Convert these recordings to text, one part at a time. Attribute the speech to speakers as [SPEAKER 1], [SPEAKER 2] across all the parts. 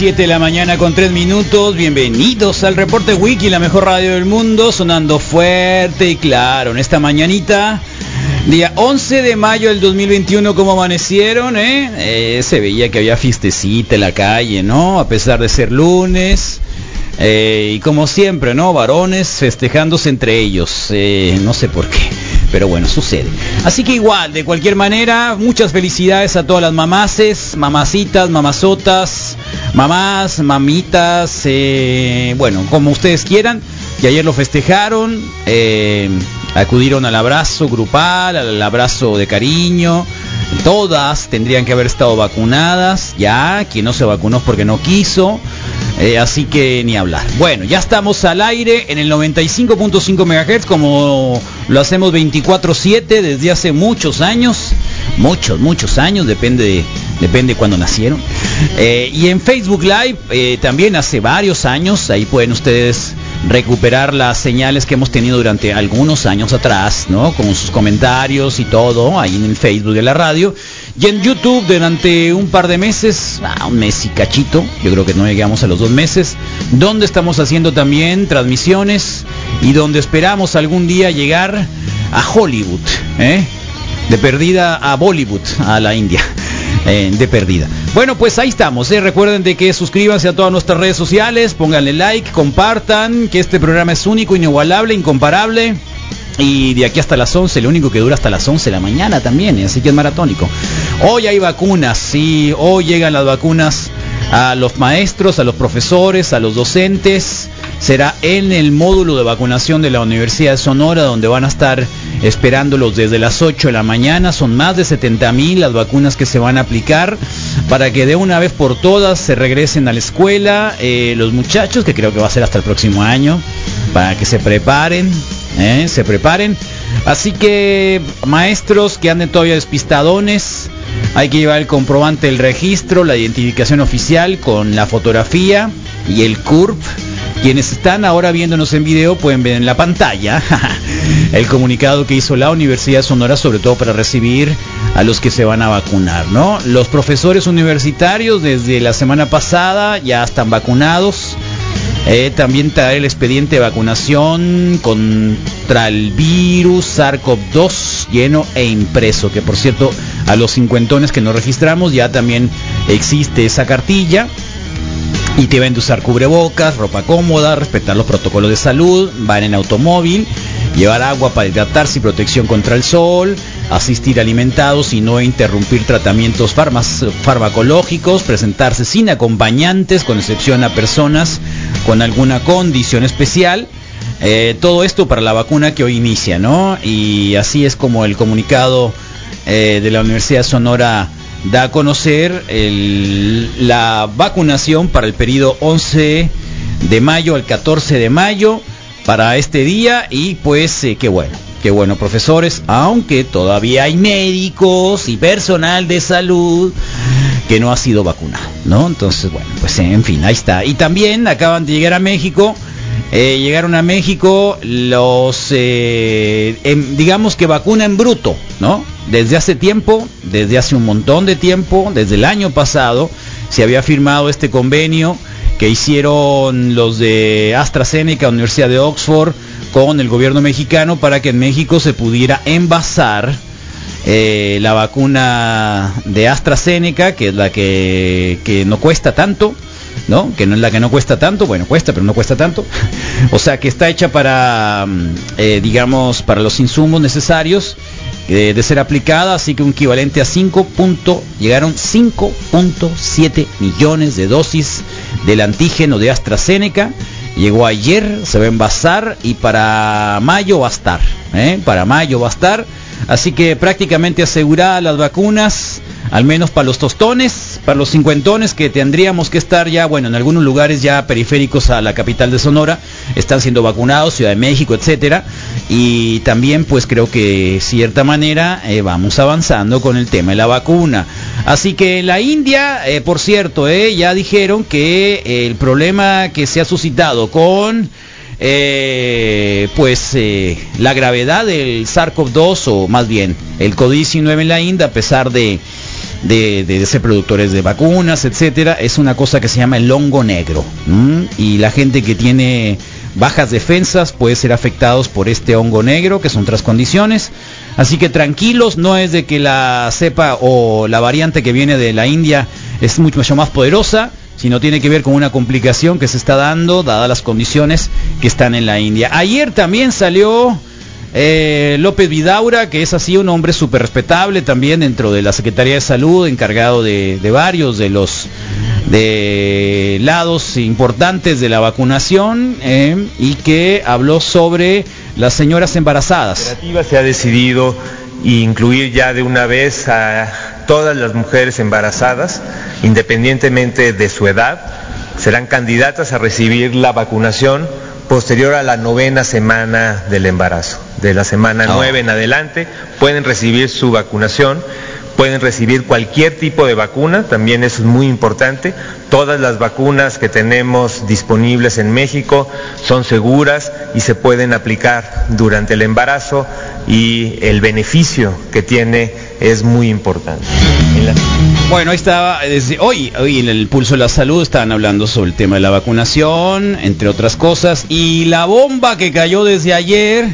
[SPEAKER 1] 7 de la mañana con 3 minutos. Bienvenidos al Reporte Wiki, la mejor radio del mundo, sonando fuerte y claro en esta mañanita. Día 11 de mayo del 2021, ¿cómo amanecieron? Eh? Eh, se veía que había fiestecita en la calle, ¿no? A pesar de ser lunes. Eh, y como siempre, ¿no? Varones festejándose entre ellos. Eh, no sé por qué. Pero bueno, sucede. Así que igual, de cualquier manera, muchas felicidades a todas las mamaces, mamacitas, mamazotas, mamás, mamitas, eh, bueno, como ustedes quieran. Y ayer lo festejaron, eh, acudieron al abrazo grupal, al abrazo de cariño. Todas tendrían que haber estado vacunadas, ya, quien no se vacunó porque no quiso. Eh, así que ni hablar. Bueno, ya estamos al aire en el 95.5 MHz como lo hacemos 24/7 desde hace muchos años. Muchos, muchos años, depende de, depende cuando nacieron. Eh, y en Facebook Live eh, también hace varios años, ahí pueden ustedes recuperar las señales que hemos tenido durante algunos años atrás, ¿no? Con sus comentarios y todo, ahí en el Facebook de la radio. Y en YouTube durante un par de meses, ah, un mes y cachito, yo creo que no llegamos a los dos meses, donde estamos haciendo también transmisiones y donde esperamos algún día llegar a Hollywood, ¿eh? De perdida a Bollywood, a la India. Eh, de perdida. Bueno, pues ahí estamos. ¿eh? Recuerden de que suscríbanse a todas nuestras redes sociales, pónganle like, compartan, que este programa es único, inigualable, incomparable. Y de aquí hasta las 11, lo único que dura hasta las 11 de la mañana también, así que es maratónico. Hoy hay vacunas, sí, hoy llegan las vacunas a los maestros, a los profesores, a los docentes. Será en el módulo de vacunación de la Universidad de Sonora donde van a estar esperándolos desde las 8 de la mañana. Son más de 70 mil las vacunas que se van a aplicar para que de una vez por todas se regresen a la escuela eh, los muchachos, que creo que va a ser hasta el próximo año, para que se preparen, eh, se preparen. Así que maestros que anden todavía despistadones, hay que llevar el comprobante del registro, la identificación oficial con la fotografía y el CURP. Quienes están ahora viéndonos en video pueden ver en la pantalla el comunicado que hizo la Universidad Sonora, sobre todo para recibir a los que se van a vacunar, ¿no? Los profesores universitarios desde la semana pasada ya están vacunados. Eh, también trae el expediente de vacunación contra el virus SARS-CoV-2 lleno e impreso, que por cierto a los cincuentones que nos registramos ya también existe esa cartilla. Y te deben de usar cubrebocas, ropa cómoda, respetar los protocolos de salud, van en automóvil, llevar agua para hidratarse y protección contra el sol, asistir alimentados y no interrumpir tratamientos farmacológicos, presentarse sin acompañantes, con excepción a personas con alguna condición especial. Eh, todo esto para la vacuna que hoy inicia, ¿no? Y así es como el comunicado eh, de la Universidad Sonora da a conocer la vacunación para el periodo 11 de mayo al 14 de mayo para este día y pues eh, qué bueno, qué bueno profesores, aunque todavía hay médicos y personal de salud que no ha sido vacunado, ¿no? Entonces, bueno, pues en fin, ahí está. Y también acaban de llegar a México, eh, llegaron a México los, eh, em, digamos que vacuna en bruto, ¿no? Desde hace tiempo, desde hace un montón de tiempo, desde el año pasado, se había firmado este convenio que hicieron los de AstraZeneca, Universidad de Oxford, con el gobierno mexicano para que en México se pudiera envasar eh, la vacuna de AstraZeneca, que es la que, que no cuesta tanto, ¿no? Que no es la que no cuesta tanto, bueno, cuesta, pero no cuesta tanto. o sea, que está hecha para, mm, eh, digamos, para los insumos necesarios eh, de ser aplicada, así que un equivalente a 5. llegaron 5.7 millones de dosis del antígeno de AstraZeneca. Llegó ayer, se va a envasar y para mayo va a estar. ¿eh? Para mayo va a estar. Así que prácticamente aseguradas las vacunas, al menos para los tostones, para los cincuentones que tendríamos que estar ya, bueno, en algunos lugares ya periféricos a la capital de Sonora, están siendo vacunados, Ciudad de México, etcétera. Y también, pues creo que cierta manera eh, vamos avanzando con el tema de la vacuna. Así que la India, eh, por cierto, eh, ya dijeron que el problema que se ha suscitado con pues la gravedad del SARS-CoV-2 o más bien el COVID-19 en la India a pesar de, de, ser productores de vacunas, etcétera, es una cosa que se llama el hongo negro y la gente que tiene bajas defensas puede ser afectados por este hongo negro, que son otras condiciones. Así que tranquilos, no es de que la cepa o la variante que viene de la India es mucho más poderosa, sino tiene que ver con una complicación que se está dando dadas las condiciones que están en la India. Ayer también salió eh, López Vidaura, que es así un hombre súper respetable también dentro de la Secretaría de Salud, encargado de, varios de los lados importantes de la vacunación eh, y que habló sobre las señoras embarazadas.
[SPEAKER 2] Se ha decidido incluir ya de una vez a todas las mujeres embarazadas, independientemente de su edad, serán candidatas a recibir la vacunación posterior a la novena semana del embarazo. De la semana ah. nueve en adelante pueden recibir su vacunación pueden recibir cualquier tipo de vacuna, también eso es muy importante. Todas las vacunas que tenemos disponibles en México son seguras y se pueden aplicar durante el embarazo y el beneficio que tiene es muy importante.
[SPEAKER 1] Bueno, ahí estaba, desde hoy, hoy en el Pulso de la Salud estaban hablando sobre el tema de la vacunación, entre otras cosas, y la bomba que cayó desde ayer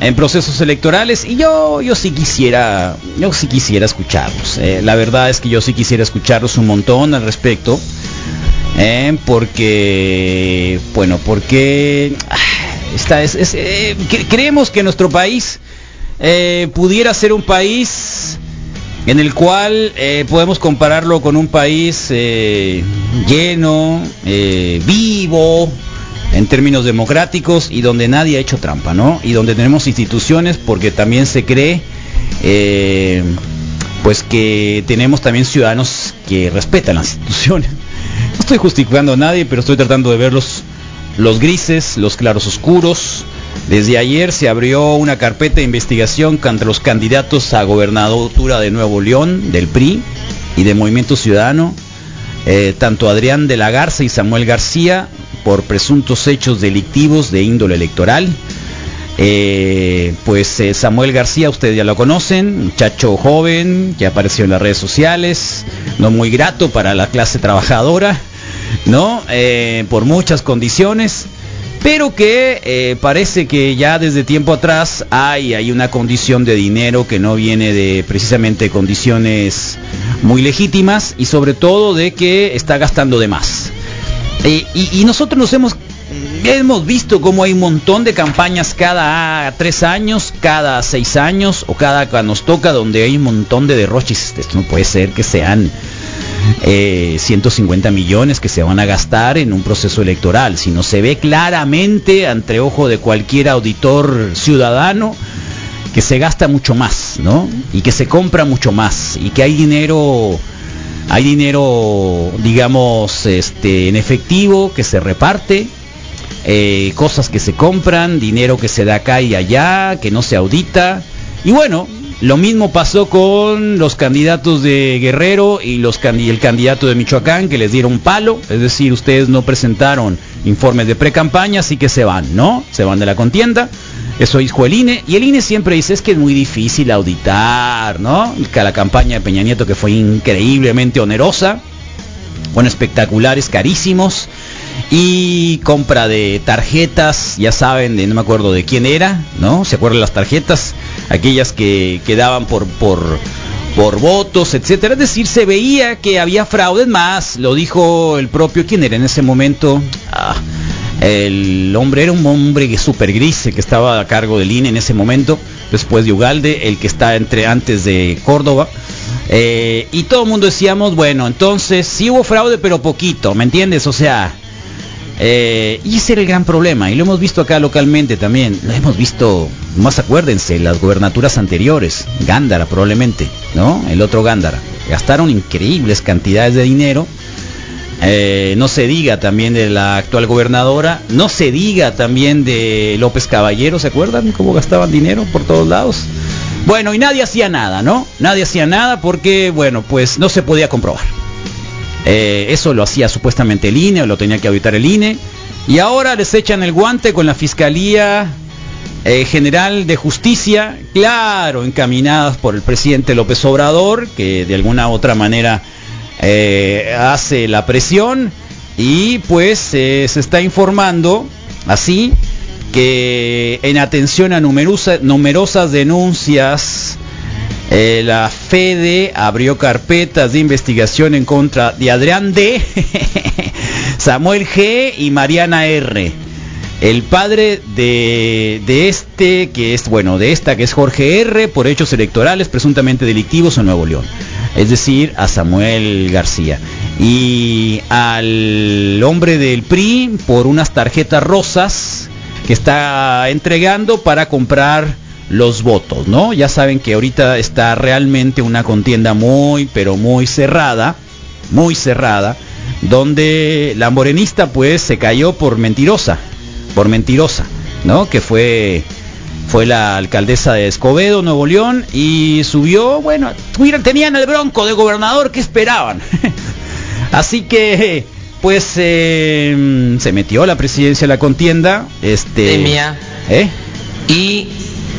[SPEAKER 1] en procesos electorales y yo yo sí quisiera yo sí quisiera escucharlos eh. la verdad es que yo sí quisiera escucharlos un montón al respecto eh, porque bueno porque ah, eh, creemos que nuestro país pudiera ser un país en el cual podemos compararlo con un país lleno vivo en términos democráticos y donde nadie ha hecho trampa, ¿no? Y donde tenemos instituciones porque también se cree, eh, pues que tenemos también ciudadanos que respetan las instituciones. No estoy justificando a nadie, pero estoy tratando de ver los, los grises, los claros oscuros. Desde ayer se abrió una carpeta de investigación contra los candidatos a gobernatura de Nuevo León, del PRI y de Movimiento Ciudadano, eh, tanto Adrián de la Garza y Samuel García por presuntos hechos delictivos de índole electoral. Eh, pues eh, Samuel García, ustedes ya lo conocen, muchacho joven que apareció en las redes sociales, no muy grato para la clase trabajadora, ¿no? Eh, por muchas condiciones, pero que parece que ya desde tiempo atrás hay, hay una condición de dinero que no viene de precisamente condiciones muy legítimas y sobre todo de que está gastando de más. Eh, y, nosotros nos hemos hemos visto cómo hay un montón de campañas cada tres años, cada seis años o cada que nos toca donde hay un montón de derroches. Esto no puede ser que sean 150 eh, millones que se van a gastar en un proceso electoral, sino se ve claramente ante ojo de cualquier auditor ciudadano que se gasta mucho más, ¿no? Y que se compra mucho más y que hay dinero hay dinero, digamos, este, en efectivo que se reparte, eh, cosas que se compran, dinero que se da acá y allá, que no se audita. Y bueno, lo mismo pasó con los candidatos de Guerrero y, los, el candidato de Michoacán que les dieron palo, es decir, ustedes no presentaron informes de pre-campaña, así que se van, ¿no? Se van de la contienda. Eso dijo el INE. Y el INE siempre dice es que es muy difícil auditar, ¿no? La campaña de Peña Nieto que fue increíblemente onerosa, con espectaculares carísimos. y compra de tarjetas, ya saben, de, no me acuerdo de quién era, ¿no? ¿Se acuerdan las tarjetas? Aquellas que, quedaban por, por, por votos, etcétera. Es decir, se veía que había fraudes más, lo dijo el propio, ¿quién era en ese momento? Ah, el hombre era un hombre súper gris, que estaba a cargo del INE en ese momento, después de Ugalde, el que está entre antes de Córdoba. Eh, y todo el mundo decíamos, bueno, entonces sí hubo fraude, pero poquito, ¿me entiendes? O sea, eh, y ese era el gran problema, y lo hemos visto acá localmente también, lo hemos visto, más acuérdense, las gobernaturas anteriores, Gándara probablemente, ¿no? El otro Gándara. Gastaron increíbles cantidades de dinero. Eh, no se diga también de la actual gobernadora, no se diga también de López Caballero, ¿se acuerdan cómo gastaban dinero por todos lados? Bueno, y nadie hacía nada, ¿no? Nadie hacía nada porque, bueno, pues no se podía comprobar. Eh, eso lo hacía supuestamente el INE, o lo tenía que auditar el INE. Y ahora les echan el guante con la Fiscalía eh, General de Justicia, claro, encaminadas por el presidente López Obrador, que de alguna u otra manera eh, hace la presión. Y pues se está informando así que en atención a numerosas denuncias eh, la FEDE abrió carpetas de investigación en contra de Adrián D, Samuel G y Mariana R. El padre de, de, este, que es, bueno, de esta que es Jorge R, por hechos electorales presuntamente delictivos en Nuevo León. Es decir, a Samuel García. Y al hombre del PRI por unas tarjetas rosas que está entregando para comprar los votos, ¿no? Ya saben que ahorita está realmente una contienda muy, pero muy cerrada, muy cerrada, donde la morenista pues se cayó por mentirosa, por mentirosa, ¿no? Que fue fue la alcaldesa de Escobedo, Nuevo León, y subió, bueno, tenían el bronco de gobernador, ¿qué esperaban? Así que, pues, eh, se metió a la presidencia de la contienda, este...
[SPEAKER 3] ¿Eh? Y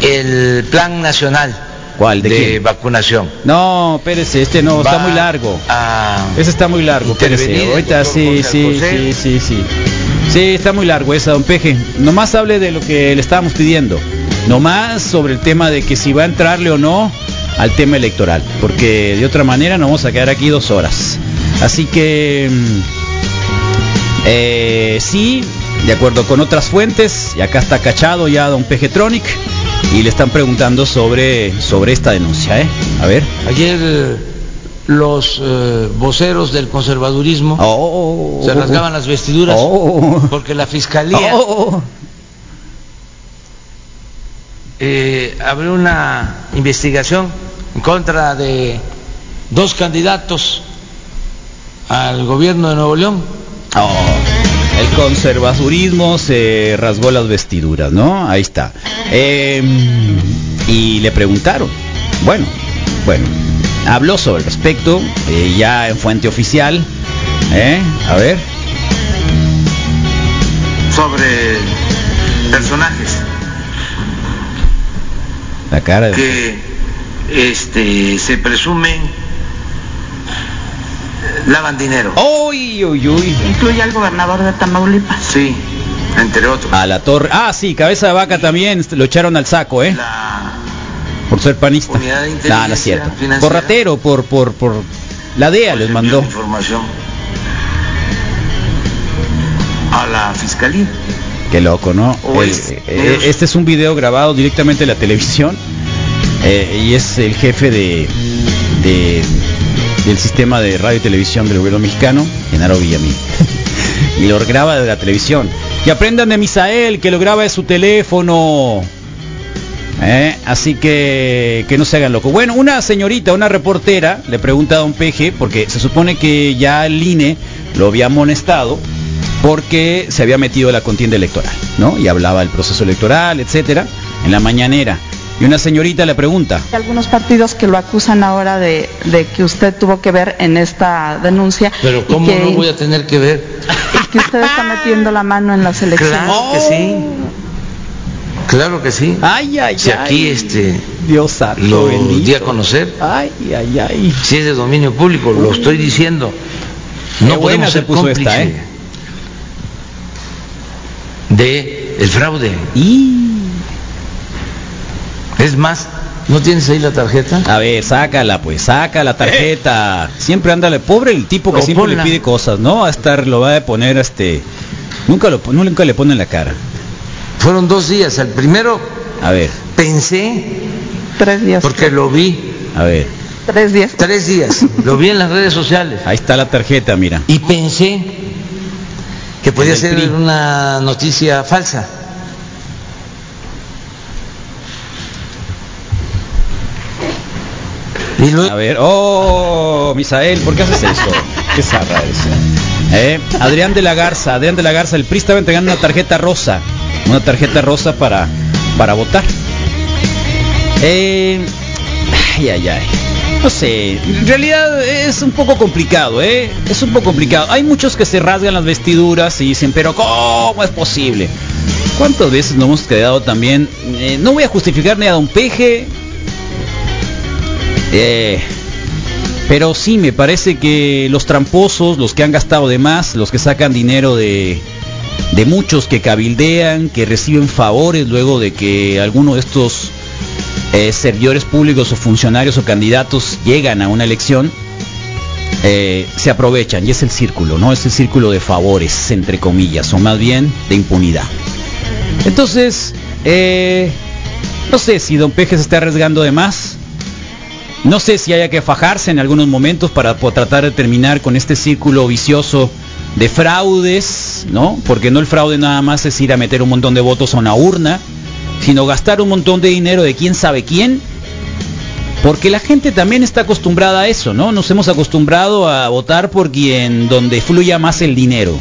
[SPEAKER 3] el plan nacional
[SPEAKER 1] ¿Cuál?
[SPEAKER 3] ¿De, vacunación.
[SPEAKER 1] No, espérese, este no, está muy largo. Ese está muy largo, espérese. Ahorita sí, sí, sí, sí, sí. Sí, está muy largo esa, don Peje. Nomás hable de lo que le estábamos pidiendo. Nomás sobre el tema de que si va a entrarle o no al tema electoral. Porque de otra manera nos vamos a quedar aquí dos horas. Así que... Mm, eh, sí, de acuerdo con otras fuentes, y acá está cachado ya don Pejetronic y le están preguntando sobre, sobre esta denuncia. ¿eh? A ver.
[SPEAKER 3] Ayer los eh, voceros del conservadurismo
[SPEAKER 1] oh,
[SPEAKER 3] se rasgaban las vestiduras
[SPEAKER 1] oh.
[SPEAKER 3] porque la fiscalía
[SPEAKER 1] oh.
[SPEAKER 3] Eh, abrió una investigación en contra de dos candidatos al gobierno de Nuevo León.
[SPEAKER 1] El conservadurismo se rasgó las vestiduras, ¿no? Ahí está. Em, y le preguntaron, bueno, bueno, habló sobre el respecto, eh, ya en fuente oficial, ¿eh? A ver.
[SPEAKER 3] Sobre personajes.
[SPEAKER 1] La cara de...
[SPEAKER 3] Que este, se presumen lavan dinero.
[SPEAKER 1] Uy, uy, uy.
[SPEAKER 4] Incluye al gobernador de Tamaulipas.
[SPEAKER 3] Sí, entre otros.
[SPEAKER 1] A la torre. Ah, sí, cabeza de vaca también lo echaron al saco, ¿eh?
[SPEAKER 3] La
[SPEAKER 1] por ser panista.
[SPEAKER 3] Unidad de
[SPEAKER 1] no, no es cierto. Por ratero, por, por, por. La DEA les mandó.
[SPEAKER 3] Información a la fiscalía.
[SPEAKER 1] Qué loco, ¿no? El, eh, este es un video grabado directamente de la televisión eh, y es el jefe de, de del sistema de radio y televisión del gobierno mexicano, Genaro Villamil. y lo graba de la televisión. Que aprendan de Misael, que lo graba de su teléfono. ¿Eh? Así que que no se hagan loco. Bueno, una señorita, una reportera, le pregunta a don Peje, porque se supone que ya el INE lo había amonestado porque se había metido la contienda electoral, ¿no? Y hablaba del proceso electoral, etcétera, en la mañanera. Y una señorita le pregunta.
[SPEAKER 4] Hay algunos partidos que lo acusan ahora de, que usted tuvo que ver en esta denuncia.
[SPEAKER 3] Pero ¿cómo no voy a tener que ver?
[SPEAKER 4] Y que usted está metiendo la mano en las elecciones.
[SPEAKER 3] Claro que sí. Claro que sí.
[SPEAKER 1] Ay, ay,
[SPEAKER 3] si aquí este
[SPEAKER 1] Dios santo,
[SPEAKER 3] lo di a conocer.
[SPEAKER 1] Ay, ay, ay.
[SPEAKER 3] Si es de dominio público, lo estoy diciendo. No
[SPEAKER 1] Qué buena se puso esta, ¿eh?
[SPEAKER 3] De el fraude.
[SPEAKER 1] Y
[SPEAKER 3] Es más, ¿no tienes ahí la tarjeta?
[SPEAKER 1] a ver, sácala pues, saca la tarjeta. Siempre ándale, pobre el tipo que
[SPEAKER 3] O
[SPEAKER 1] siempre
[SPEAKER 3] ponla.
[SPEAKER 1] le pide cosas, ¿no? A estar lo va a poner este nunca lo nunca le pone en la cara.
[SPEAKER 3] Fueron dos días. El primero
[SPEAKER 1] A ver,
[SPEAKER 3] pensé,
[SPEAKER 4] Tres días.
[SPEAKER 3] porque lo vi,
[SPEAKER 1] a ver.
[SPEAKER 4] Tres días.
[SPEAKER 3] tres días, lo vi en las redes sociales.
[SPEAKER 1] Ahí está la tarjeta, mira.
[SPEAKER 3] Y pensé que podía ser
[SPEAKER 1] PRI.
[SPEAKER 3] una noticia falsa. Y luego,
[SPEAKER 1] A ver, oh, Misael, ¿por qué haces eso? Qué zarra eres. Eh, Adrián de la Garza, Adrián de la Garza, el PRI estaba entregando una tarjeta rosa, una tarjeta rosa para, para votar. Eh, ay, ay, ay. No sé, en realidad es un poco complicado, ¿eh? Es un poco complicado. Hay muchos que se rasgan las vestiduras y dicen, pero ¿cómo es posible? ¿Cuántas veces nos hemos quedado también? eh, no voy a justificar ni a Don Peje, eh, pero sí, me parece que los tramposos, los que han gastado de más, los que sacan dinero de, de muchos que cabildean, que reciben favores luego de que alguno de estos eh, servidores públicos o funcionarios o candidatos llegan a una elección, eh, se aprovechan y es el círculo, ¿no? Es el círculo de favores, entre comillas, o más bien de impunidad. Entonces, eh, no sé si Don Peje se está arriesgando de más. No sé si haya que fajarse en algunos momentos para tratar de terminar con este círculo vicioso de fraudes, ¿no? Porque no el fraude nada más es ir a meter un montón de votos a una urna, sino gastar un montón de dinero de quién sabe quién. Porque la gente también está acostumbrada a eso, ¿no? Nos hemos acostumbrado a votar por quien donde fluya más el dinero.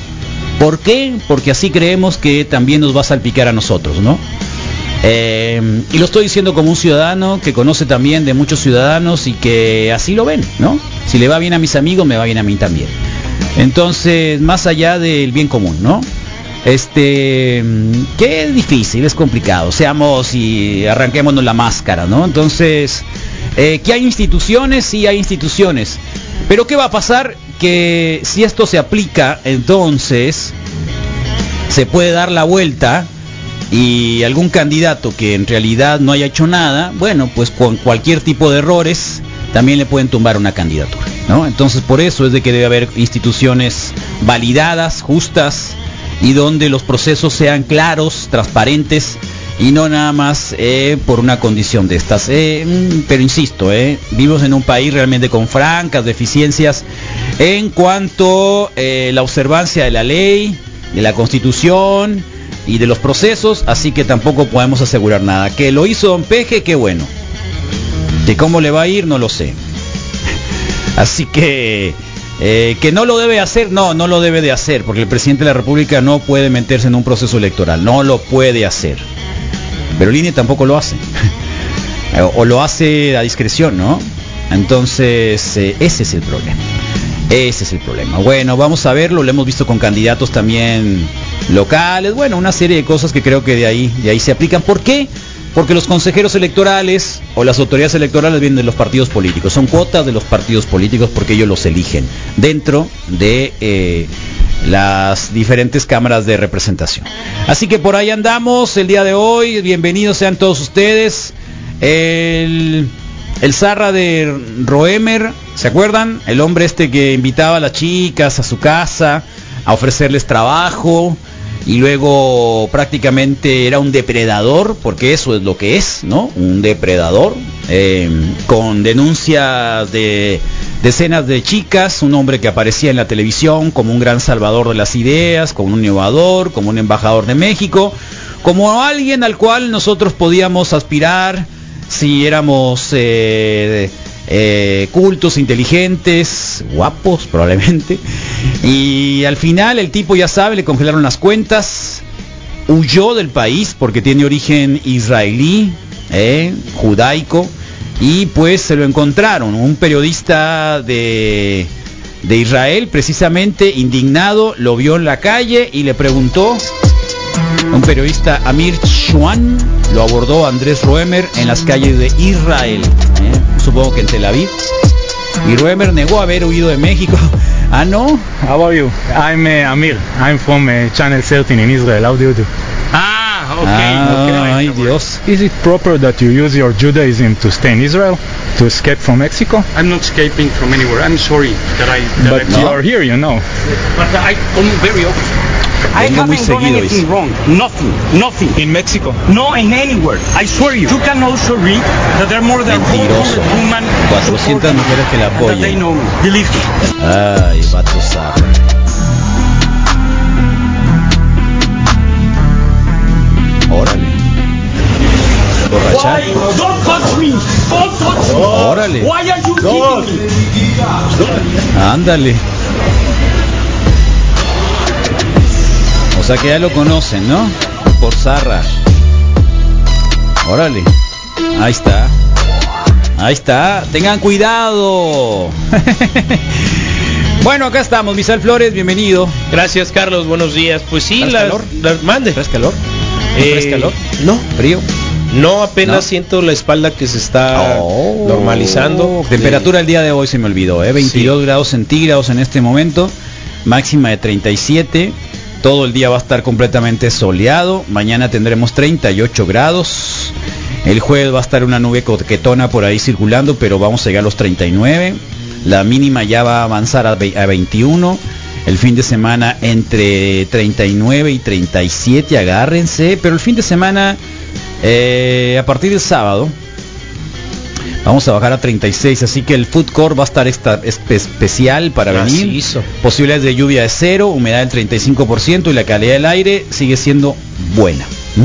[SPEAKER 1] ¿Por qué? Porque así creemos que también nos va a salpicar a nosotros, ¿no? Eh, y lo estoy diciendo como un ciudadano que conoce también de muchos ciudadanos y que así lo ven, ¿no? Si le va bien a mis amigos, me va bien a mí también. Entonces, más allá del bien común, ¿no? Este, mm, que es difícil, es complicado. Seamos y arranquémonos la máscara, ¿no? Entonces, eh, que hay instituciones, sí hay instituciones. Pero ¿qué va a pasar? Que si esto se aplica, entonces se puede dar la vuelta y algún candidato que en realidad no haya hecho nada, bueno, pues con cualquier tipo de errores también le pueden tumbar una candidatura, ¿no? Entonces por eso es de que debe haber instituciones validadas, justas y donde los procesos sean claros, transparentes y no nada más eh, por una condición de estas. Eh, mm, pero insisto, eh, vivimos en un país realmente con francas deficiencias en cuanto eh, la observancia de la ley, de la constitución y de los procesos, así que tampoco podemos asegurar nada. Que lo hizo Don Peje, qué bueno. Que cómo le va a ir, no lo sé. Así que eh, que no lo debe hacer, no, no lo debe de hacer, porque el presidente de la República no puede meterse en un proceso electoral, no lo puede hacer. INE tampoco lo hace. o lo hace a discreción, ¿no? Entonces, eh, ese es el problema. Ese es el problema. Bueno, vamos a verlo, lo hemos visto con candidatos también locales, bueno, una serie de cosas que creo que de ahí, de ahí se aplican. ¿Por qué? Porque los consejeros electorales o las autoridades electorales vienen de los partidos políticos, son cuotas de los partidos políticos porque ellos los eligen dentro de eh, las diferentes cámaras de representación. Así que por ahí andamos el día de hoy, bienvenidos sean todos ustedes. El, el Zarra de Roemer, ¿se acuerdan? El hombre este que invitaba a las chicas a su casa a ofrecerles trabajo y luego prácticamente era un depredador, porque eso es lo que es, ¿no? Un depredador, eh, con denuncias de decenas de chicas, un hombre que aparecía en la televisión como un gran salvador de las ideas, como un innovador, como un embajador de México, como alguien al cual nosotros podíamos aspirar si éramos eh, eh, cultos, inteligentes, guapos probablemente. Y al final el tipo ya sabe, le congelaron las cuentas, huyó del país porque tiene origen israelí, eh, judaico, y pues se lo encontraron. Un periodista de, de Israel, precisamente indignado, lo vio en la calle y le preguntó, un periodista Amir Schwan, lo abordó Andrés Roemer en las calles de Israel, supongo que en Tel Aviv. Y Roemer negó haber huido de México. Ah, no.
[SPEAKER 5] How are you? I'm uh, Amir. I'm from uh, Channel 13 in Israel. How do you do? Ah, okay.
[SPEAKER 1] Ah, ay, Dios.
[SPEAKER 6] Is it proper that you use your Judaism to stay in Israel, to escape from Mexico?
[SPEAKER 5] I'm not escaping from anywhere. I'm sorry that I. That
[SPEAKER 6] But
[SPEAKER 5] I
[SPEAKER 6] you are here, you know.
[SPEAKER 5] But I come very often. I haven't done anything wrong. Nothing. Nothing.
[SPEAKER 6] In Mexico?
[SPEAKER 5] No, in anywhere. I swear you. You can also read that there are more than
[SPEAKER 1] Mentiroso.
[SPEAKER 5] 400 women
[SPEAKER 1] 400 mujeres que la
[SPEAKER 5] that they know me. Believe me.
[SPEAKER 1] Ay, vato sapo. Órale. Borrachar.
[SPEAKER 5] Don't touch me. Don't touch me.
[SPEAKER 1] Órale.
[SPEAKER 5] Why are you me?
[SPEAKER 1] Ándale. O sea que ya lo conocen, ¿no? Por Zarra. Órale. Ahí está. Ahí está. Tengan cuidado. bueno, acá estamos. Misal Flores, bienvenido.
[SPEAKER 7] Gracias, Carlos. Buenos días. Pues sí,
[SPEAKER 1] ¿Traes
[SPEAKER 7] las,
[SPEAKER 1] calor?
[SPEAKER 7] las- mande.
[SPEAKER 1] ¿Traes calor?
[SPEAKER 7] Eh,
[SPEAKER 1] ¿Traes calor?
[SPEAKER 7] No,
[SPEAKER 1] ¿Frío?
[SPEAKER 7] no, apenas
[SPEAKER 1] ¿No?
[SPEAKER 7] siento la espalda que se está
[SPEAKER 1] Oh.
[SPEAKER 7] normalizando.
[SPEAKER 1] Temperatura el día de hoy se me olvidó, ¿eh? 22 grados centígrados en este momento, máxima de 37. Todo el día va a estar completamente soleado. Mañana tendremos 38 grados. El jueves va a estar una nube coquetona por ahí circulando, pero vamos a llegar a los 39. La mínima ya va a avanzar a 21. El fin de semana entre 39 y 37, agárrense. Pero el fin de semana, eh, a partir del sábado, Vamos a bajar a 36, así que el food court va a estar esta- espe- especial para venir. Posibilidades de lluvia de cero, humedad del 35% y la calidad del aire sigue siendo buena. ¿Mm?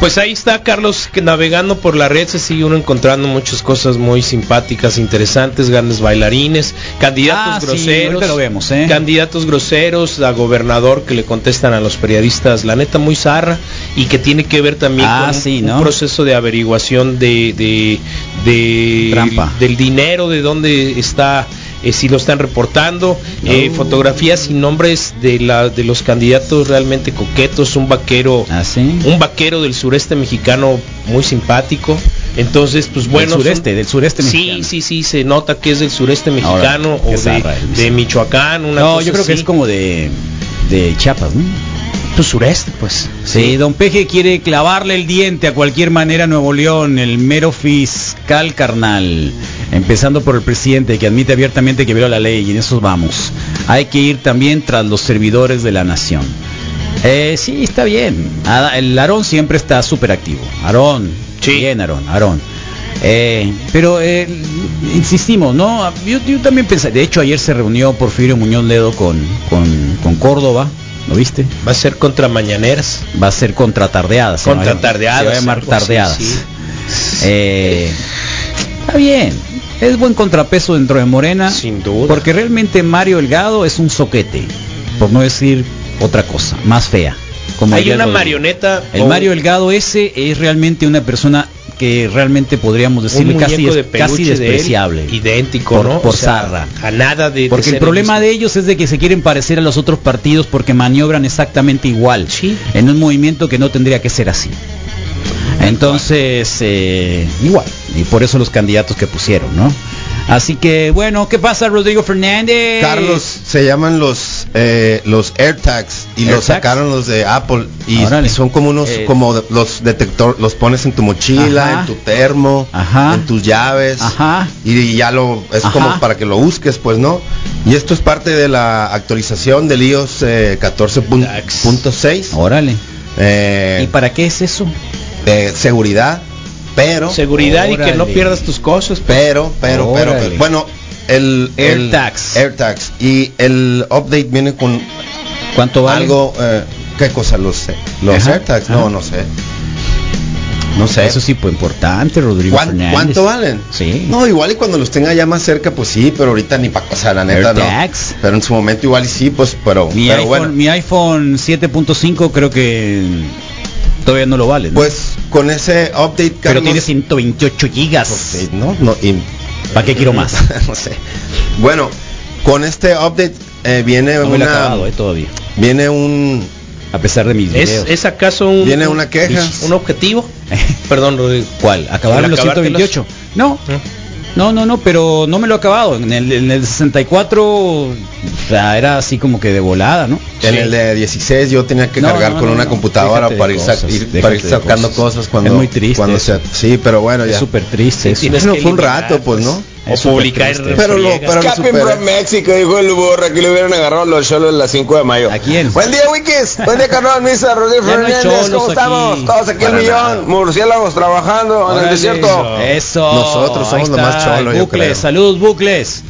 [SPEAKER 7] Pues ahí está Carlos que navegando por la red se sigue uno encontrando muchas cosas muy simpáticas, interesantes, grandes bailarines, candidatos
[SPEAKER 1] Ah,
[SPEAKER 7] groseros,
[SPEAKER 1] ahorita lo vemos, ¿eh?
[SPEAKER 7] candidatos groseros a gobernador que le contestan a los periodistas, la neta muy zarra y que tiene que ver también
[SPEAKER 1] Ah,
[SPEAKER 7] con un- proceso de averiguación de, de, de-
[SPEAKER 1] Trampa.
[SPEAKER 7] del dinero, de dónde está eh, si lo están reportando, eh,
[SPEAKER 1] Oh.
[SPEAKER 7] fotografías y nombres de la de los candidatos realmente coquetos, un vaquero
[SPEAKER 1] ¿Ah, sí?
[SPEAKER 7] un vaquero del sureste mexicano muy simpático. Entonces, pues bueno.
[SPEAKER 1] del sureste,
[SPEAKER 7] son-
[SPEAKER 1] del sureste
[SPEAKER 7] Sí,
[SPEAKER 1] mexicano.
[SPEAKER 7] sí, sí, se nota que es del sureste mexicano o de,
[SPEAKER 1] zarra,
[SPEAKER 7] de Michoacán. Una
[SPEAKER 1] No,
[SPEAKER 7] cosa
[SPEAKER 1] yo creo que es como de, de Chiapas, ¿no?
[SPEAKER 7] Sureste, pues.
[SPEAKER 1] Sí, don Peje quiere clavarle el diente a cualquier manera a Nuevo León, el mero fiscal carnal, empezando por el presidente que admite abiertamente que viola la ley y en eso vamos. Hay que ir también tras los servidores de la nación. Eh, sí, está bien. El Aarón siempre está súper activo. Aarón,
[SPEAKER 7] Sí.
[SPEAKER 1] bien Aarón, Aarón. Eh, pero eh, insistimos, ¿no? Yo, yo también pensé, de hecho ayer se reunió Porfirio Muñoz Ledo con, con, con Córdoba, ¿lo viste?
[SPEAKER 7] Va a ser contra mañaneras.
[SPEAKER 1] va a ser contra tardeadas.
[SPEAKER 7] Contra tardeadas,
[SPEAKER 1] Se va a llamar
[SPEAKER 7] algo así,
[SPEAKER 1] tardeadas.
[SPEAKER 7] sí.
[SPEAKER 1] Eh, está bien. Es buen contrapeso dentro de Morena.
[SPEAKER 7] Sin duda.
[SPEAKER 1] Porque realmente Mario Delgado es un soquete. Por no decir otra cosa. Más fea. Como
[SPEAKER 7] Hay una marioneta.
[SPEAKER 1] El
[SPEAKER 7] o
[SPEAKER 1] Mario Delgado ese es realmente una persona que realmente podríamos decirle casi,
[SPEAKER 7] de
[SPEAKER 1] casi
[SPEAKER 7] de
[SPEAKER 1] despreciable.
[SPEAKER 7] idéntico,
[SPEAKER 1] Por-
[SPEAKER 7] ¿no?
[SPEAKER 1] por
[SPEAKER 7] O sea,
[SPEAKER 1] zarra.
[SPEAKER 7] A nada de. de
[SPEAKER 1] Porque el problema de ellos es de que se quieren parecer a los otros partidos porque maniobran exactamente igual.
[SPEAKER 7] Sí.
[SPEAKER 1] En un movimiento que no tendría que ser así. Entonces, eh, igual. Y por eso los candidatos que pusieron, ¿no? Así que, bueno, ¿qué pasa, Rodrigo Fernández?
[SPEAKER 8] Carlos, se llaman los eh, los AirTags y los sacaron los de Apple y,
[SPEAKER 1] Órale.
[SPEAKER 8] y son como unos
[SPEAKER 1] Eh.
[SPEAKER 8] como los detector los pones en tu mochila,
[SPEAKER 1] Ajá.
[SPEAKER 8] en tu termo,
[SPEAKER 1] Ajá.
[SPEAKER 8] en tus llaves
[SPEAKER 1] Ajá.
[SPEAKER 8] y ya lo es como para que lo busques, pues, ¿no? Y esto es parte de la actualización del iOS eh, 14.6
[SPEAKER 1] Órale.
[SPEAKER 8] eh,
[SPEAKER 1] ¿Y para qué es eso?
[SPEAKER 8] de seguridad, pero
[SPEAKER 7] Seguridad y que no pierdas tus cosas. pues.
[SPEAKER 8] pero, pero, pero, pero, bueno, el el-
[SPEAKER 1] AirTags.
[SPEAKER 8] AirTags y el update viene con
[SPEAKER 1] ¿Cuánto vale?
[SPEAKER 8] algo eh, qué cosa los los
[SPEAKER 1] Ajá,
[SPEAKER 8] AirTags,
[SPEAKER 1] ajá.
[SPEAKER 8] no, no sé. No sé.
[SPEAKER 1] Eso sí, pues importante, Rodrigo
[SPEAKER 8] ¿Cuán-. ¿Cuánto valen?
[SPEAKER 1] Sí.
[SPEAKER 8] No, igual y cuando los tenga ya más cerca, pues sí, pero ahorita ni para cosa, la neta no. Pero en su momento igual y sí, pues, pero,
[SPEAKER 1] Mi,
[SPEAKER 8] pero
[SPEAKER 1] iPhone,
[SPEAKER 8] bueno.
[SPEAKER 1] mi iPhone 7.5 creo que todavía no lo vale. ¿no?
[SPEAKER 8] Pues con ese update,
[SPEAKER 1] pero
[SPEAKER 8] Carlos,
[SPEAKER 1] tiene 128 gigas.
[SPEAKER 8] pues, no, no, y-
[SPEAKER 1] ¿Para qué quiero más?
[SPEAKER 8] no sé. Bueno, con este update eh, viene
[SPEAKER 1] No
[SPEAKER 8] una
[SPEAKER 1] acabado eh, todavía.
[SPEAKER 8] viene un
[SPEAKER 1] A pesar de mis
[SPEAKER 7] ¿Es,
[SPEAKER 1] videos.
[SPEAKER 7] ¿Es acaso un,
[SPEAKER 8] Viene una queja.
[SPEAKER 7] un objetivo? Perdón, Rodrigo.
[SPEAKER 1] ¿Cuál? ¿Acabar
[SPEAKER 7] ¿El
[SPEAKER 1] los
[SPEAKER 7] acabártelos?
[SPEAKER 1] 128? No. No, no, no, pero no me lo he acabado. En el, en el 64 o sea, era así como que de volada, ¿no?
[SPEAKER 8] En el de 16 yo tenía que
[SPEAKER 1] No,
[SPEAKER 8] cargar
[SPEAKER 1] no,
[SPEAKER 8] con
[SPEAKER 1] no,
[SPEAKER 8] una
[SPEAKER 1] no.
[SPEAKER 8] computadora para ir, sa-
[SPEAKER 1] cosas,
[SPEAKER 8] ir-
[SPEAKER 1] déjate
[SPEAKER 8] para ir
[SPEAKER 1] de
[SPEAKER 8] sacando
[SPEAKER 1] cosas.
[SPEAKER 8] cosas, cuando
[SPEAKER 1] Es muy triste
[SPEAKER 8] cuando se- sí, pero bueno, ya.
[SPEAKER 1] Es súper triste. eso.
[SPEAKER 8] Bueno,
[SPEAKER 7] que
[SPEAKER 8] fue un rato, pues, ¿no?
[SPEAKER 7] O
[SPEAKER 1] Es
[SPEAKER 7] publicar
[SPEAKER 1] triste.
[SPEAKER 8] Pero lo, pero superé.
[SPEAKER 9] from México, dijo el borra que le hubieran agarrado los cholos el 5 de mayo.
[SPEAKER 1] ¿A quién?
[SPEAKER 9] Buen día, Wikis. Buen día, Carlos Misa, Rodríguez
[SPEAKER 1] no
[SPEAKER 9] Fernández.
[SPEAKER 1] cholos
[SPEAKER 9] ¿Cómo
[SPEAKER 1] aquí.
[SPEAKER 9] estamos? Todos aquí al millón.
[SPEAKER 8] nada.
[SPEAKER 9] Murciélagos trabajando en el desierto.
[SPEAKER 1] Eso.
[SPEAKER 8] Nosotros somos
[SPEAKER 1] Ahí
[SPEAKER 8] lo más
[SPEAKER 1] está,
[SPEAKER 8] cholo, yo
[SPEAKER 1] Bucles, saludos, bucles.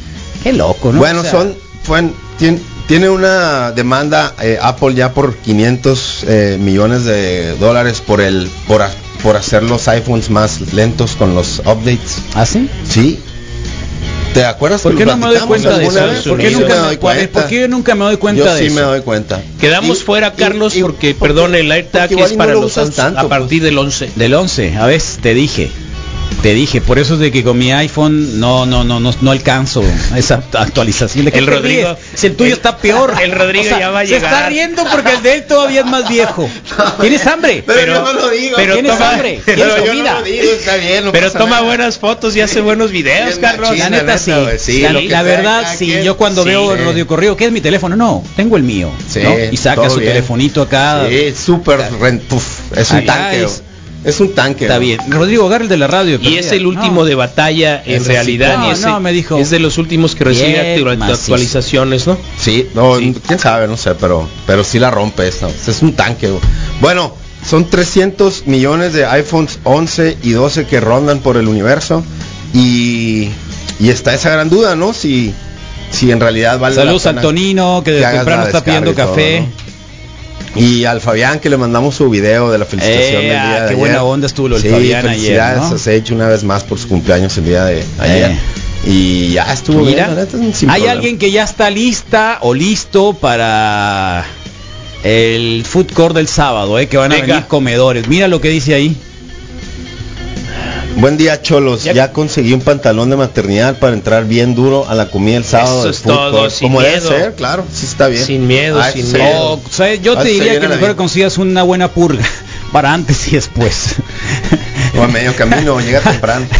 [SPEAKER 1] Qué loco, ¿no?
[SPEAKER 8] Bueno,
[SPEAKER 1] O sea,
[SPEAKER 8] son, fue, tien- tiene una demanda eh, Apple ya por 500 eh, millones de dólares por el, por, a- por hacer los iPhones más lentos con los updates.
[SPEAKER 1] ¿Ah, sí?
[SPEAKER 8] Sí. ¿Te acuerdas
[SPEAKER 1] ¿Por
[SPEAKER 8] que
[SPEAKER 1] qué no me doy cuenta de eso? ¿Por qué nunca
[SPEAKER 8] me doy cuenta.
[SPEAKER 1] ¿Por qué yo nunca me doy cuenta
[SPEAKER 8] Yo
[SPEAKER 1] de
[SPEAKER 8] sí
[SPEAKER 1] eso?
[SPEAKER 8] me doy cuenta.
[SPEAKER 7] Quedamos
[SPEAKER 8] Y-
[SPEAKER 7] fuera,
[SPEAKER 8] y-
[SPEAKER 7] Carlos,
[SPEAKER 8] y-
[SPEAKER 7] porque,
[SPEAKER 8] porque-
[SPEAKER 7] perdón, el AirTag es
[SPEAKER 8] y no
[SPEAKER 7] para
[SPEAKER 8] lo
[SPEAKER 7] los
[SPEAKER 8] usas
[SPEAKER 7] 11,
[SPEAKER 8] tanto,
[SPEAKER 7] a partir del 11.
[SPEAKER 1] Del 11, a ver, te dije. Te dije, por eso es de que con mi iPhone no no no no, no alcanzo esa actualización. ¿De qué
[SPEAKER 7] El
[SPEAKER 1] te
[SPEAKER 7] Rodrigo-
[SPEAKER 1] ríes? Si el tuyo
[SPEAKER 7] el-
[SPEAKER 1] está peor.
[SPEAKER 7] el Rodrigo ya va a
[SPEAKER 1] Se está
[SPEAKER 7] llegar.
[SPEAKER 1] riendo porque el de él todavía es más viejo. ¿Tienes hambre?
[SPEAKER 8] Pero, yo no lo digo.
[SPEAKER 7] pero
[SPEAKER 1] ¿Tienes
[SPEAKER 7] toma-
[SPEAKER 1] hambre?
[SPEAKER 7] pero
[SPEAKER 1] ¿Quieres
[SPEAKER 8] yo no lo digo, está bien, no
[SPEAKER 7] Pero toma
[SPEAKER 8] nada.
[SPEAKER 7] buenas fotos y hace buenos videos, Carlos.
[SPEAKER 1] La neta sí.
[SPEAKER 8] sí,
[SPEAKER 1] la
[SPEAKER 8] lo que
[SPEAKER 1] la
[SPEAKER 8] sea,
[SPEAKER 1] verdad sí. Yo cuando
[SPEAKER 8] Sí,
[SPEAKER 1] veo
[SPEAKER 8] eh.
[SPEAKER 1] el radio corrido, ¿qué es mi teléfono? No, tengo el mío.
[SPEAKER 8] Sí,
[SPEAKER 1] ¿no? Y saca su
[SPEAKER 8] bien.
[SPEAKER 1] telefonito acá.
[SPEAKER 8] Sí, súper es un tanque.
[SPEAKER 1] es-
[SPEAKER 8] Es un tanque.
[SPEAKER 1] Está bien. Rodrigo, agarra el de la radio.
[SPEAKER 7] Y es el último
[SPEAKER 1] No.
[SPEAKER 7] de batalla en realidad.
[SPEAKER 1] no,
[SPEAKER 7] y ese
[SPEAKER 1] no, me dijo.
[SPEAKER 7] Es de los últimos que recibe actualizaciones, ¿no?
[SPEAKER 8] Sí, no, quién sabe, no sé, pero pero sí la rompe esta. Es un tanque. güey. Bueno, son 300 millones de iPhones 11 y 12 que rondan por el universo y y está esa gran duda, ¿no? Si si en realidad vale la
[SPEAKER 1] Saludos a
[SPEAKER 8] pena
[SPEAKER 1] Antonino, que
[SPEAKER 8] que
[SPEAKER 1] desde temprano
[SPEAKER 8] la
[SPEAKER 1] está pidiendo café.
[SPEAKER 8] todo, ¿no? Y al Fabián que le mandamos su video de la felicitación
[SPEAKER 1] Eh,
[SPEAKER 8] del día
[SPEAKER 1] ah,
[SPEAKER 8] de
[SPEAKER 1] qué
[SPEAKER 8] ayer.
[SPEAKER 1] buena onda estuvo del
[SPEAKER 8] sí,
[SPEAKER 1] Fabián ayer,
[SPEAKER 8] felicidades
[SPEAKER 1] ¿no?
[SPEAKER 8] a Sage una vez más por su cumpleaños el día de ayer.
[SPEAKER 1] Eh.
[SPEAKER 8] Y ya estuvo
[SPEAKER 1] Mira,
[SPEAKER 8] bien, neta,
[SPEAKER 1] hay
[SPEAKER 8] problema.
[SPEAKER 1] alguien que ya está lista o listo para el food court del sábado, eh, que van a venir comedores. Mira lo que dice ahí.
[SPEAKER 8] Buen día, Cholos.
[SPEAKER 7] Ya-
[SPEAKER 8] Ya, conseguí un pantalón de maternidad para entrar bien duro a la comida el sábado.
[SPEAKER 7] Eso es todo, sin
[SPEAKER 8] Como debe
[SPEAKER 7] miedo.
[SPEAKER 8] ser, claro, sí está bien.
[SPEAKER 7] Sin miedo,
[SPEAKER 8] Ah,
[SPEAKER 7] sin
[SPEAKER 8] sí.
[SPEAKER 7] miedo.
[SPEAKER 1] O, o sea, yo
[SPEAKER 8] Ah,
[SPEAKER 1] te diría que
[SPEAKER 8] la
[SPEAKER 1] mejor consigas una buena purga para antes y después.
[SPEAKER 8] O a medio camino, llega temprano.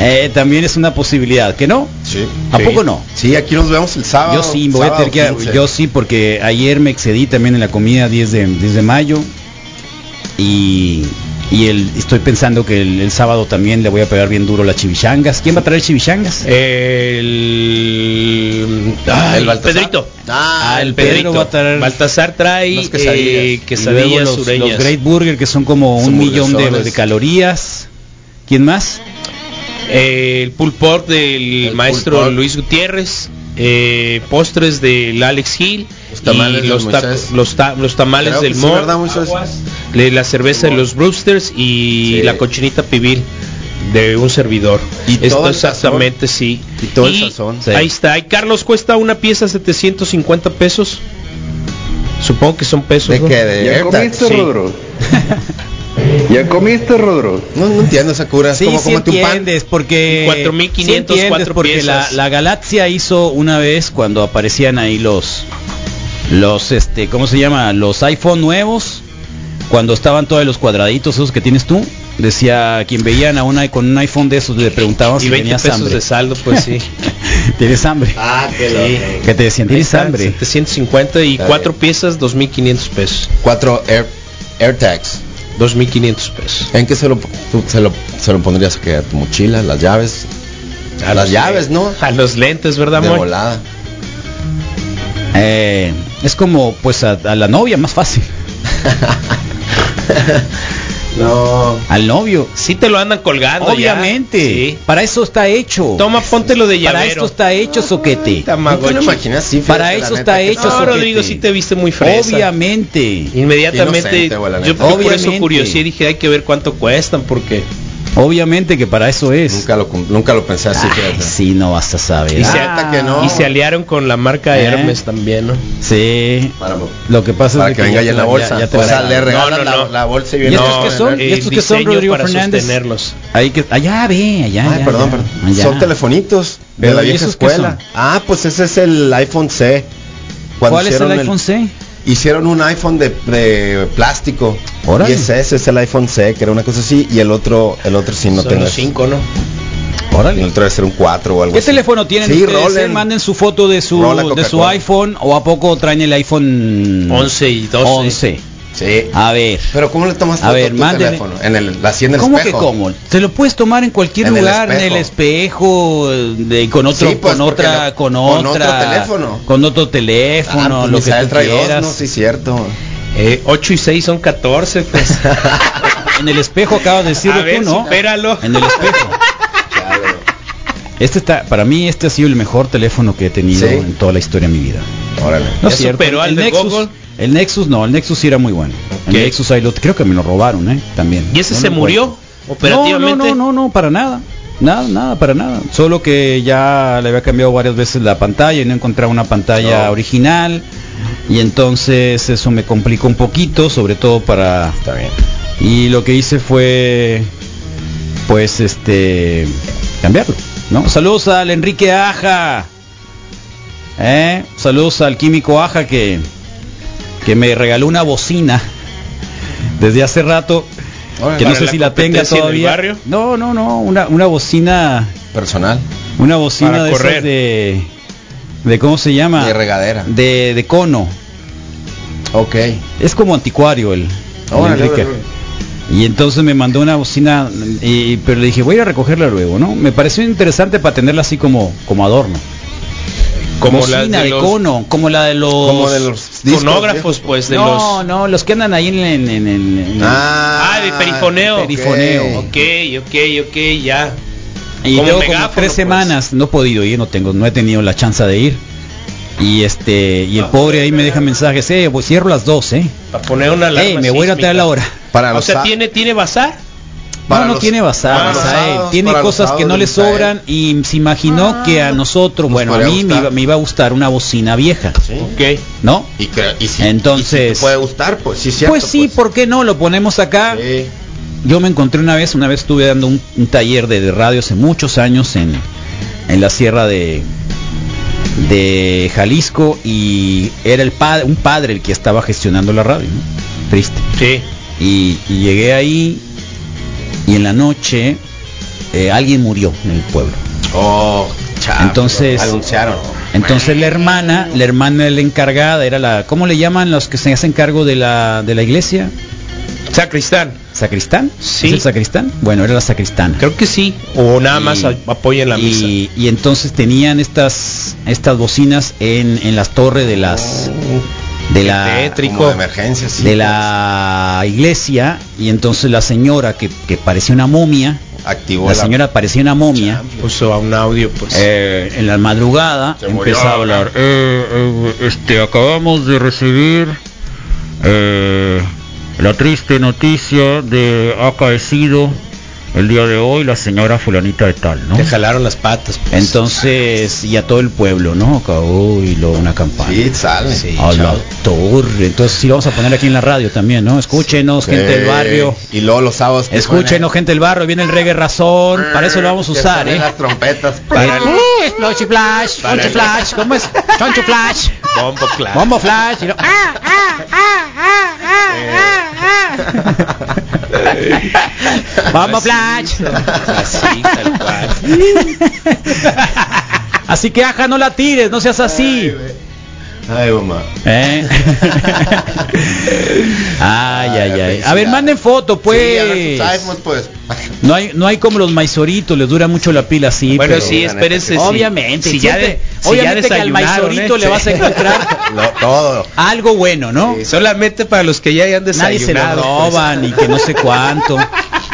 [SPEAKER 1] Eh, también es una posibilidad, ¿que no?
[SPEAKER 8] Sí.
[SPEAKER 1] ¿A
[SPEAKER 8] Sí.
[SPEAKER 1] poco no?
[SPEAKER 8] Sí, aquí nos vemos el sábado.
[SPEAKER 1] Yo sí, voy a tener que,
[SPEAKER 8] 15.
[SPEAKER 1] yo sí, porque ayer me excedí también en la comida 10 de, 10 de mayo y, y el, estoy pensando que el, el sábado también le voy a pegar bien duro las chivichangas. ¿Quién va a traer chivichangas?
[SPEAKER 7] El, ay,
[SPEAKER 8] El Baltasar.
[SPEAKER 7] Pedrito.
[SPEAKER 8] Ah,
[SPEAKER 1] el
[SPEAKER 7] Pedrito.
[SPEAKER 1] Pedro va a traer
[SPEAKER 7] Baltasar trae
[SPEAKER 8] Unas quesadillas.
[SPEAKER 7] eh, quesadillas
[SPEAKER 1] los,
[SPEAKER 7] sureñas.
[SPEAKER 1] los Great Burger que son como un millón de, de calorías. ¿Quién más?
[SPEAKER 7] Eh, el pork del
[SPEAKER 8] El
[SPEAKER 7] maestro. Luis Gutiérrez. Eh, postres del Alex Hill.
[SPEAKER 8] Los tamales
[SPEAKER 7] y los, ta-
[SPEAKER 8] Moisés.
[SPEAKER 7] los, ta- los tamales
[SPEAKER 8] Creo
[SPEAKER 7] del
[SPEAKER 8] sí,
[SPEAKER 7] Mo.
[SPEAKER 8] ¿verdad, Moisés?
[SPEAKER 7] de la cerveza de los Brewsters y
[SPEAKER 8] Sí.
[SPEAKER 7] la cochinita pibil de un servidor.
[SPEAKER 8] Y
[SPEAKER 7] Esto
[SPEAKER 8] todo sazón.
[SPEAKER 7] exactamente sí.
[SPEAKER 8] Y todo el sazón. Sí.
[SPEAKER 7] Ahí está. Y Carlos cuesta una pieza 750 pesos. Supongo que son pesos.
[SPEAKER 8] ¿De
[SPEAKER 7] ¿no?
[SPEAKER 8] qué? ¿De.
[SPEAKER 10] ¿Ya comiste, Rodro?
[SPEAKER 8] No, no entiendo esa cura. Es
[SPEAKER 1] Sí,
[SPEAKER 8] como
[SPEAKER 1] sí
[SPEAKER 8] comerte un pan.
[SPEAKER 1] entiendes, porque
[SPEAKER 7] 4,500,
[SPEAKER 1] sí entiendes, porque la, la Galaxia hizo una vez cuando aparecían ahí los los este, ¿cómo se llama? Los iPhone nuevos, cuando estaban todos los cuadraditos esos que tienes tú, decía quien veían a una con un iPhone de esos le preguntaban
[SPEAKER 7] Y
[SPEAKER 1] si
[SPEAKER 7] 20
[SPEAKER 1] tenías
[SPEAKER 7] pesos
[SPEAKER 1] hambre.
[SPEAKER 7] de saldo, pues sí.
[SPEAKER 1] ¿Tienes hambre?
[SPEAKER 8] Ah, qué
[SPEAKER 7] Sí.
[SPEAKER 8] loco.
[SPEAKER 1] Que te decían, ¿tienes
[SPEAKER 7] está,
[SPEAKER 1] hambre?
[SPEAKER 7] 750 y
[SPEAKER 8] Está
[SPEAKER 7] cuatro
[SPEAKER 8] bien.
[SPEAKER 7] piezas 2500 pesos.
[SPEAKER 8] Cuatro Air, AirTags.
[SPEAKER 7] 2500 pesos.
[SPEAKER 8] ¿En qué se lo, tú se lo, se lo pondrías que a tu mochila, las llaves?
[SPEAKER 7] A
[SPEAKER 8] las llaves, ¿no?
[SPEAKER 7] A los lentes, ¿verdad,
[SPEAKER 8] De
[SPEAKER 7] amor?
[SPEAKER 8] volada.
[SPEAKER 1] Eh, es como pues a, a la novia más fácil,
[SPEAKER 8] No.
[SPEAKER 1] al novio.
[SPEAKER 7] Sí te lo andan colgando ya.
[SPEAKER 1] Obviamente,
[SPEAKER 7] Sí.
[SPEAKER 1] para eso está hecho.
[SPEAKER 7] Toma, póntelo de
[SPEAKER 1] Para
[SPEAKER 7] llavero.
[SPEAKER 1] esto está hecho soquete.
[SPEAKER 8] ¿No te lo
[SPEAKER 7] Tamagotchi.
[SPEAKER 8] imaginas? Sí,
[SPEAKER 1] Para eso está hecho
[SPEAKER 7] No,
[SPEAKER 1] soquete.
[SPEAKER 7] Rodrigo, sí te viste muy fresa.
[SPEAKER 1] Obviamente.
[SPEAKER 7] Inmediatamente,
[SPEAKER 8] Inocente,
[SPEAKER 7] yo, por eso y dije, hay que ver cuánto cuestan, porque...
[SPEAKER 1] Obviamente que para eso es.
[SPEAKER 8] Nunca lo, nunca lo pensé así,
[SPEAKER 1] Ay, sí, no vas a saber.
[SPEAKER 7] Y se,
[SPEAKER 8] neta que no.
[SPEAKER 7] y se aliaron con la marca
[SPEAKER 1] ¿Eh?
[SPEAKER 7] Hermes también, ¿no?
[SPEAKER 1] Sí.
[SPEAKER 8] Para,
[SPEAKER 1] Lo que pasa
[SPEAKER 8] para
[SPEAKER 1] es
[SPEAKER 8] que
[SPEAKER 1] de
[SPEAKER 8] venga
[SPEAKER 1] ya
[SPEAKER 8] ya en la bolsa.
[SPEAKER 1] ya te
[SPEAKER 8] o
[SPEAKER 1] la-
[SPEAKER 8] sea, le regalan
[SPEAKER 7] No, no,
[SPEAKER 8] la,
[SPEAKER 7] no.
[SPEAKER 8] la bolsa y
[SPEAKER 1] ¿Y
[SPEAKER 8] viene
[SPEAKER 1] estos
[SPEAKER 8] todo
[SPEAKER 1] qué
[SPEAKER 8] en
[SPEAKER 1] son? ¿Y estos qué son, Rodrigo
[SPEAKER 7] para
[SPEAKER 1] Fernández?
[SPEAKER 7] sostenerlos.
[SPEAKER 1] Ahí que, allá ve, allá.
[SPEAKER 8] Ay,
[SPEAKER 1] ya,
[SPEAKER 8] perdón,
[SPEAKER 1] ya.
[SPEAKER 8] perdón.
[SPEAKER 1] Allá.
[SPEAKER 8] Son telefonitos de
[SPEAKER 1] Pero,
[SPEAKER 8] la
[SPEAKER 1] ¿y
[SPEAKER 8] vieja escuela.
[SPEAKER 1] son?
[SPEAKER 8] Ah, pues ese es el iPhone C. Cuando
[SPEAKER 1] ¿Cuál es el iPhone C?
[SPEAKER 8] Hicieron un iPhone de, de plástico.
[SPEAKER 1] Órale.
[SPEAKER 8] Y ese, ese es el iPhone C, que era una cosa así, y el otro, el otro sí no
[SPEAKER 7] Son
[SPEAKER 8] tengo.
[SPEAKER 7] los cinco, ¿no?
[SPEAKER 8] Órale. El otro debe ser un 4 o algo
[SPEAKER 1] ¿Qué
[SPEAKER 8] así.
[SPEAKER 1] teléfono tienen
[SPEAKER 8] Sí,
[SPEAKER 1] ustedes? eh? Manden su foto de su de su iPhone o a poco traen el iPhone
[SPEAKER 7] 11 y 12.
[SPEAKER 1] 11.
[SPEAKER 8] Sí.
[SPEAKER 1] A ver.
[SPEAKER 8] Pero ¿cómo le tomas
[SPEAKER 1] A ver,
[SPEAKER 8] tu teléfono? En el, así en el
[SPEAKER 1] ¿Cómo
[SPEAKER 8] espejo.
[SPEAKER 1] que cómo? Te lo puedes tomar en cualquier
[SPEAKER 8] En el
[SPEAKER 1] lugar, en el
[SPEAKER 8] espejo.
[SPEAKER 1] de- con otro,
[SPEAKER 8] Sí, pues,
[SPEAKER 1] con otra,
[SPEAKER 8] lo-
[SPEAKER 1] con
[SPEAKER 8] con
[SPEAKER 1] otra,
[SPEAKER 8] otro teléfono.
[SPEAKER 1] con otro teléfono,
[SPEAKER 8] Ah, pues
[SPEAKER 1] lo que tú quieras.
[SPEAKER 8] no, sí, cierto.
[SPEAKER 7] Eh, 8 y 6 son 14, pues.
[SPEAKER 1] En el espejo acabas de decirlo
[SPEAKER 7] A ver,
[SPEAKER 1] tú, ¿no?
[SPEAKER 7] supéralo.
[SPEAKER 1] En el espejo. Este está, para mí este ha sido el mejor teléfono que he tenido
[SPEAKER 8] Sí.
[SPEAKER 1] en toda la historia de mi vida.
[SPEAKER 8] Órale.
[SPEAKER 1] No
[SPEAKER 7] ¿Ya
[SPEAKER 1] es cierto.
[SPEAKER 7] superó al
[SPEAKER 1] el
[SPEAKER 7] de
[SPEAKER 1] Nexus,
[SPEAKER 7] Google?
[SPEAKER 1] El Nexus no, el Nexus sí era muy bueno. El Nexus ahí lo, creo que me lo robaron, ¿eh? También.
[SPEAKER 7] ¿Y ese
[SPEAKER 1] No
[SPEAKER 7] se murió operativamente?
[SPEAKER 1] No, no, no, no, no, para nada. Nada, nada, para nada. Solo que ya le había cambiado varias veces la pantalla y no encontraba una pantalla
[SPEAKER 8] No.
[SPEAKER 1] original. Y entonces eso me complicó un poquito, sobre todo para...
[SPEAKER 8] Está bien.
[SPEAKER 1] Y lo que hice fue, pues, este, cambiarlo, ¿no? Saludos al Enrique Aja. ¿eh? Saludos al químico Aja que, que me regaló una bocina desde hace rato. Que no
[SPEAKER 7] ¿Para
[SPEAKER 1] sé
[SPEAKER 7] la
[SPEAKER 1] si la tenga todavía.
[SPEAKER 7] barrio?
[SPEAKER 1] No, no, no, una, una bocina,
[SPEAKER 8] Personal.
[SPEAKER 1] una bocina
[SPEAKER 7] Para
[SPEAKER 1] de esas
[SPEAKER 7] correr.
[SPEAKER 1] de, de cómo se llama,
[SPEAKER 8] De regadera.
[SPEAKER 1] de, de cono.
[SPEAKER 8] Ok.
[SPEAKER 1] Es como anticuario el, el
[SPEAKER 8] Órale,
[SPEAKER 1] Enrique. Y entonces me mandó una bocina, y, pero le dije, voy a ir a recogerla luego, ¿no? Me pareció interesante para tenerla así como, como adorno.
[SPEAKER 7] Como
[SPEAKER 1] bocina
[SPEAKER 7] las
[SPEAKER 1] de,
[SPEAKER 7] de los
[SPEAKER 1] cono, como la de los...
[SPEAKER 8] Como de los discos,
[SPEAKER 7] fonógrafos, pues, de
[SPEAKER 1] no,
[SPEAKER 7] los...
[SPEAKER 1] no, los que andan ahí en, en- en- en- en-
[SPEAKER 8] Ah,
[SPEAKER 7] Ah, de perifoneo.
[SPEAKER 1] perifoneo.
[SPEAKER 7] Ok, ok, ok, ya.
[SPEAKER 1] Y
[SPEAKER 7] como
[SPEAKER 1] como
[SPEAKER 7] megáfono,
[SPEAKER 1] tres
[SPEAKER 7] pues.
[SPEAKER 1] semanas, no he podido ir, no tengo, no he tenido la chance de ir. Y este, y el pobre ahí me deja mensajes, eh, pues cierro las dos, eh.
[SPEAKER 7] Para poner una alarma
[SPEAKER 1] Eh, me voy a traer la hora.
[SPEAKER 8] Para
[SPEAKER 7] O
[SPEAKER 8] los
[SPEAKER 7] sea, ¿tiene, ¿tiene bazar?
[SPEAKER 8] Para
[SPEAKER 1] no, no
[SPEAKER 8] los-
[SPEAKER 1] tiene
[SPEAKER 8] sábados,
[SPEAKER 1] tiene cosas que no le sobran y se imaginó que a nosotros,
[SPEAKER 8] Nos
[SPEAKER 1] bueno, a mí me iba, me iba a gustar una bocina vieja,
[SPEAKER 8] Sí.
[SPEAKER 7] Ok.
[SPEAKER 1] ¿no?
[SPEAKER 8] Y, que, y si,
[SPEAKER 1] Entonces-
[SPEAKER 8] y si te puede gustar, pues sí, cierto.
[SPEAKER 1] pues sí, ¿por qué no? Lo ponemos acá.
[SPEAKER 8] Sí.
[SPEAKER 1] Yo me encontré una vez, una vez estuve dando un, un taller de, de radio hace muchos años en, en la sierra de de Jalisco y era el padre, un padre el que estaba gestionando la radio, ¿no? Triste.
[SPEAKER 7] Sí.
[SPEAKER 1] Y, y llegué ahí y en la noche eh, alguien murió en el pueblo.
[SPEAKER 8] Oh, chao.
[SPEAKER 1] Entonces-
[SPEAKER 8] anunciaron.
[SPEAKER 1] Entonces la hermana, la hermana de la encargada era la, ¿cómo le llaman los que se hacen cargo de la de la iglesia?
[SPEAKER 7] Sacristán.
[SPEAKER 1] ¿Sacristán?
[SPEAKER 7] Sí.
[SPEAKER 1] ¿Es el sacristán? Bueno, era la sacristana.
[SPEAKER 7] Creo que sí. O nada más
[SPEAKER 1] Y-
[SPEAKER 7] a- apoya en la misa.
[SPEAKER 1] y, y entonces tenían estas estas bocinas en, en las torres de las de la
[SPEAKER 7] tétrico.
[SPEAKER 8] De emergencia, sí.
[SPEAKER 1] de la iglesia y entonces la señora que, que parecía una momia
[SPEAKER 8] Activó
[SPEAKER 1] la señora parecía una momia
[SPEAKER 7] Puso a un audio, pues.
[SPEAKER 1] eh, en la madrugada empezaba a hablar "Eh, eh, este acabamos de recibir eh, la triste noticia de ha acaecido el día de hoy la señora fulanita de tal no
[SPEAKER 7] Te jalaron las patas. pues.
[SPEAKER 1] entonces y a todo el pueblo no acabó y luego una campana
[SPEAKER 8] Sí, sale.
[SPEAKER 7] Sí.
[SPEAKER 1] a la torre entonces sí vamos a poner aquí en la radio también no escúchenos gente del
[SPEAKER 8] Eh,
[SPEAKER 1] barrio
[SPEAKER 8] Y luego los sábados.
[SPEAKER 1] escúchenos gente del barrio viene el reggae razón
[SPEAKER 8] suene-
[SPEAKER 1] para eso lo vamos a usar eh
[SPEAKER 8] las trompetas.
[SPEAKER 7] Para el-
[SPEAKER 1] Eh, Choncho Flash, Flash, ¿cómo es? Choncho Flash,
[SPEAKER 7] Bombo claro.
[SPEAKER 1] Bombo Flash. y lo- ah, Bombo Flash.
[SPEAKER 7] Así, tal cual.
[SPEAKER 1] Así que aja, no la tires, no seas así.
[SPEAKER 8] Ay, mamá.
[SPEAKER 1] ¿Eh? Ay, ay, ay. A ver, manden foto,
[SPEAKER 8] Sí,
[SPEAKER 1] pues.
[SPEAKER 8] iPhones, pues.
[SPEAKER 1] No hay, no hay como los maizoritos, les dura mucho la pila así.
[SPEAKER 7] Bueno,
[SPEAKER 1] pero-
[SPEAKER 7] sí, espérense. sí.
[SPEAKER 1] Obviamente,
[SPEAKER 7] Si ya, de, si
[SPEAKER 1] obviamente
[SPEAKER 7] ya
[SPEAKER 1] que al maizorito
[SPEAKER 7] ¿eh?
[SPEAKER 1] le vas a encontrar
[SPEAKER 8] Lo- todo.
[SPEAKER 1] algo bueno, ¿no?
[SPEAKER 7] Solamente para los que ya hayan
[SPEAKER 1] Nadie se lo
[SPEAKER 7] desayunado.
[SPEAKER 1] roban y que no sé cuánto.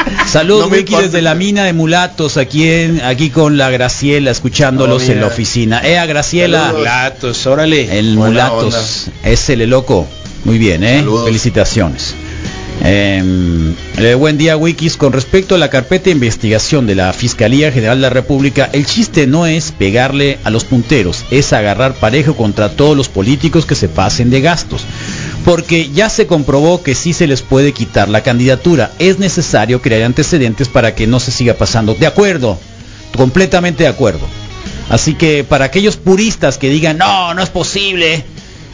[SPEAKER 1] Saludos
[SPEAKER 8] No me
[SPEAKER 1] Wiki desde la mina de mulatos aquí en, aquí con la Graciela escuchándolos
[SPEAKER 8] Oh,
[SPEAKER 1] en la oficina. Eh, a Graciela.
[SPEAKER 7] Mulatos, órale.
[SPEAKER 1] el
[SPEAKER 8] Buena
[SPEAKER 1] mulatos, ese le loco. Muy bien, eh.
[SPEAKER 8] Saludos.
[SPEAKER 1] Felicitaciones. Eh, eh, buen día Wikis, con respecto a la carpeta de investigación de la Fiscalía General de la República, el chiste no es pegarle a los punteros, es agarrar parejo contra todos los políticos que se pasen de gastos, porque ya se comprobó que sí se les puede quitar la candidatura, es necesario crear antecedentes para que no se siga pasando. De acuerdo, completamente de acuerdo. Así que para aquellos puristas que digan, no, no es posible,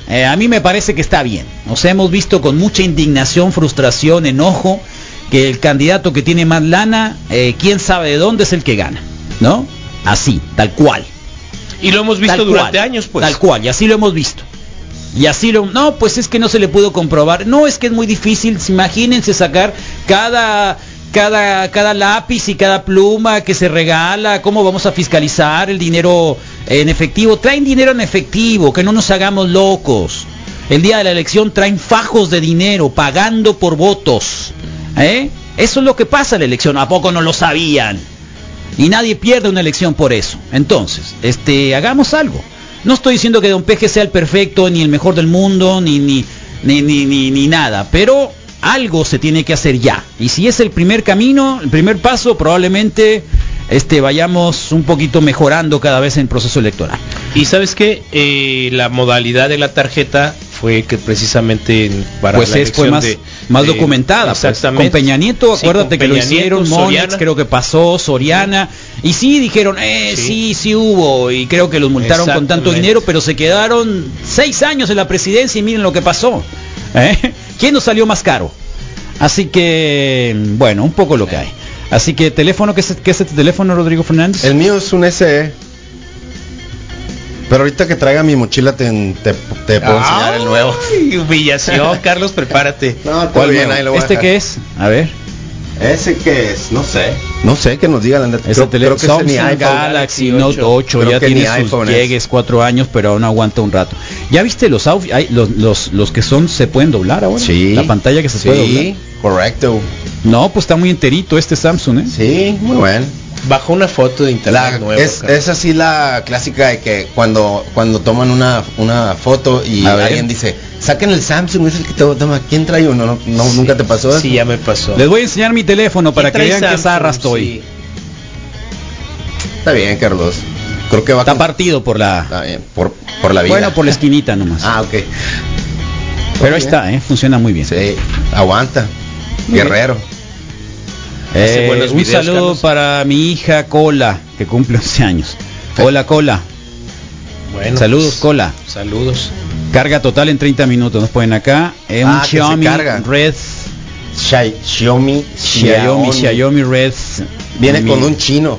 [SPEAKER 1] eh, a mí me parece que está bien. O sea, hemos visto con mucha indignación, frustración, enojo, que el candidato que tiene más lana, eh, quién sabe de dónde es el que gana. ¿No? Así, tal cual.
[SPEAKER 7] Y lo hemos visto
[SPEAKER 1] Tal
[SPEAKER 7] durante
[SPEAKER 1] cual,
[SPEAKER 7] años, pues.
[SPEAKER 1] Tal cual, y así lo hemos visto. Y así lo... No, pues es que no se le pudo comprobar. No, es que es muy difícil. Imagínense sacar cada... Cada, cada lápiz y cada pluma que se regala, cómo vamos a fiscalizar el dinero en efectivo. Traen dinero en efectivo, que no nos hagamos locos. El día de la elección traen fajos de dinero pagando por votos. ¿eh? Eso es lo que pasa en la elección. ¿A poco no lo sabían? Y nadie pierde una elección por eso. Entonces, este, hagamos algo. No estoy diciendo que Don Peje sea el perfecto, ni el mejor del mundo, ni, ni, ni, ni, ni, ni nada, pero algo se tiene que hacer ya. Y si es el primer camino, el primer paso, probablemente este, vayamos un poquito mejorando cada vez en el proceso electoral.
[SPEAKER 7] Y sabes que la modalidad de la tarjeta fue que precisamente para
[SPEAKER 1] pues
[SPEAKER 7] la
[SPEAKER 1] es, fue más,
[SPEAKER 7] de-
[SPEAKER 1] más
[SPEAKER 7] de-
[SPEAKER 1] documentada. pues.
[SPEAKER 7] exactamente.
[SPEAKER 1] Con Peña Nieto, acuérdate que lo hicieron,
[SPEAKER 7] Soriana.
[SPEAKER 1] creo que pasó, Soriana, y sí dijeron, eh, sí. sí, hubo, y creo que los multaron con tanto dinero, pero se quedaron seis años en la presidencia y miren lo que pasó. ¿Eh? ¿Quién nos salió más caro? Así que, bueno, un poco lo que hay. Así que teléfono, ¿qué es, qué es este teléfono, Rodrigo Fernández?
[SPEAKER 8] El mío es un SE. Pero ahorita que traiga mi mochila te, te, te puedo enseñar el nuevo.
[SPEAKER 7] Ay, humillación, Carlos, prepárate.
[SPEAKER 8] No, todo
[SPEAKER 1] ¿Cuál
[SPEAKER 8] bien, ahí lo voy a
[SPEAKER 1] ¿Este
[SPEAKER 8] dejar.
[SPEAKER 1] qué es? A ver.
[SPEAKER 8] ¿Ese qué es? No sé. No sé, que nos diga la neta.
[SPEAKER 1] Ese
[SPEAKER 8] Creo, creo que
[SPEAKER 1] Samsung
[SPEAKER 8] iPhone.
[SPEAKER 1] Galaxy Note 8
[SPEAKER 8] Creo
[SPEAKER 1] ya
[SPEAKER 8] que
[SPEAKER 1] tiene sus llegues cuatro años, pero aún aguanta un rato. ¿Ya viste los los, los, los que son se pueden doblar ahora?
[SPEAKER 8] Sí.
[SPEAKER 1] La pantalla que se
[SPEAKER 8] Sí,
[SPEAKER 1] puede doblar.
[SPEAKER 8] correcto.
[SPEAKER 1] No, pues está muy enterito este Samsung, ¿eh?
[SPEAKER 8] Sí, muy bueno.
[SPEAKER 7] Bajó una foto de internet
[SPEAKER 8] La-
[SPEAKER 7] nuevo.
[SPEAKER 8] es, así la clásica de que cuando cuando toman una, una foto y
[SPEAKER 1] A ver.
[SPEAKER 8] alguien dice, saquen el Samsung, es el que te toma. ¿Quién trae uno? ¿No, no- nunca te pasó eso?
[SPEAKER 7] Sí, ya me pasó.
[SPEAKER 1] Les voy a enseñar mi teléfono para que vean qué zarra estoy.
[SPEAKER 7] Sí.
[SPEAKER 8] Está bien, Carlos. Creo que va
[SPEAKER 1] Está
[SPEAKER 8] con-
[SPEAKER 1] partido por la...
[SPEAKER 8] Está bien, por, por la vida.
[SPEAKER 1] Bueno, por la esquinita nomás.
[SPEAKER 8] Ah, ok.
[SPEAKER 1] pero ahí está, ¿eh? Funciona muy bien.
[SPEAKER 8] Sí, aguanta.
[SPEAKER 1] Muy bien. Eh,
[SPEAKER 7] buenos
[SPEAKER 1] un
[SPEAKER 7] videos,
[SPEAKER 1] saludo
[SPEAKER 7] Carlos.
[SPEAKER 1] para mi hija Cola, que cumple 11 años. Hola Cola.
[SPEAKER 7] Bueno,
[SPEAKER 1] Saludos
[SPEAKER 7] pues,
[SPEAKER 1] Cola.
[SPEAKER 7] Saludos.
[SPEAKER 1] Carga total en 30 minutos, nos ponen acá. Eh, un
[SPEAKER 8] Ah, se
[SPEAKER 1] Xiaomi
[SPEAKER 8] carga.
[SPEAKER 1] Red
[SPEAKER 8] Xi- Xiaomi.
[SPEAKER 1] Xiaomi, Xiaomi Red.
[SPEAKER 8] Viene
[SPEAKER 1] Mi-
[SPEAKER 8] con un chino.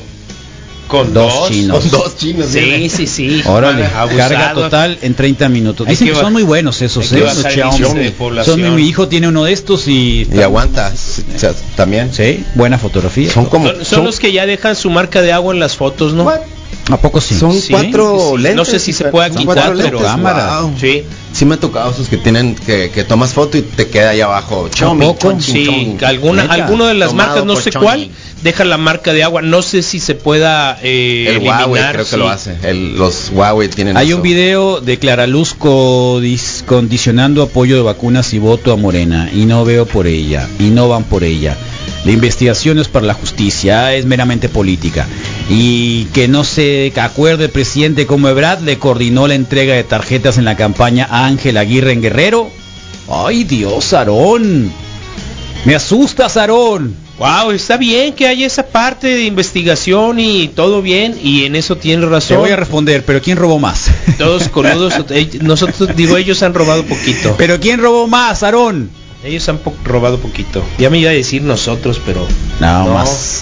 [SPEAKER 7] Con
[SPEAKER 1] Dos
[SPEAKER 7] dos.
[SPEAKER 1] chinos.
[SPEAKER 8] Con dos chinos.
[SPEAKER 7] Sí,
[SPEAKER 8] viene.
[SPEAKER 7] sí, sí.
[SPEAKER 1] Órale,
[SPEAKER 7] Abusado.
[SPEAKER 1] carga total en 30 minutos. Dicen
[SPEAKER 7] que
[SPEAKER 1] son muy buenos esos, ¿eh? Los Xiaomi. Son mi, hijo tiene uno de estos y,
[SPEAKER 8] Y aguanta. O sea, también.
[SPEAKER 1] Sí, buena fotografía.
[SPEAKER 8] Son como.
[SPEAKER 7] Son, son los que ya dejan su marca de agua en las fotos, ¿no?
[SPEAKER 1] ¿A poco sí?
[SPEAKER 8] Son
[SPEAKER 7] Sí,
[SPEAKER 8] cuatro
[SPEAKER 7] sí, sí.
[SPEAKER 8] lentes.
[SPEAKER 7] No sé si se puede quitar,
[SPEAKER 8] cuatro
[SPEAKER 7] pero
[SPEAKER 1] cámara.
[SPEAKER 8] wow.
[SPEAKER 7] Sí.
[SPEAKER 8] Sí me ha tocado esos que tienen que, que tomas foto y te queda ahí abajo. Xiaomi,
[SPEAKER 1] poco?
[SPEAKER 7] Sí,
[SPEAKER 8] chon.
[SPEAKER 7] alguna,
[SPEAKER 1] Neta.
[SPEAKER 7] alguno de las
[SPEAKER 8] Tomado
[SPEAKER 7] marcas, no sé
[SPEAKER 8] Choni.
[SPEAKER 7] cuál, deja la marca de agua. No sé si se pueda eh,
[SPEAKER 8] El
[SPEAKER 7] eliminar.
[SPEAKER 8] Huawei creo que lo hace. El- los Huawei tienen
[SPEAKER 1] Hay
[SPEAKER 8] eso.
[SPEAKER 1] un video de Clara Luz codis- condicionando apoyo de vacunas y voto a Morena y no veo por ella y no van por ella. La investigación es para la justicia, es meramente política. Y que no se acuerde el presidente como Ebrard le coordinó la entrega de tarjetas en la campaña a Ángel Aguirre en Guerrero. Ay Dios, Aarón. Me asustas, Aarón.
[SPEAKER 7] Wow, está bien que haya esa parte de investigación y todo bien y en eso tiene
[SPEAKER 1] Te
[SPEAKER 7] razón.
[SPEAKER 1] voy a responder, pero ¿quién robó más?
[SPEAKER 7] Todos coludos, nosotros digo ellos han robado poquito.
[SPEAKER 1] pero ¿quién robó más, Aarón?
[SPEAKER 7] Ellos han po- robado poquito. Ya me iba a decir nosotros, pero
[SPEAKER 1] No,
[SPEAKER 7] No.
[SPEAKER 1] más.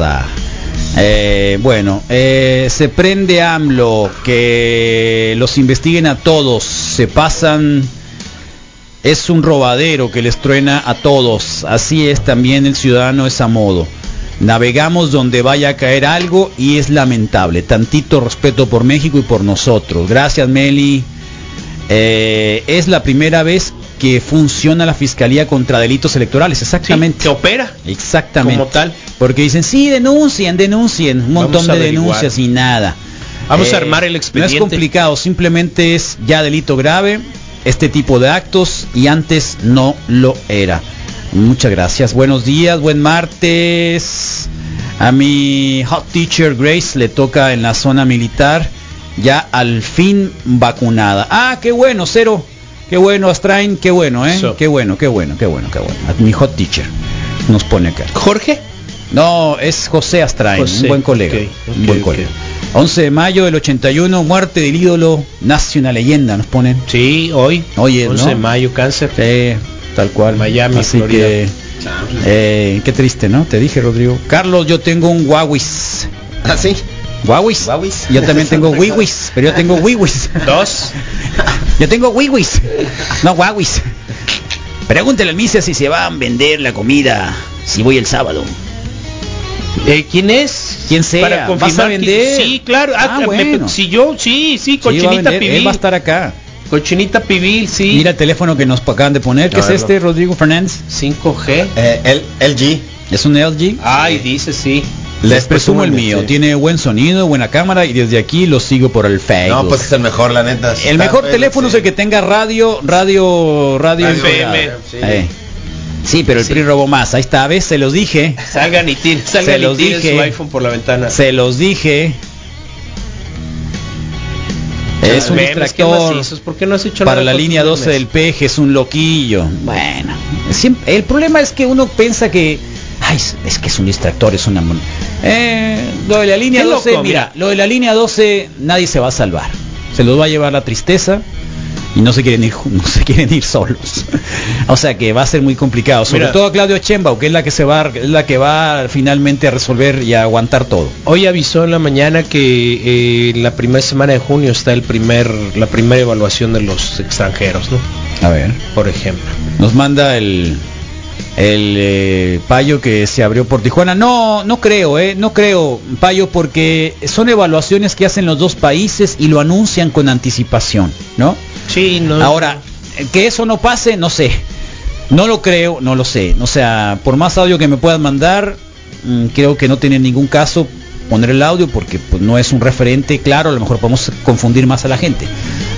[SPEAKER 1] Eh, bueno, eh, se prende AMLO, que los investiguen a todos, se pasan, es un robadero que les truena a todos, así es también el ciudadano es a modo. Navegamos donde vaya a caer algo y es lamentable. Tantito respeto por México y por nosotros. Gracias Meli. Eh, es la primera vez que funciona la Fiscalía contra Delitos Electorales, exactamente.
[SPEAKER 7] que opera
[SPEAKER 1] Exactamente.
[SPEAKER 7] como tal.
[SPEAKER 1] Porque dicen, sí, denuncien, denuncien, un montón de
[SPEAKER 7] averiguar.
[SPEAKER 1] denuncias y nada.
[SPEAKER 7] Vamos
[SPEAKER 1] Eh,
[SPEAKER 7] a armar el
[SPEAKER 1] No
[SPEAKER 7] expediente.
[SPEAKER 1] es complicado, simplemente es ya delito grave, este tipo de actos y antes no lo era. Muchas gracias, buenos días, buen martes. A mi hot teacher Grace le toca en la zona militar, ya al fin vacunada. Ah, qué bueno, cero. Qué bueno, Astrain, qué bueno, ¿eh?
[SPEAKER 7] So.
[SPEAKER 1] Qué bueno, qué bueno, qué bueno, qué bueno. Mi hot teacher nos pone acá.
[SPEAKER 7] Jorge.
[SPEAKER 1] No, es José Astrain,
[SPEAKER 7] José,
[SPEAKER 1] un buen colega. un buen colega. 11 de mayo del 81, muerte del ídolo, nace una leyenda, nos ponen.
[SPEAKER 7] Sí, hoy.
[SPEAKER 1] Oye,
[SPEAKER 7] 11
[SPEAKER 1] ¿no?
[SPEAKER 7] de mayo, cáncer.
[SPEAKER 1] Sí, tal cual.
[SPEAKER 7] Miami,
[SPEAKER 1] Así
[SPEAKER 7] Florida.
[SPEAKER 1] que, eh, qué triste, ¿no? Te dije, Rodrigo. Carlos, yo tengo un Huawei.
[SPEAKER 8] ¿Ah, sí?
[SPEAKER 1] Huawis. Yo también tengo Wiwis, pero yo tengo Wiwis.
[SPEAKER 7] Dos.
[SPEAKER 1] Yo tengo Wiwis. No Huawis. Pregúntale al Misa si se va a vender la comida si voy el sábado.
[SPEAKER 7] Eh, ¿Quién es?
[SPEAKER 1] ¿Quién sea?
[SPEAKER 7] Para
[SPEAKER 1] ¿Vas
[SPEAKER 7] confirmar
[SPEAKER 1] a vender?
[SPEAKER 7] que- sí, claro. Ah,
[SPEAKER 1] Ah,
[SPEAKER 7] me-
[SPEAKER 1] bueno.
[SPEAKER 7] si yo, sí, sí,
[SPEAKER 1] Sí,
[SPEAKER 7] cochinita
[SPEAKER 1] vender,
[SPEAKER 7] pibil.
[SPEAKER 1] Él va a estar acá.
[SPEAKER 7] Cochinita pibil, sí.
[SPEAKER 1] Mira el teléfono que nos acaban de poner. ¿Qué
[SPEAKER 8] A
[SPEAKER 1] es
[SPEAKER 8] verlo.
[SPEAKER 1] este, Rodrigo Fernández?
[SPEAKER 7] 5G.
[SPEAKER 8] Eh, el LG.
[SPEAKER 1] ¿Es un LG?
[SPEAKER 7] Ay, dice sí.
[SPEAKER 1] Les presumo el mío.
[SPEAKER 8] sí.
[SPEAKER 1] Tiene buen sonido, buena cámara y desde aquí lo sigo por el Facebook.
[SPEAKER 8] No, pues es el mejor, la neta.
[SPEAKER 1] el mejor teléfono es el que tenga radio, radio, radio.
[SPEAKER 8] FM, sí.
[SPEAKER 1] Eh. Sí, pero el PRI robó más. Ahí está, ¿ves? Se los dije.
[SPEAKER 7] Salgan y tiren, salgan
[SPEAKER 1] Se los
[SPEAKER 7] y tiren
[SPEAKER 1] dije.
[SPEAKER 7] su iPhone por la ventana.
[SPEAKER 1] Se los dije. Es un distractor.
[SPEAKER 7] ¿Por qué no has hecho
[SPEAKER 1] Para la línea
[SPEAKER 7] tus
[SPEAKER 1] 12
[SPEAKER 7] memes?
[SPEAKER 1] del peje es un loquillo. Bueno, siempre- el problema es que uno piensa que, ay, es- es que es un distractor, es una... Eh, lo de la línea
[SPEAKER 7] Qué
[SPEAKER 1] 12,
[SPEAKER 7] loco,
[SPEAKER 1] mira, lo de la línea 12 nadie se va a salvar. Se los va a llevar la tristeza y no se quieren ir, no se quieren ir solos. o sea que va a ser muy complicado, sobre
[SPEAKER 7] Mira.
[SPEAKER 1] todo a Claudio Chembao, que es la que se va, es la que va finalmente a resolver y a aguantar todo.
[SPEAKER 7] Hoy avisó en la mañana que eh, la primera semana de junio está el primer, la primera evaluación de los extranjeros, ¿no?
[SPEAKER 1] A ver.
[SPEAKER 7] Por ejemplo.
[SPEAKER 1] Nos manda el el eh, payo que se abrió por Tijuana. No, no creo, eh, no creo, payo, porque son evaluaciones que hacen los dos países y lo anuncian con anticipación, ¿no?
[SPEAKER 7] Sí, no.
[SPEAKER 1] Ahora, que eso no pase, no sé. No lo creo, no lo sé. O sea, por más audio que me puedan mandar, mm, creo que no tiene ningún caso poner el audio porque pues, no es un referente claro, a lo mejor podemos confundir más a la gente.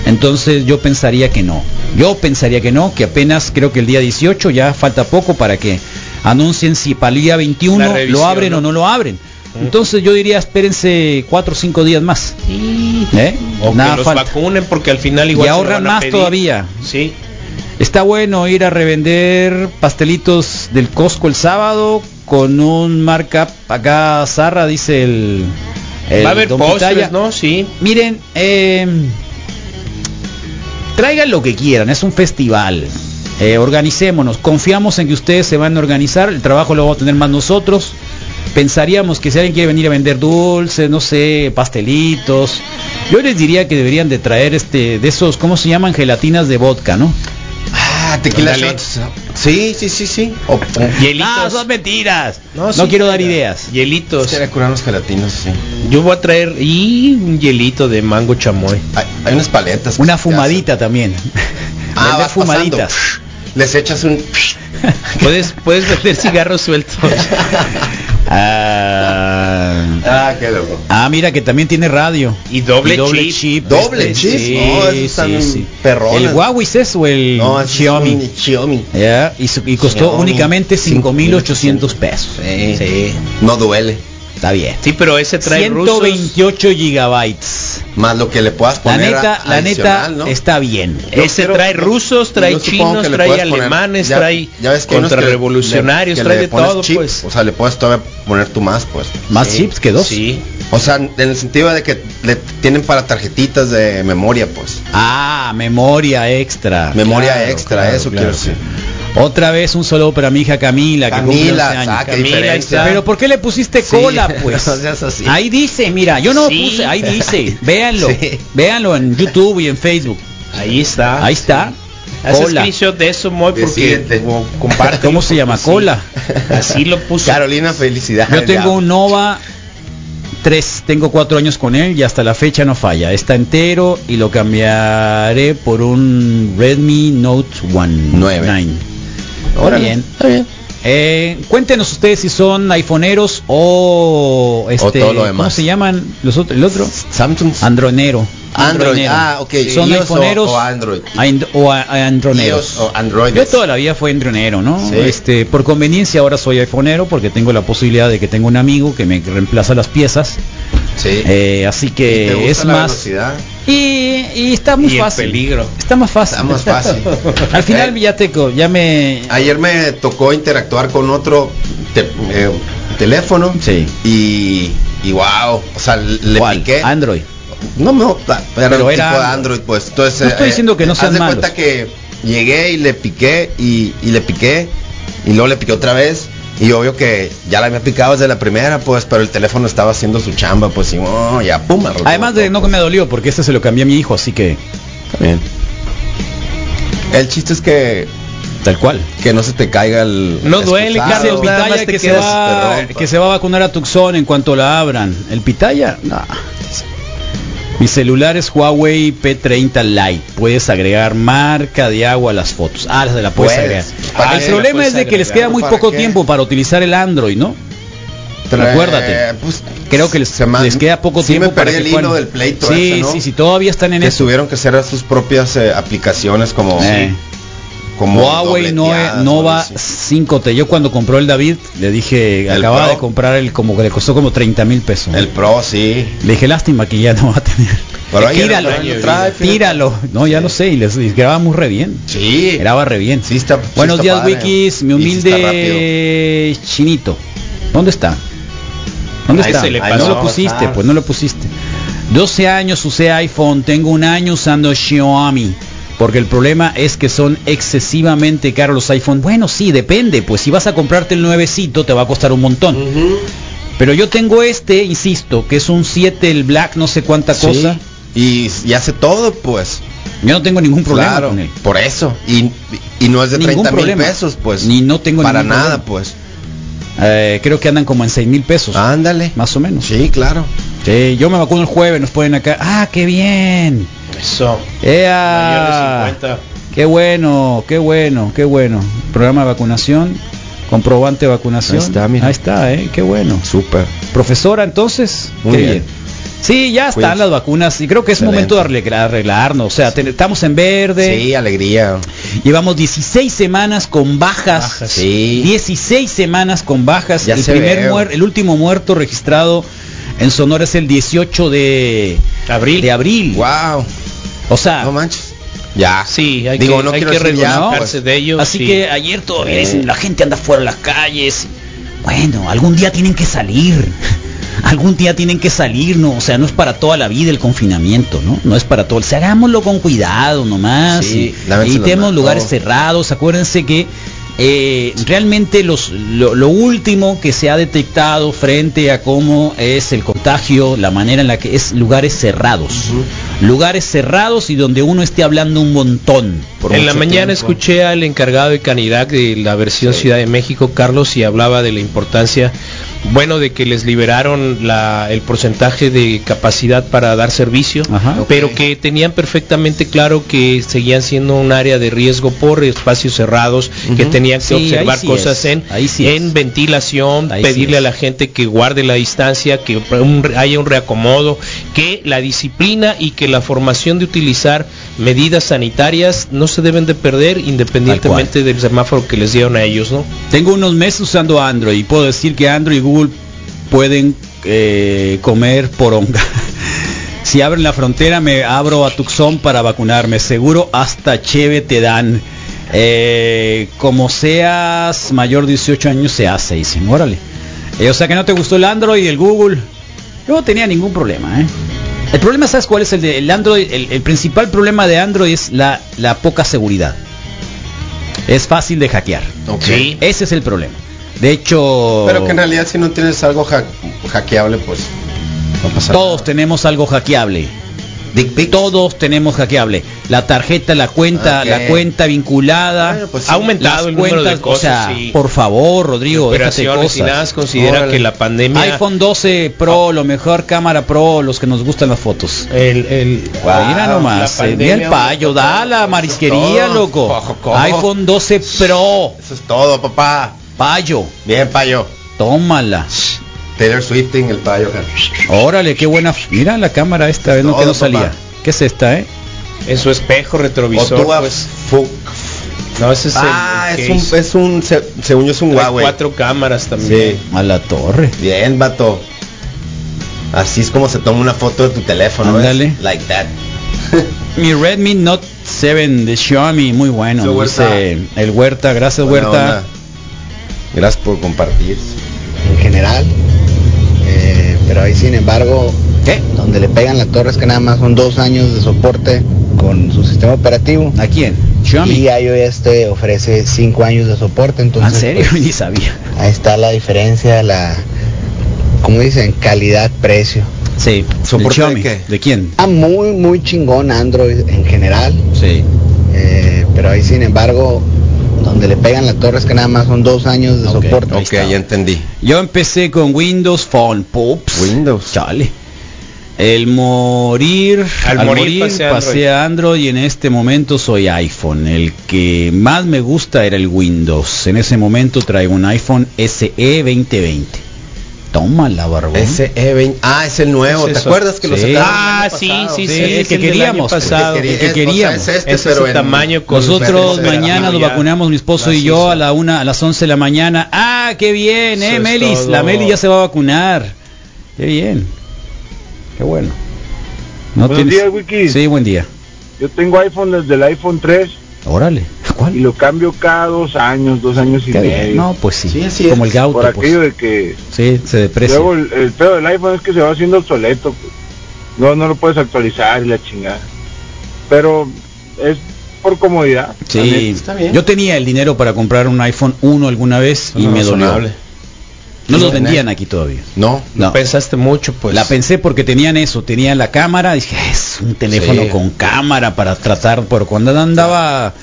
[SPEAKER 1] Entonces yo pensaría que no. Yo pensaría que no, que apenas creo que el día 18 ya falta poco para que anuncien si para el día 21
[SPEAKER 7] La revisión,
[SPEAKER 1] lo abren
[SPEAKER 7] ¿no?
[SPEAKER 1] o no lo abren. Entonces yo diría espérense cuatro o cinco días más. ¿Eh?
[SPEAKER 7] O
[SPEAKER 1] Nada
[SPEAKER 7] que los
[SPEAKER 1] falta.
[SPEAKER 7] vacunen porque al final igual
[SPEAKER 1] Y ahorran más
[SPEAKER 7] pedir.
[SPEAKER 1] todavía.
[SPEAKER 7] Sí.
[SPEAKER 1] Está bueno ir a revender pastelitos del Costco el sábado con un markup acá Zarra dice el, el
[SPEAKER 7] Va a haber postres. ¿no? Sí.
[SPEAKER 1] Miren, eh, traigan lo que quieran, es un festival. Eh, organicémonos, confiamos en que ustedes se van a organizar, el trabajo lo vamos a tener más nosotros. Pensaríamos que si alguien quiere venir a vender dulces, no sé, pastelitos, yo les diría que deberían de traer este de esos, ¿cómo se llaman? Gelatinas de vodka, ¿no?
[SPEAKER 8] Ah, tequila shots. Sí, sí, sí, sí. O,
[SPEAKER 7] Hielitos.
[SPEAKER 1] No, son mentiras.
[SPEAKER 7] No,
[SPEAKER 1] No,
[SPEAKER 7] sí,
[SPEAKER 1] quiero dar ideas.
[SPEAKER 7] Hielitos.
[SPEAKER 8] Quisiera curarnos gelatinos, sí.
[SPEAKER 7] Yo voy a traer y un hielito de mango chamoy.
[SPEAKER 8] Hay, hay unas paletas.
[SPEAKER 1] Una fumadita también.
[SPEAKER 8] Ah, vas
[SPEAKER 1] fumaditas.
[SPEAKER 8] pasando. Les echas un...
[SPEAKER 7] Puedes, puedes vender cigarros sueltos.
[SPEAKER 1] Ah,
[SPEAKER 8] Ah, qué loco.
[SPEAKER 1] ah, mira que también tiene radio.
[SPEAKER 7] Y doble chip.
[SPEAKER 8] Doble
[SPEAKER 1] este,
[SPEAKER 8] chip.
[SPEAKER 1] Sí,
[SPEAKER 8] están
[SPEAKER 1] sí, sí. ¿El Huawei es eso el
[SPEAKER 8] No,
[SPEAKER 1] Xiaomi?
[SPEAKER 8] Xiaomi.
[SPEAKER 1] Ya, y, y costó
[SPEAKER 8] Xiaomi.
[SPEAKER 1] únicamente 5.800 pesos.
[SPEAKER 8] Sí. No duele.
[SPEAKER 1] Está bien.
[SPEAKER 7] Sí, pero ese trae rusos.
[SPEAKER 1] 128 gigabytes.
[SPEAKER 8] Más lo que le puedas
[SPEAKER 1] La
[SPEAKER 8] poner
[SPEAKER 1] neta,
[SPEAKER 8] a-
[SPEAKER 1] la neta
[SPEAKER 8] adicional, ¿no?
[SPEAKER 1] está bien.
[SPEAKER 8] Yo
[SPEAKER 7] Ese
[SPEAKER 8] quiero-
[SPEAKER 7] trae rusos, trae chinos, trae
[SPEAKER 8] poner-
[SPEAKER 7] alemanes,
[SPEAKER 8] ya-
[SPEAKER 7] trae
[SPEAKER 8] ya ves que hay unos que le-
[SPEAKER 7] contrarrevolucionarios, trae de todo,
[SPEAKER 8] chip,
[SPEAKER 7] pues.
[SPEAKER 8] O sea, le puedes todavía poner tú más, pues.
[SPEAKER 1] Más
[SPEAKER 7] Sí,
[SPEAKER 1] chips que dos.
[SPEAKER 7] Sí.
[SPEAKER 8] O sea, en el sentido de que le tienen para tarjetitas de memoria, pues.
[SPEAKER 1] Ah, memoria extra.
[SPEAKER 8] Memoria
[SPEAKER 1] Claro,
[SPEAKER 8] extra,
[SPEAKER 1] claro,
[SPEAKER 8] eso
[SPEAKER 1] claro.
[SPEAKER 8] quiero decir.
[SPEAKER 1] Otra vez un solo para mi hija Camila, que cumple
[SPEAKER 8] Camila,
[SPEAKER 1] 11 años.
[SPEAKER 8] ah, qué
[SPEAKER 7] Camila.
[SPEAKER 1] Pero ¿por qué le pusiste
[SPEAKER 8] Sí,
[SPEAKER 1] cola, pues?
[SPEAKER 8] no seas así.
[SPEAKER 1] Ahí dice, mira, yo no
[SPEAKER 7] Sí.
[SPEAKER 1] puse, ahí dice, véanlo,
[SPEAKER 8] Sí.
[SPEAKER 1] véanlo en YouTube y en Facebook.
[SPEAKER 7] Ahí está.
[SPEAKER 1] Ahí está.
[SPEAKER 7] Haz screenshot de eso, muy porque como comparte.
[SPEAKER 1] ¿Cómo se llama? Cola.
[SPEAKER 7] Así lo puso.
[SPEAKER 8] Carolina, felicidades.
[SPEAKER 1] Yo tengo un Nova 3, tengo cuatro años con él y hasta la fecha no falla. Está entero y lo cambiaré por un Redmi Note One
[SPEAKER 8] Nueve.
[SPEAKER 1] 9.
[SPEAKER 8] Órale,
[SPEAKER 1] bien.
[SPEAKER 8] Está bien.
[SPEAKER 1] Eh, cuéntenos ustedes si son iPhoneeros o este,
[SPEAKER 8] todo lo
[SPEAKER 1] ¿cómo
[SPEAKER 8] demás.
[SPEAKER 1] se llaman los otros? El otro,
[SPEAKER 8] Samsung.
[SPEAKER 1] Andronero.
[SPEAKER 8] Android. Ah, ok.
[SPEAKER 1] Son
[SPEAKER 8] iOS o-
[SPEAKER 1] iPhoneros
[SPEAKER 8] o Android.
[SPEAKER 1] and- o a- androneros.
[SPEAKER 8] o Android.
[SPEAKER 1] Yo toda la vida fui andronero, ¿no?
[SPEAKER 8] Sí.
[SPEAKER 1] Este, por conveniencia ahora soy iPhoneero porque tengo la posibilidad de que tengo un amigo que me reemplaza las piezas.
[SPEAKER 8] Sí.
[SPEAKER 1] Eh, así
[SPEAKER 8] ¿Te
[SPEAKER 1] que
[SPEAKER 8] gusta
[SPEAKER 1] es
[SPEAKER 8] la
[SPEAKER 1] más
[SPEAKER 8] velocidad?
[SPEAKER 1] y, y está muy
[SPEAKER 7] Y el
[SPEAKER 1] fácil.
[SPEAKER 7] peligro.
[SPEAKER 1] Está más fácil.
[SPEAKER 8] Está más fácil.
[SPEAKER 1] Al final
[SPEAKER 8] Eh,
[SPEAKER 1] ya te co- ya me
[SPEAKER 8] Ayer me tocó interactuar con otro te- eh, teléfono.
[SPEAKER 1] Sí.
[SPEAKER 8] Y, y wow, o sea, le
[SPEAKER 1] ¿Cuál?
[SPEAKER 8] piqué.
[SPEAKER 1] Android.
[SPEAKER 8] No, no, era
[SPEAKER 1] Pero
[SPEAKER 8] un
[SPEAKER 1] era
[SPEAKER 8] tipo de
[SPEAKER 1] Android.
[SPEAKER 8] Pues. Entonces,
[SPEAKER 1] No estoy diciendo que no
[SPEAKER 8] haz
[SPEAKER 1] sean
[SPEAKER 8] de
[SPEAKER 1] malos.
[SPEAKER 8] cuenta que llegué y le piqué y, y le piqué y luego le piqué otra vez Y obvio que ya la había picado desde la primera, pues, pero el teléfono estaba haciendo su chamba, pues, y oh, ya, pum.
[SPEAKER 1] Además de no que me dolió, porque este se lo cambié a mi hijo, así que
[SPEAKER 8] Bien. El chiste es que
[SPEAKER 1] tal cual.
[SPEAKER 8] que no se te caiga el
[SPEAKER 7] No duele. Carlos,
[SPEAKER 1] pitaya que se,
[SPEAKER 7] quedas-
[SPEAKER 1] va, que se va a vacunar a Tucson en cuanto la abran. El pitaya, no. Mi celular es Huawei P30 Lite. Puedes agregar marca de agua a las fotos. Ah, se la puedes
[SPEAKER 8] Puedes.
[SPEAKER 1] agregar.
[SPEAKER 8] ¿Para
[SPEAKER 1] el problema es de que les queda muy
[SPEAKER 8] ¿Para
[SPEAKER 1] poco
[SPEAKER 8] qué?
[SPEAKER 1] tiempo para utilizar el Android, ¿no? Acuérdate.
[SPEAKER 8] pues,
[SPEAKER 1] Creo que les,
[SPEAKER 8] se man-
[SPEAKER 1] les queda poco
[SPEAKER 8] sí
[SPEAKER 1] tiempo
[SPEAKER 8] me perdí
[SPEAKER 1] para
[SPEAKER 8] el hilo del pleito
[SPEAKER 1] Sí,
[SPEAKER 8] ese, ¿no?
[SPEAKER 1] sí, sí, todavía están en
[SPEAKER 8] que
[SPEAKER 1] eso.
[SPEAKER 8] tuvieron que hacer sus propias eh, aplicaciones como
[SPEAKER 1] Eh.
[SPEAKER 8] Como
[SPEAKER 1] Huawei no,
[SPEAKER 8] dobleteadas
[SPEAKER 1] no
[SPEAKER 8] o
[SPEAKER 1] va
[SPEAKER 8] algo así.
[SPEAKER 1] 5T. Yo cuando compró el David le dije,
[SPEAKER 8] ¿El
[SPEAKER 1] acababa
[SPEAKER 8] Pro?
[SPEAKER 1] de comprar el como que le costó como 30 mil pesos.
[SPEAKER 8] el Pro sí
[SPEAKER 1] Le dije, lástima que ya no va a tener.
[SPEAKER 8] Pero ahí
[SPEAKER 1] tíralo, tíralo. No, ya lo sé, y les y grababa muy re bien.
[SPEAKER 8] sí
[SPEAKER 1] Graba re bien.
[SPEAKER 8] sí está
[SPEAKER 1] Buenos días,
[SPEAKER 8] padre.
[SPEAKER 1] Wikis, mi
[SPEAKER 8] Y sí
[SPEAKER 1] humilde chinito. ¿Dónde está? ¿Dónde
[SPEAKER 7] Ahí
[SPEAKER 1] está?
[SPEAKER 7] se le
[SPEAKER 1] Ay,
[SPEAKER 7] pasó.
[SPEAKER 1] no lo pusiste, pues no lo pusiste. 12 años usé iPhone, tengo un año usando Xiaomi. Porque el problema es que son excesivamente caros los iPhone. Bueno, sí, depende. Pues si vas a comprarte el nuevecito te va a costar un montón. Pero yo tengo este, insisto, que es un 7, el Black, no sé cuánta
[SPEAKER 8] Sí.
[SPEAKER 1] cosa.
[SPEAKER 8] y, y hace todo pues
[SPEAKER 1] Yo no tengo ningún problema
[SPEAKER 8] claro
[SPEAKER 1] con él.
[SPEAKER 8] por eso y, y no es de
[SPEAKER 1] Ningún
[SPEAKER 8] 30 mil
[SPEAKER 1] problema.
[SPEAKER 8] pesos pues
[SPEAKER 1] Ni no tengo
[SPEAKER 8] para
[SPEAKER 1] ningún
[SPEAKER 8] nada
[SPEAKER 1] problema.
[SPEAKER 8] pues
[SPEAKER 1] Eh, creo que andan como en 6 mil pesos.
[SPEAKER 8] ándale
[SPEAKER 1] Más o menos.
[SPEAKER 8] sí claro
[SPEAKER 1] Sí, yo me vacuno el jueves, nos ponen acá. ¡Ah, qué bien!
[SPEAKER 7] Eso.
[SPEAKER 1] ¡Ea!
[SPEAKER 7] Mayores de 50.
[SPEAKER 1] ¡Qué bueno, qué bueno, qué bueno! Programa de vacunación, comprobante de vacunación.
[SPEAKER 8] Ahí está, mira.
[SPEAKER 1] Ahí está, ¿eh? Qué bueno.
[SPEAKER 8] súper
[SPEAKER 1] Profesora, entonces,
[SPEAKER 8] Muy
[SPEAKER 1] qué
[SPEAKER 8] bien.
[SPEAKER 1] bien. Sí, ya están
[SPEAKER 8] Cuídense.
[SPEAKER 1] las vacunas y creo que es
[SPEAKER 8] Excelente.
[SPEAKER 1] momento de arreglar- arreglarnos. O sea, te- estamos en verde.
[SPEAKER 8] sí alegría
[SPEAKER 1] Llevamos 16 semanas con bajas.
[SPEAKER 7] Bajas.
[SPEAKER 8] sí
[SPEAKER 1] 16 semanas con bajas.
[SPEAKER 8] Ya
[SPEAKER 1] el
[SPEAKER 8] se
[SPEAKER 1] primer muer- el último muerto registrado en Sonora es el 18 de
[SPEAKER 7] Abril.
[SPEAKER 1] De abril.
[SPEAKER 8] wow
[SPEAKER 1] O sea,
[SPEAKER 8] no manches ya
[SPEAKER 7] Sí, hay
[SPEAKER 8] Digo,
[SPEAKER 7] que,
[SPEAKER 8] no
[SPEAKER 7] hay
[SPEAKER 8] quiero
[SPEAKER 7] que
[SPEAKER 8] decir ya,
[SPEAKER 7] revolcarse
[SPEAKER 8] pues.
[SPEAKER 7] de ellos.
[SPEAKER 1] así
[SPEAKER 7] sí.
[SPEAKER 1] que ayer todavía dicen, la gente anda fuera de las calles. Bueno, algún día tienen que salir. Algún día tienen que salir, ¿no? O sea, no es para toda la vida el confinamiento, ¿no? No es para todo. O sea, hagámoslo con cuidado nomás.
[SPEAKER 8] Sí,
[SPEAKER 1] y, tenemos lugares cerrados. Acuérdense que eh, realmente los, lo, lo último que se ha detectado frente a cómo es el contagio, la manera en la que es lugares cerrados. Lugares cerrados y donde uno esté hablando un montón. por
[SPEAKER 7] En la mañana
[SPEAKER 1] tiempo.
[SPEAKER 7] escuché al encargado de Canidad de la versión Ciudad de México, Carlos, y hablaba de la importancia, bueno, de que les liberaron la- el porcentaje de capacidad para dar servicio,
[SPEAKER 1] Ajá.
[SPEAKER 7] pero que tenían perfectamente claro que seguían siendo un área de riesgo por espacios cerrados, que tenían que
[SPEAKER 1] Sí,
[SPEAKER 7] observar
[SPEAKER 1] sí
[SPEAKER 7] cosas
[SPEAKER 1] es.
[SPEAKER 7] en,
[SPEAKER 1] Ahí sí
[SPEAKER 7] en
[SPEAKER 1] es.
[SPEAKER 7] ventilación,
[SPEAKER 1] Ahí sí
[SPEAKER 7] pedirle a la gente que guarde la distancia, que un- haya un reacomodo, que la disciplina y que la formación de utilizar medidas sanitarias no se deben de perder independientemente del semáforo que les dieron a ellos, ¿no?
[SPEAKER 1] Tengo unos meses usando Android y puedo decir que Android y Google pueden eh, comer poronga. si abren la frontera me abro a Tucson para vacunarme. Seguro hasta cheve te dan. Eh, como seas mayor de 18 años se hace, dicen. Órale. Eh, o sea que no te gustó el Android y el Google. Yo no tenía ningún problema, ¿eh? El problema, ¿sabes cuál es el de el Android? El, el principal problema de Android es la, la poca seguridad. Es fácil de hackear.
[SPEAKER 8] Ok.
[SPEAKER 1] Ese es el problema. De hecho,
[SPEAKER 8] pero que en realidad si no tienes algo ha- hackeable pues no pasa
[SPEAKER 1] todos tenemos algo hackeable.
[SPEAKER 8] Dick pics.
[SPEAKER 1] Todos tenemos hackeable. La tarjeta, la cuenta, la cuenta vinculada.
[SPEAKER 8] Bueno, pues sí.
[SPEAKER 7] Ha aumentado
[SPEAKER 1] las
[SPEAKER 7] el número de cosas.
[SPEAKER 1] o sea,
[SPEAKER 7] sí.
[SPEAKER 1] por favor, Rodrigo, déjate
[SPEAKER 7] operaciones y nada
[SPEAKER 1] cosas.
[SPEAKER 7] considera
[SPEAKER 8] Órale.
[SPEAKER 7] que la pandemia
[SPEAKER 1] iPhone 12 Pro, lo mejor cámara Pro, los que nos gustan las fotos.
[SPEAKER 7] el, el-
[SPEAKER 8] Wow,
[SPEAKER 1] Mira nomás,
[SPEAKER 7] la
[SPEAKER 1] eh, mira el payo, da la marisquería,
[SPEAKER 8] todo.
[SPEAKER 1] loco.
[SPEAKER 8] Cojo.
[SPEAKER 1] iPhone 12 Pro,
[SPEAKER 8] eso es todo papá
[SPEAKER 1] payo,
[SPEAKER 8] bien payo
[SPEAKER 1] tómala.
[SPEAKER 8] Taylor Swifting el payo
[SPEAKER 1] Órale, qué buena. Mira la cámara esta vez, no que no salía.
[SPEAKER 8] papá.
[SPEAKER 1] ¿Qué es esta, eh?
[SPEAKER 7] en su espejo
[SPEAKER 8] o
[SPEAKER 7] retrovisor
[SPEAKER 8] tú a-
[SPEAKER 7] pues, no ese es el-
[SPEAKER 8] ah
[SPEAKER 7] el
[SPEAKER 8] es un es un se- según yo es un Huawei
[SPEAKER 7] cuatro cámaras también
[SPEAKER 8] sí
[SPEAKER 1] A la torre.
[SPEAKER 8] bien vato así es como se toma una foto de tu teléfono ¿ves?
[SPEAKER 1] Ándale.
[SPEAKER 8] like that
[SPEAKER 1] Mi Redmi Note 7 de Xiaomi, muy bueno. Dice el Huerta, gracias
[SPEAKER 8] Buena
[SPEAKER 1] Huerta.
[SPEAKER 8] onda. Gracias por compartir
[SPEAKER 11] en general. Eh, pero ahí sin embargo,
[SPEAKER 1] ¿Qué?
[SPEAKER 11] donde le pegan la torre es que nada más son dos años de soporte con su sistema operativo.
[SPEAKER 1] ¿A quién? Xiaomi.
[SPEAKER 11] Y iOS te ofrece 5 años de soporte, entonces...
[SPEAKER 1] ¿En serio?
[SPEAKER 11] pues,
[SPEAKER 1] Ni sabía.
[SPEAKER 11] ahí está la diferencia, la... como dicen? Calidad-precio.
[SPEAKER 1] Sí.
[SPEAKER 8] ¿Soporte
[SPEAKER 1] ¿El
[SPEAKER 8] de qué?
[SPEAKER 1] ¿De quién?
[SPEAKER 11] Ah, muy, muy chingón Android en general.
[SPEAKER 1] Sí.
[SPEAKER 11] Eh, pero ahí sin embargo, donde le pegan la torre es que nada más son dos años de soporte.
[SPEAKER 8] Ok, ya entendí.
[SPEAKER 1] Yo empecé con Windows Phone Pops.
[SPEAKER 8] Windows.
[SPEAKER 1] Chale. El morir,
[SPEAKER 7] Al
[SPEAKER 1] al,
[SPEAKER 7] morir
[SPEAKER 1] morir,
[SPEAKER 7] pasé
[SPEAKER 1] pasé,
[SPEAKER 7] a
[SPEAKER 1] a Android y en este momento soy iPhone. El que más me gusta era el Windows. En ese momento traigo un iPhone SE 2020. Toma la barbón.
[SPEAKER 8] SE20. Ah, es el nuevo.
[SPEAKER 7] Es
[SPEAKER 8] ¿Te acuerdas que lo
[SPEAKER 1] Sí.
[SPEAKER 8] sacaron?
[SPEAKER 7] Ah,
[SPEAKER 8] el
[SPEAKER 7] sí, sí,
[SPEAKER 1] Sí,
[SPEAKER 7] sí,
[SPEAKER 1] el
[SPEAKER 7] es
[SPEAKER 1] que
[SPEAKER 7] el
[SPEAKER 1] queríamos,
[SPEAKER 7] pasado.
[SPEAKER 1] el que
[SPEAKER 8] Es- o sea,
[SPEAKER 1] queríamos.
[SPEAKER 8] es este,
[SPEAKER 7] Ese es
[SPEAKER 8] pero
[SPEAKER 7] su
[SPEAKER 8] en-
[SPEAKER 7] tamaño con
[SPEAKER 1] Nosotros mañana nos vacunamos mi esposo y yo a la una a las 11 de la mañana. Ah, qué bien, eh, Melis,
[SPEAKER 7] todo.
[SPEAKER 1] la Melis ya se va a vacunar. Qué bien. Qué bueno. No
[SPEAKER 12] Buenos
[SPEAKER 1] tienes-
[SPEAKER 12] días, Wiki.
[SPEAKER 1] Sí, buen día.
[SPEAKER 12] Yo tengo iPhone desde el iPhone 3
[SPEAKER 1] Órale.
[SPEAKER 12] Y
[SPEAKER 1] ¿Cuál?
[SPEAKER 12] lo cambio cada dos años, dos años y medio.
[SPEAKER 1] No, pues sí.
[SPEAKER 8] Sí, así
[SPEAKER 1] Como
[SPEAKER 8] es.
[SPEAKER 1] el auto,
[SPEAKER 12] por
[SPEAKER 1] pues.
[SPEAKER 12] aquello de que
[SPEAKER 1] Sí, se deprecia.
[SPEAKER 12] luego el, el pedo del iPhone es que se va haciendo obsoleto. pues. No, no lo puedes actualizar y la chingada. Pero es por comodidad.
[SPEAKER 1] Sí,
[SPEAKER 8] está bien.
[SPEAKER 1] yo tenía el dinero para comprar un iPhone 1 alguna vez y
[SPEAKER 8] No,
[SPEAKER 1] me dolió. No los vendían aquí todavía.
[SPEAKER 8] No.
[SPEAKER 1] No.
[SPEAKER 7] Pensaste mucho, pues.
[SPEAKER 1] La pensé porque tenían eso, tenían la cámara, dije, es un teléfono
[SPEAKER 8] Sí.
[SPEAKER 1] con cámara para tratar, pero cuando andaba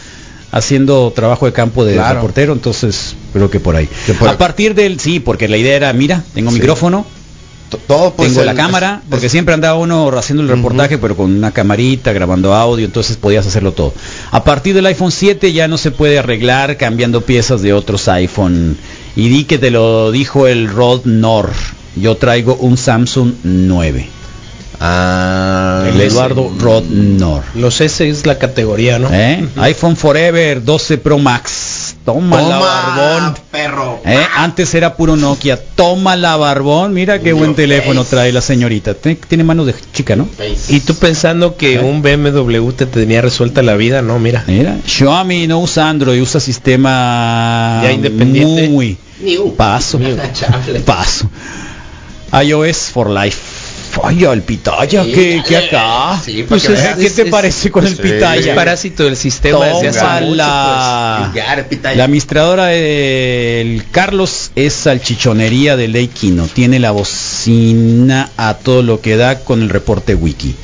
[SPEAKER 1] haciendo trabajo de campo de
[SPEAKER 8] Claro.
[SPEAKER 1] reportero, entonces creo que por ahí.
[SPEAKER 8] Que por-
[SPEAKER 1] A partir del, sí, porque la idea era, mira, tengo
[SPEAKER 8] Sí.
[SPEAKER 1] micrófono,
[SPEAKER 8] Todo pues
[SPEAKER 1] tengo
[SPEAKER 8] el-
[SPEAKER 1] la cámara,
[SPEAKER 8] es-
[SPEAKER 1] porque
[SPEAKER 8] es-
[SPEAKER 1] siempre andaba uno haciendo el reportaje, pero con una camarita, grabando audio, entonces podías hacerlo todo. A partir del iPhone 7 ya no se puede arreglar cambiando piezas de otros iPhone. Y di que te lo dijo el Rod Nor. Yo traigo un Samsung 9.
[SPEAKER 8] Ah,
[SPEAKER 1] El Eduardo Rod Nor.
[SPEAKER 7] Los S es la categoría, ¿no?
[SPEAKER 1] ¿Eh? iPhone Forever 12 Pro Max. Toma, la barbón.
[SPEAKER 8] perro.
[SPEAKER 1] ¿Eh? Antes era puro Nokia. Toma la barbón. Mira qué buen teléfono trae la señorita. Tiene- Tiene manos de chica, ¿no?
[SPEAKER 7] Y tú pensando que
[SPEAKER 1] ¿Eh?
[SPEAKER 7] un BMW te tenía resuelta la vida, no, mira.
[SPEAKER 1] Mira, Xiaomi no usa Android, usa sistema
[SPEAKER 7] Ya independiente.
[SPEAKER 1] Muy paso. Paso. iOS for life. Ay, el pitaya, ¿qué, qué acá?
[SPEAKER 8] Sí,
[SPEAKER 1] Pues
[SPEAKER 8] que
[SPEAKER 1] es-. ¿Qué te
[SPEAKER 7] es-
[SPEAKER 1] parece con el
[SPEAKER 8] sí.
[SPEAKER 1] pitaya?
[SPEAKER 7] Es parásito del sistema desde hace
[SPEAKER 1] Toma
[SPEAKER 7] mucho,
[SPEAKER 1] la...
[SPEAKER 8] pues. Vulgar, pitaya.
[SPEAKER 1] La administradora del Carlos es salchichonería de Leikino. Tiene la bocina a todo lo que da con el reporte wiki.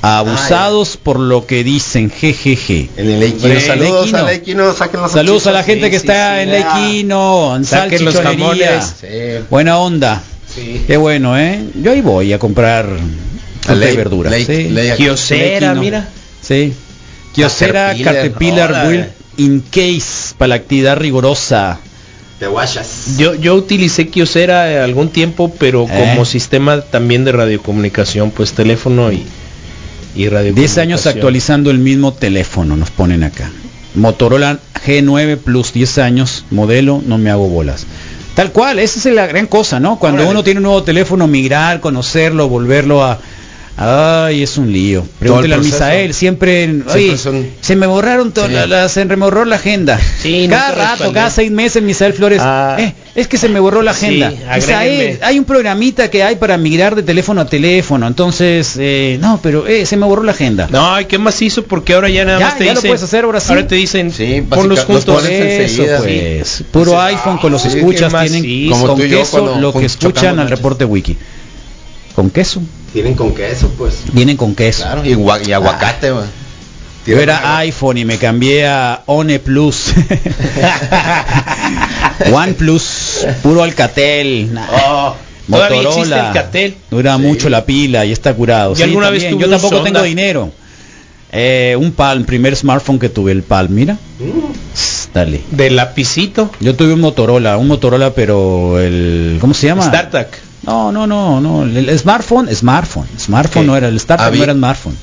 [SPEAKER 1] Abusados por lo que dicen, jejeje.
[SPEAKER 8] En el Equino. Saludos Equino, saquen los
[SPEAKER 1] Saludos a la gente que
[SPEAKER 8] Sí,
[SPEAKER 1] está
[SPEAKER 8] sí,
[SPEAKER 1] en
[SPEAKER 8] sí.
[SPEAKER 1] Leikino, en
[SPEAKER 7] Saquen los jamones.
[SPEAKER 8] Sí.
[SPEAKER 1] Buena onda.
[SPEAKER 8] Sí.
[SPEAKER 1] Qué bueno, ¿eh? Yo ahí voy a comprar fruta y
[SPEAKER 8] Ley-
[SPEAKER 1] verdura.
[SPEAKER 8] ley-
[SPEAKER 1] sí.
[SPEAKER 8] ley-
[SPEAKER 7] Kiosera, mira.
[SPEAKER 1] Sí. Kiosera
[SPEAKER 8] Caterpillar,
[SPEAKER 1] Caterpillar. Build in case para la actividad rigurosa.
[SPEAKER 8] Te guachas.
[SPEAKER 7] Yo, yo utilicé Kiosera algún tiempo, pero
[SPEAKER 1] Eh.
[SPEAKER 7] como sistema también de radiocomunicación, pues teléfono y, y radiocomunicación.
[SPEAKER 1] 10 años actualizando el mismo teléfono, nos ponen acá. Motorola G9 Plus 10 años, modelo, no me hago bolas. Tal cual, esa es la gran cosa, ¿no? Cuando
[SPEAKER 8] Órale.
[SPEAKER 1] uno tiene un nuevo teléfono, migrar, conocerlo, volverlo a... Ay, es un lío. Pregúntale al
[SPEAKER 8] proceso.
[SPEAKER 1] Misael, siempre, oye,
[SPEAKER 8] son-
[SPEAKER 1] se me borraron todas
[SPEAKER 8] Sí.
[SPEAKER 1] las, las- se me borró la agenda.
[SPEAKER 7] Sí,
[SPEAKER 1] cada rato, cada seis meses, Misael Flores,
[SPEAKER 7] Ah.
[SPEAKER 1] eh, es que se me borró la agenda. Misael, hay un programita que hay para migrar de teléfono a teléfono, entonces, eh, no, pero eh, se me borró la agenda.
[SPEAKER 7] No, ¿y qué más hizo? Porque ahora ya nada
[SPEAKER 1] Ya,
[SPEAKER 7] más te
[SPEAKER 1] ya lo
[SPEAKER 7] dicen.
[SPEAKER 1] puedes hacer ahora sí.
[SPEAKER 7] Ahora te dicen,
[SPEAKER 8] Sí,
[SPEAKER 7] ponlos juntos.
[SPEAKER 1] Eso pues, puro iPhone con los
[SPEAKER 7] sí,
[SPEAKER 1] escuchas
[SPEAKER 7] ¿qué más
[SPEAKER 1] tienen con queso lo que escuchan al reporte wiki. Con queso,
[SPEAKER 8] Tienen con queso, pues.
[SPEAKER 1] vienen con queso.
[SPEAKER 8] Claro, y, gua- y aguacate, güey.
[SPEAKER 1] Yo era iPhone y me cambié a One Plus. One Plus, puro Alcatel. Nah.
[SPEAKER 7] Oh, todavía existe el Catel.
[SPEAKER 1] Dura mucho la pila y está curado.
[SPEAKER 7] Yo alguna vez
[SPEAKER 1] Yo tampoco tengo dinero. Eh, un Palm, primer smartphone que tuve, el Palm, mira. Sss, Dale.
[SPEAKER 7] De lapicito.
[SPEAKER 1] Yo tuve un Motorola, un Motorola, pero el ¿cómo se llama?
[SPEAKER 7] StarTAC.
[SPEAKER 1] No, no, no, no. El, smartphone, smartphone, smartphone no era el
[SPEAKER 8] Había-
[SPEAKER 1] no era smartphone.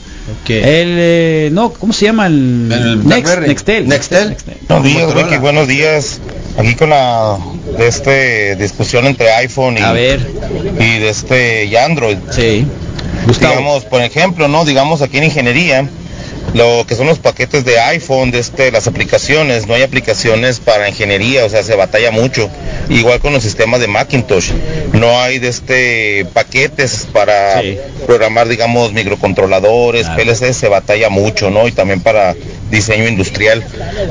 [SPEAKER 7] Ok.
[SPEAKER 1] El eh, no, ¿cómo se llama el,
[SPEAKER 8] El
[SPEAKER 1] Next,
[SPEAKER 8] Blackberry.
[SPEAKER 1] Nextel?
[SPEAKER 8] Nextel.
[SPEAKER 13] Buenos días. Ricky, buenos días. Aquí con la de este discusión entre iPhone y,
[SPEAKER 1] A ver.
[SPEAKER 13] y de este y Android.
[SPEAKER 1] Sí. Gustavo.
[SPEAKER 13] Digamos, por ejemplo, ¿no? Digamos aquí en ingeniería, lo que son los paquetes de iPhone, de este, las aplicaciones, no hay aplicaciones para ingeniería, o sea, se batalla mucho. Igual con los sistemas de Macintosh, no hay de este paquetes para programar, digamos, microcontroladores, PLC, se batalla mucho, ¿no? Y también para diseño industrial.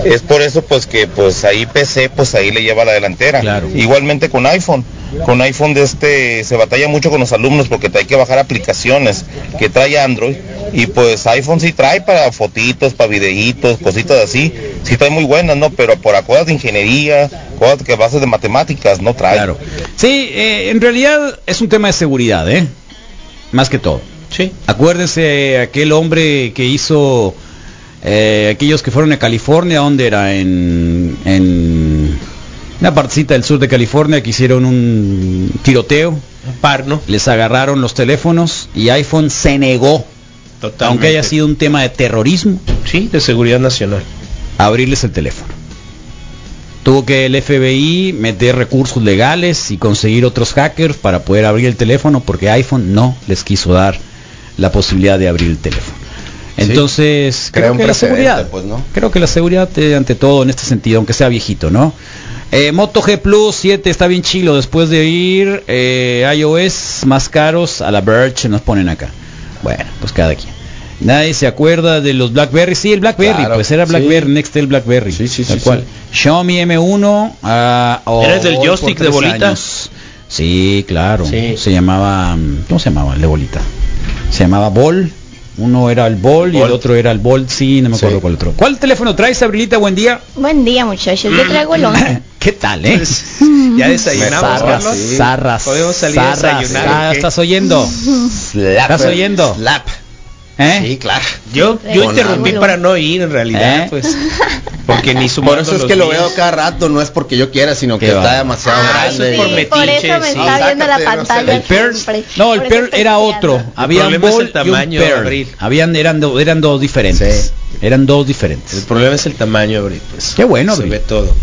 [SPEAKER 13] Es por eso pues que pues ahí PC pues ahí le lleva la delantera. Igualmente con iPhone. Con iPhone de este se batalla mucho con los alumnos porque hay que bajar aplicaciones que trae Android y pues iPhone sí trae para fotitos, para videitos, cositas así, sí trae muy buenas, ¿no? Pero por cosas de ingeniería, cosas que bases de matemáticas no trae.
[SPEAKER 1] Claro. Sí, eh, en realidad es un tema de seguridad, ¿eh? Más que todo.
[SPEAKER 7] Sí.
[SPEAKER 1] Acuérdese aquel hombre que hizo eh, aquellos que fueron a California, ¿dónde era? En, en una partecita del sur de California que hicieron un tiroteo.
[SPEAKER 7] Par, ¿no?
[SPEAKER 1] Les agarraron los teléfonos y iPhone se negó,
[SPEAKER 7] Totalmente.
[SPEAKER 1] aunque haya sido un tema de terrorismo,
[SPEAKER 7] Sí, de seguridad nacional.
[SPEAKER 1] abrirles el teléfono. Tuvo que el FBI meter recursos legales y conseguir otros hackers para poder abrir el teléfono porque iPhone no les quiso dar la posibilidad de abrir el teléfono. Entonces, creo que la seguridad,
[SPEAKER 8] pues, ¿no?
[SPEAKER 1] creo que la seguridad eh, ante todo en este sentido, aunque sea viejito, ¿no? Eh, Moto G Plus 7 está bien chilo después de ir eh, iOS más caros a la Verge nos ponen acá. Bueno, pues cada quien. Nadie se acuerda de los BlackBerry. Sí, el BlackBerry,
[SPEAKER 8] Claro,
[SPEAKER 1] pues era
[SPEAKER 8] sí.
[SPEAKER 1] BlackBerry, Nextel BlackBerry.
[SPEAKER 8] Sí, sí,
[SPEAKER 1] tal
[SPEAKER 8] sí,
[SPEAKER 1] cual.
[SPEAKER 8] sí.
[SPEAKER 1] Xiaomi M1. ah,
[SPEAKER 7] ¿Era el del
[SPEAKER 1] hoy por
[SPEAKER 7] joystick de bolita?
[SPEAKER 1] años. Sí, claro.
[SPEAKER 7] Sí.
[SPEAKER 1] Se llamaba, mm, ¿cómo se llamaba el de bolita? Se llamaba Ball. Uno era el Ball y el otro era el Ball. Sí, no me acuerdo
[SPEAKER 8] Sí.
[SPEAKER 1] cuál otro. ¿Cuál teléfono traes, Abrilita? Buen día.
[SPEAKER 14] Buen día, muchachos. Yo traigo el 11.
[SPEAKER 1] ¿Qué tal, eh?
[SPEAKER 7] Ya desayunamos,
[SPEAKER 1] Zarras,
[SPEAKER 7] Carlos.
[SPEAKER 1] zarras,
[SPEAKER 7] Podemos salir a desayunar.
[SPEAKER 1] Ah. ¿Estás oyendo?
[SPEAKER 8] Slap.
[SPEAKER 1] ¿Estás oyendo?
[SPEAKER 8] Slap.
[SPEAKER 1] ¿Eh?
[SPEAKER 8] Sí, claro.
[SPEAKER 7] Yo, yo
[SPEAKER 8] Con
[SPEAKER 7] interrumpí para no ir en realidad,
[SPEAKER 1] ¿Eh?
[SPEAKER 7] pues. Porque ni
[SPEAKER 8] Por
[SPEAKER 7] sumando
[SPEAKER 8] eso es que lo veo cada rato, no es porque yo quiera, sino que
[SPEAKER 1] Qué
[SPEAKER 8] está
[SPEAKER 1] va.
[SPEAKER 8] demasiado
[SPEAKER 7] Ah,
[SPEAKER 8] grande.
[SPEAKER 7] por
[SPEAKER 14] Sí,
[SPEAKER 7] metiche,
[SPEAKER 14] por eso me
[SPEAKER 7] sí.
[SPEAKER 14] está viendo la
[SPEAKER 8] Sácate, no sé.
[SPEAKER 14] pantalla.
[SPEAKER 1] El Pearl, no, el
[SPEAKER 14] Por
[SPEAKER 1] Pearl era otro. Había un
[SPEAKER 7] problema es el
[SPEAKER 1] Ball y un
[SPEAKER 7] tamaño,
[SPEAKER 1] Pearl.
[SPEAKER 7] Abril.
[SPEAKER 1] Habían, eran, do- eran dos diferentes.
[SPEAKER 8] Sí.
[SPEAKER 1] Eran dos
[SPEAKER 7] El
[SPEAKER 1] diferentes.
[SPEAKER 7] problema es el tamaño, Abril, pues.
[SPEAKER 1] Qué bueno,
[SPEAKER 7] Se
[SPEAKER 1] Abril.
[SPEAKER 7] ve todo.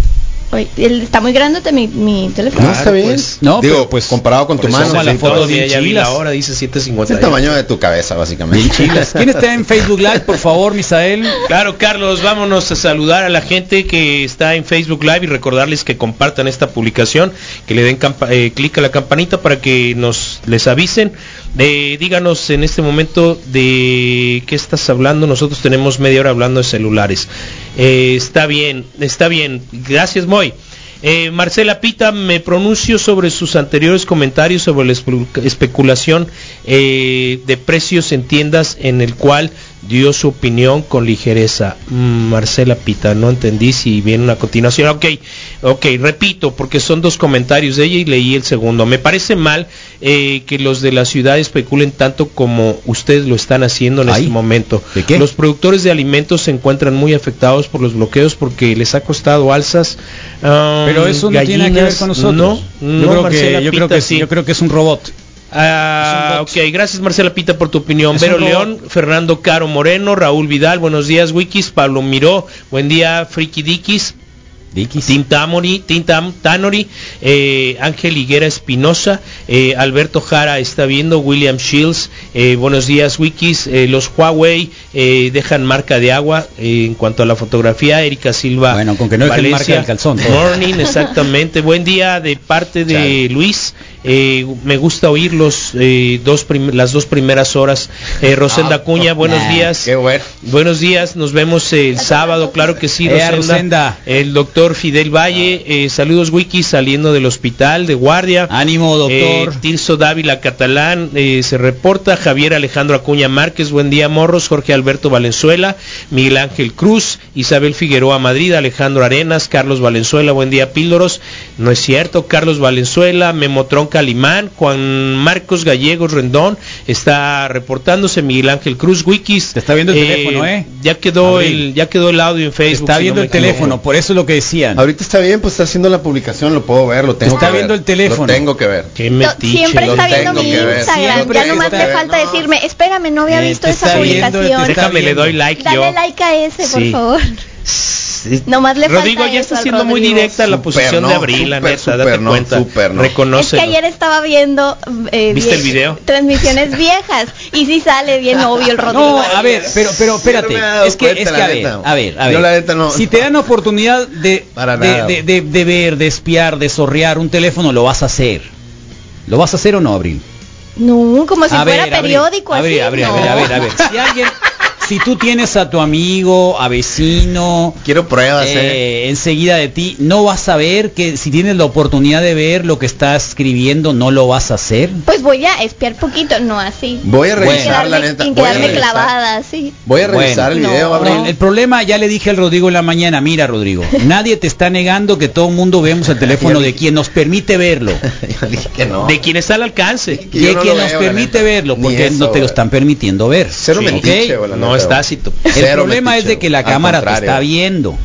[SPEAKER 14] Oye, está muy grande mi, mi teléfono.
[SPEAKER 8] No, está bien.
[SPEAKER 7] pues.
[SPEAKER 1] No,
[SPEAKER 8] Digo,
[SPEAKER 1] pero pues,
[SPEAKER 8] comparado con tu mano.
[SPEAKER 1] la foto bien
[SPEAKER 7] vi la hora, dice
[SPEAKER 8] Es
[SPEAKER 7] 7.50.
[SPEAKER 8] el tamaño de tu cabeza, básicamente.
[SPEAKER 1] Chilas. ¿Quién está en Facebook Live, por favor, Misael?
[SPEAKER 7] Claro, Carlos, vámonos a saludar a la gente que está en Facebook Live y recordarles que compartan esta publicación, que le den campa- eh, clic a la campanita para que nos les avisen. Eh, díganos en este momento de qué estás hablando. Nosotros tenemos media hora hablando de celulares. Eh, está bien, está bien. Gracias, Moy. Eh, Marcela Pita, me pronuncio sobre sus anteriores comentarios sobre la espe- especulación eh, de precios en tiendas en el cual dio su opinión con ligereza. Mm, Marcela Pita, no entendí si viene una continuación. Ok, ok, repito, porque son dos comentarios de ella y leí el segundo. Me parece mal eh, que los de la ciudad especulen tanto como ustedes lo están haciendo en
[SPEAKER 1] Ay,
[SPEAKER 7] este momento.
[SPEAKER 1] ¿de qué?
[SPEAKER 7] Los productores de alimentos se encuentran muy afectados por los bloqueos porque les ha costado alzas.
[SPEAKER 1] Pero eso no tiene nada que ver con nosotros.
[SPEAKER 7] No,
[SPEAKER 1] yo,
[SPEAKER 7] no,
[SPEAKER 1] creo,
[SPEAKER 7] Marcela
[SPEAKER 1] que, yo, creo que,
[SPEAKER 7] sí.
[SPEAKER 1] yo creo que es un robot.
[SPEAKER 7] Ah, ok, gracias Marcela Pita por tu opinión.
[SPEAKER 1] Es
[SPEAKER 7] Vero. León, Fernando Caro Moreno, Raúl Vidal, buenos días, Wikis, Pablo Miró, buen día, Friki Dikis.
[SPEAKER 1] Dikis.
[SPEAKER 7] Tim Tamori, Tim Tam- Tanori, eh, Ángel Higuera Espinosa, eh, Alberto Jara está viendo, William Shields, eh, buenos días Wikis, eh, los Huawei eh, dejan marca de agua eh, en cuanto a la fotografía, Erika Silva.
[SPEAKER 1] Bueno, con que no dejen marca del calzón.
[SPEAKER 7] Morning, exactamente, buen día de parte de Luis, eh, me gusta oír los, eh, dos prim- las dos primeras horas. Eh, Rosenda
[SPEAKER 8] Ah,
[SPEAKER 7] Cuña, buenos
[SPEAKER 8] nah,
[SPEAKER 7] días.
[SPEAKER 8] Qué bueno.
[SPEAKER 7] Buenos días, nos vemos el sábado, claro que sí,
[SPEAKER 1] Eh,
[SPEAKER 7] Rosenda.
[SPEAKER 1] Rosenda.
[SPEAKER 7] El doctor Fidel Valle, eh, saludos Wiki saliendo del hospital de guardia.
[SPEAKER 1] Ánimo, doctor.
[SPEAKER 7] Eh, Tirso Dávila Catalán eh, se reporta, Javier Alejandro Acuña Márquez, buen día Morros, Jorge Alberto Valenzuela, Miguel Ángel Cruz, Isabel Figueroa Madrid, Alejandro Arenas, Carlos Valenzuela, buen día Píldoros, no es cierto, Carlos Valenzuela, Memotron Calimán, Juan Marcos Gallegos Rendón, está reportándose Miguel Ángel Cruz, Wikis.
[SPEAKER 1] Te está viendo el teléfono, ¿eh?
[SPEAKER 7] Ya quedó
[SPEAKER 1] Abril.
[SPEAKER 7] el, ya quedó el audio en Facebook.
[SPEAKER 1] Está
[SPEAKER 7] si
[SPEAKER 1] viendo
[SPEAKER 7] no
[SPEAKER 1] el
[SPEAKER 7] equivoco.
[SPEAKER 1] teléfono, por eso es lo que decían.
[SPEAKER 8] Ahorita está bien, pues está haciendo la publicación, lo puedo ver, lo tengo
[SPEAKER 1] Está
[SPEAKER 8] que
[SPEAKER 1] viendo
[SPEAKER 8] ver.
[SPEAKER 1] el teléfono.
[SPEAKER 8] Lo tengo que ver.
[SPEAKER 7] Qué metiche.
[SPEAKER 14] siempre está viendo mi. Instagram. Ya nomás le
[SPEAKER 8] ver.
[SPEAKER 14] falta
[SPEAKER 8] No.
[SPEAKER 14] decirme, espérame, no había
[SPEAKER 1] Eh,
[SPEAKER 14] visto esa
[SPEAKER 1] viendo,
[SPEAKER 14] publicación.
[SPEAKER 7] Déjame, le doy like
[SPEAKER 14] Dale
[SPEAKER 7] yo.
[SPEAKER 14] like a ese, por
[SPEAKER 7] Sí.
[SPEAKER 14] favor. Nomás le
[SPEAKER 7] Rodrigo
[SPEAKER 14] falta
[SPEAKER 7] ya está siendo muy
[SPEAKER 14] Rodrigo.
[SPEAKER 7] directa la
[SPEAKER 8] Súper
[SPEAKER 7] posición
[SPEAKER 8] no,
[SPEAKER 7] de Abril, la
[SPEAKER 8] súper,
[SPEAKER 7] neta,
[SPEAKER 8] súper
[SPEAKER 7] date
[SPEAKER 8] no,
[SPEAKER 7] cuenta.
[SPEAKER 8] no.
[SPEAKER 14] Es
[SPEAKER 7] Reconoce.
[SPEAKER 14] que ayer estaba viendo eh,
[SPEAKER 7] ¿Viste el video?
[SPEAKER 14] transmisiones viejas y sí sale bien obvio el Rodrigo.
[SPEAKER 1] No, a ver, pero, pero espérate, es que, es que
[SPEAKER 8] la
[SPEAKER 1] a ver, a ver, a
[SPEAKER 8] Yo
[SPEAKER 1] ver.
[SPEAKER 8] la neta no-
[SPEAKER 1] si te dan oportunidad de,
[SPEAKER 8] Para
[SPEAKER 1] de,
[SPEAKER 8] nada.
[SPEAKER 1] de, de- de ver, de espiar, de sorrear un teléfono, lo vas a hacer. ¿Lo vas a hacer o no, Abril?
[SPEAKER 14] No, como si
[SPEAKER 1] a
[SPEAKER 14] fuera
[SPEAKER 1] ver,
[SPEAKER 14] periódico
[SPEAKER 1] Abril,
[SPEAKER 14] así.
[SPEAKER 1] Abril,
[SPEAKER 14] no.
[SPEAKER 1] a ver, a ver, a ver. Si alguien, si tú tienes a tu amigo, a vecino,
[SPEAKER 8] Quiero pruebas, eh.
[SPEAKER 1] eh, enseguida de ti, no vas a ver que si tienes la oportunidad de ver lo que está escribiendo, no lo vas a hacer.
[SPEAKER 14] Pues voy a espiar poquito, no así.
[SPEAKER 8] Voy a revisar, la
[SPEAKER 14] quedarme-
[SPEAKER 8] neta.
[SPEAKER 14] Sin quedarme clavada así.
[SPEAKER 8] Voy a revisar
[SPEAKER 1] Bueno,
[SPEAKER 8] el video,
[SPEAKER 14] no.
[SPEAKER 8] Abril.
[SPEAKER 1] El, el problema, ya le dije al Rodrigo en la mañana, mira Rodrigo, nadie te está negando que todo el mundo vemos el teléfono de quien nos permite verlo.
[SPEAKER 8] Yo dije que no.
[SPEAKER 7] De quien está al alcance.
[SPEAKER 8] Que
[SPEAKER 1] de
[SPEAKER 8] no
[SPEAKER 1] quien nos
[SPEAKER 8] veo,
[SPEAKER 1] permite verlo, porque
[SPEAKER 8] eso,
[SPEAKER 1] no te lo están permitiendo ver.
[SPEAKER 8] Cero
[SPEAKER 1] ¿ok?
[SPEAKER 8] metiche, güey, la
[SPEAKER 7] No es tácito.
[SPEAKER 1] El
[SPEAKER 8] Cero
[SPEAKER 1] problema es de que la cámara te está viendo.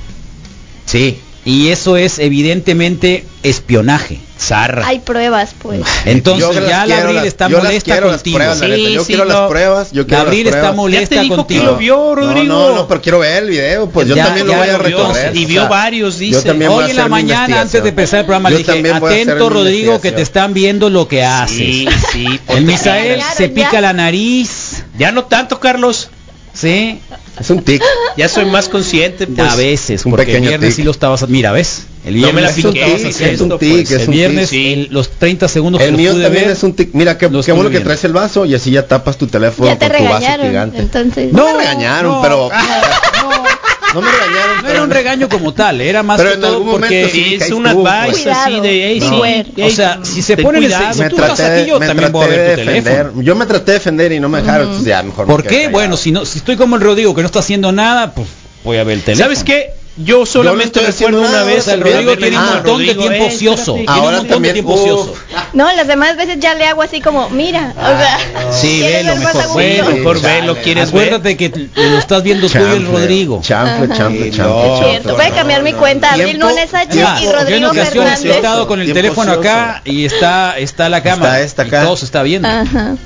[SPEAKER 8] Sí.
[SPEAKER 1] Y eso es evidentemente espionaje. Zarra.
[SPEAKER 14] Hay pruebas, pues.
[SPEAKER 1] Entonces
[SPEAKER 8] Yo
[SPEAKER 1] ya la Abril está
[SPEAKER 8] yo
[SPEAKER 1] molesta
[SPEAKER 8] las
[SPEAKER 1] contigo.
[SPEAKER 8] la Yo
[SPEAKER 7] sí,
[SPEAKER 8] quiero
[SPEAKER 7] no.
[SPEAKER 8] las pruebas, yo quiero las
[SPEAKER 1] está molesta
[SPEAKER 7] Ya te dijo
[SPEAKER 1] contigo.
[SPEAKER 7] que lo vio, Rodrigo.
[SPEAKER 8] No, no, no, pero quiero ver el video, pues yo
[SPEAKER 1] Ya-
[SPEAKER 8] también lo voy a recorrer.
[SPEAKER 7] Y
[SPEAKER 8] o
[SPEAKER 7] vio
[SPEAKER 8] sea,
[SPEAKER 7] varios, dice.
[SPEAKER 8] Yo también voy
[SPEAKER 1] Hoy en la mañana antes de empezar el programa
[SPEAKER 8] Yo
[SPEAKER 1] le dije, atento Rodrigo que te están viendo lo que haces.
[SPEAKER 7] Sí, sí.
[SPEAKER 1] El Misael se pica la nariz,
[SPEAKER 7] Ya no tanto, Carlos.
[SPEAKER 1] ¿Sí?
[SPEAKER 8] Es un tic.
[SPEAKER 7] Ya soy más consciente, pues.
[SPEAKER 1] a veces,
[SPEAKER 8] un
[SPEAKER 1] porque el viernes
[SPEAKER 8] tic.
[SPEAKER 1] sí lo estabas, mira, ¿ves? El
[SPEAKER 7] No me la
[SPEAKER 1] viernes
[SPEAKER 7] piqué,
[SPEAKER 1] estabas
[SPEAKER 7] es
[SPEAKER 1] haciendo.
[SPEAKER 8] un tic,
[SPEAKER 7] pues.
[SPEAKER 8] es
[SPEAKER 1] El
[SPEAKER 8] un
[SPEAKER 1] viernes,
[SPEAKER 7] sí.
[SPEAKER 1] el- los 30 segundos
[SPEAKER 8] El mío también
[SPEAKER 1] ver,
[SPEAKER 8] es un tic. Mira, qué, qué bueno que traes el vaso y así ya tapas tu teléfono
[SPEAKER 14] Ya te
[SPEAKER 8] con tu vaso gigante.
[SPEAKER 14] Entonces.
[SPEAKER 8] No, me regañaron,
[SPEAKER 1] no.
[SPEAKER 8] pero... No me regañaron,
[SPEAKER 1] No era un regaño como tal, era más
[SPEAKER 8] Pero
[SPEAKER 1] que
[SPEAKER 8] en
[SPEAKER 1] todo
[SPEAKER 8] algún
[SPEAKER 1] porque
[SPEAKER 8] momento sí.
[SPEAKER 7] es un
[SPEAKER 8] school,
[SPEAKER 7] advice
[SPEAKER 8] pues.
[SPEAKER 7] así de, hey,
[SPEAKER 14] Cuidado,
[SPEAKER 7] sí, hey,
[SPEAKER 1] O sea, si se el
[SPEAKER 7] cuidado.
[SPEAKER 1] si
[SPEAKER 8] me
[SPEAKER 1] tú vas
[SPEAKER 8] traté,
[SPEAKER 1] aquí, yo
[SPEAKER 8] me
[SPEAKER 1] también voy a
[SPEAKER 8] traté
[SPEAKER 1] ver
[SPEAKER 8] de
[SPEAKER 1] tu
[SPEAKER 8] defender.
[SPEAKER 1] teléfono.
[SPEAKER 8] Yo me traté de defender y no me dejaron, entonces ya mejor me
[SPEAKER 1] ¿Por
[SPEAKER 8] quedé
[SPEAKER 1] qué?
[SPEAKER 8] callado.
[SPEAKER 1] Bueno, si no, si estoy como el Rodrigo que no está haciendo nada, pues voy a ver el teléfono.
[SPEAKER 7] ¿Sabes qué? Yo solamente
[SPEAKER 8] estoy
[SPEAKER 7] recuerdo una vez
[SPEAKER 1] el
[SPEAKER 7] al
[SPEAKER 1] Rodrigo tiene un montón de
[SPEAKER 7] Rodrigo,
[SPEAKER 1] tiempo ocioso.
[SPEAKER 8] Ahora también,
[SPEAKER 1] tiempo ocioso.
[SPEAKER 14] No, las demás veces ya le hago así como, mira. O sea,
[SPEAKER 1] Sí,
[SPEAKER 14] ¿quieres
[SPEAKER 1] velo mejor. Bueno,
[SPEAKER 7] mejor
[SPEAKER 8] chale.
[SPEAKER 7] velo, ¿quieres ver?
[SPEAKER 1] Acuérdate que lo estás viendo tú y el Rodrigo.
[SPEAKER 8] Chanfle.
[SPEAKER 14] Cierto, voy a cambiar mi cuenta, Abril Nunes H y
[SPEAKER 1] yo en
[SPEAKER 14] Rodrigo
[SPEAKER 1] ocasiones he estado con el teléfono acá y está está la cámara.
[SPEAKER 8] Está esta
[SPEAKER 1] y todo se está viendo.
[SPEAKER 14] Ajá.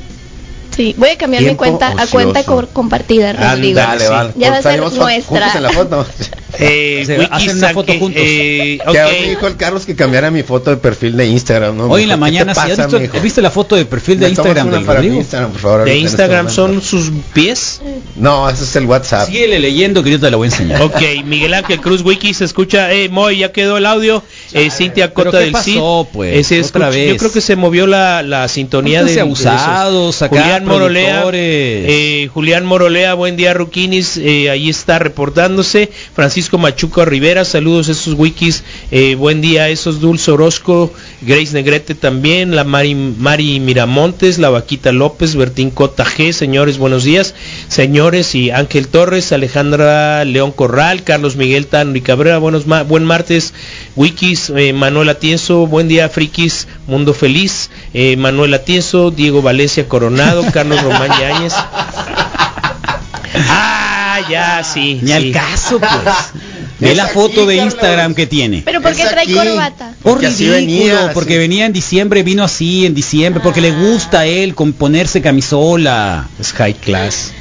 [SPEAKER 14] Sí, voy a cambiar mi cuenta a cuenta co- compartida, Rodrigo. Ya va a ser nuestra.
[SPEAKER 7] Eh, Wiki
[SPEAKER 1] hacen una foto juntos.
[SPEAKER 7] eh,
[SPEAKER 8] Que hoy me
[SPEAKER 7] ok.
[SPEAKER 8] dijo el Carlos que cambiara mi foto de perfil de Instagram, ¿no?
[SPEAKER 1] Hoy en la
[SPEAKER 8] Me dijo, ¿qué
[SPEAKER 1] mañana, ¿sí? ¿Has visto-? ¿viste la foto de perfil de Instagram del Rodrigo?
[SPEAKER 8] Instagram, por favor,
[SPEAKER 7] ¿De
[SPEAKER 8] este
[SPEAKER 7] Instagram
[SPEAKER 8] momento.
[SPEAKER 7] son sus pies?
[SPEAKER 8] No, ese es el WhatsApp.
[SPEAKER 1] Síguele leyendo que yo te la voy a enseñar.
[SPEAKER 7] Ok, Miguel Ángel Cruz Wiki se escucha, eh, Moy, ya quedó el audio, eh, Cintia
[SPEAKER 1] ¿Pero
[SPEAKER 7] Cota
[SPEAKER 1] qué
[SPEAKER 7] del
[SPEAKER 1] pasó,
[SPEAKER 7] CID,
[SPEAKER 1] pues?
[SPEAKER 7] eh, se
[SPEAKER 1] Otra
[SPEAKER 7] escucha-
[SPEAKER 1] vez.
[SPEAKER 7] yo creo que se movió la, la sintonía de,
[SPEAKER 1] abusados acá,
[SPEAKER 7] Julián Morolea, eh, Julián Morolea, buen día Ruquinis, eh, ahí está reportándose, Francisco Machuca Rivera, saludos esos wikis, eh, buen día esos Dulce Orozco, Grace Negrete también, la Mari, Mari Miramontes, la Vaquita López, Bertín Cota G, señores, buenos días, señores y Ángel Torres, Alejandra León Corral, Carlos Miguel Tano Cabrera, buenos ma- buen martes, wikis, eh, Manuel Atienzo, buen día frikis, Mundo Feliz, eh, Manuel Atienzo, Diego Valencia Coronado, Carlos Román Yáñez. ya, sí.
[SPEAKER 1] Ni al caso, pues. Ve la
[SPEAKER 8] aquí,
[SPEAKER 1] foto de
[SPEAKER 8] Carlos.
[SPEAKER 1] Instagram que tiene.
[SPEAKER 14] Pero ¿por qué
[SPEAKER 8] Es
[SPEAKER 14] trae
[SPEAKER 8] aquí.
[SPEAKER 14] corbata?
[SPEAKER 1] Oh,
[SPEAKER 8] Porque
[SPEAKER 1] ridículo,
[SPEAKER 8] venía,
[SPEAKER 1] porque
[SPEAKER 8] así.
[SPEAKER 1] venía en diciembre, vino así en diciembre, porque le gusta a él con ponerse camisola.
[SPEAKER 7] Es high class.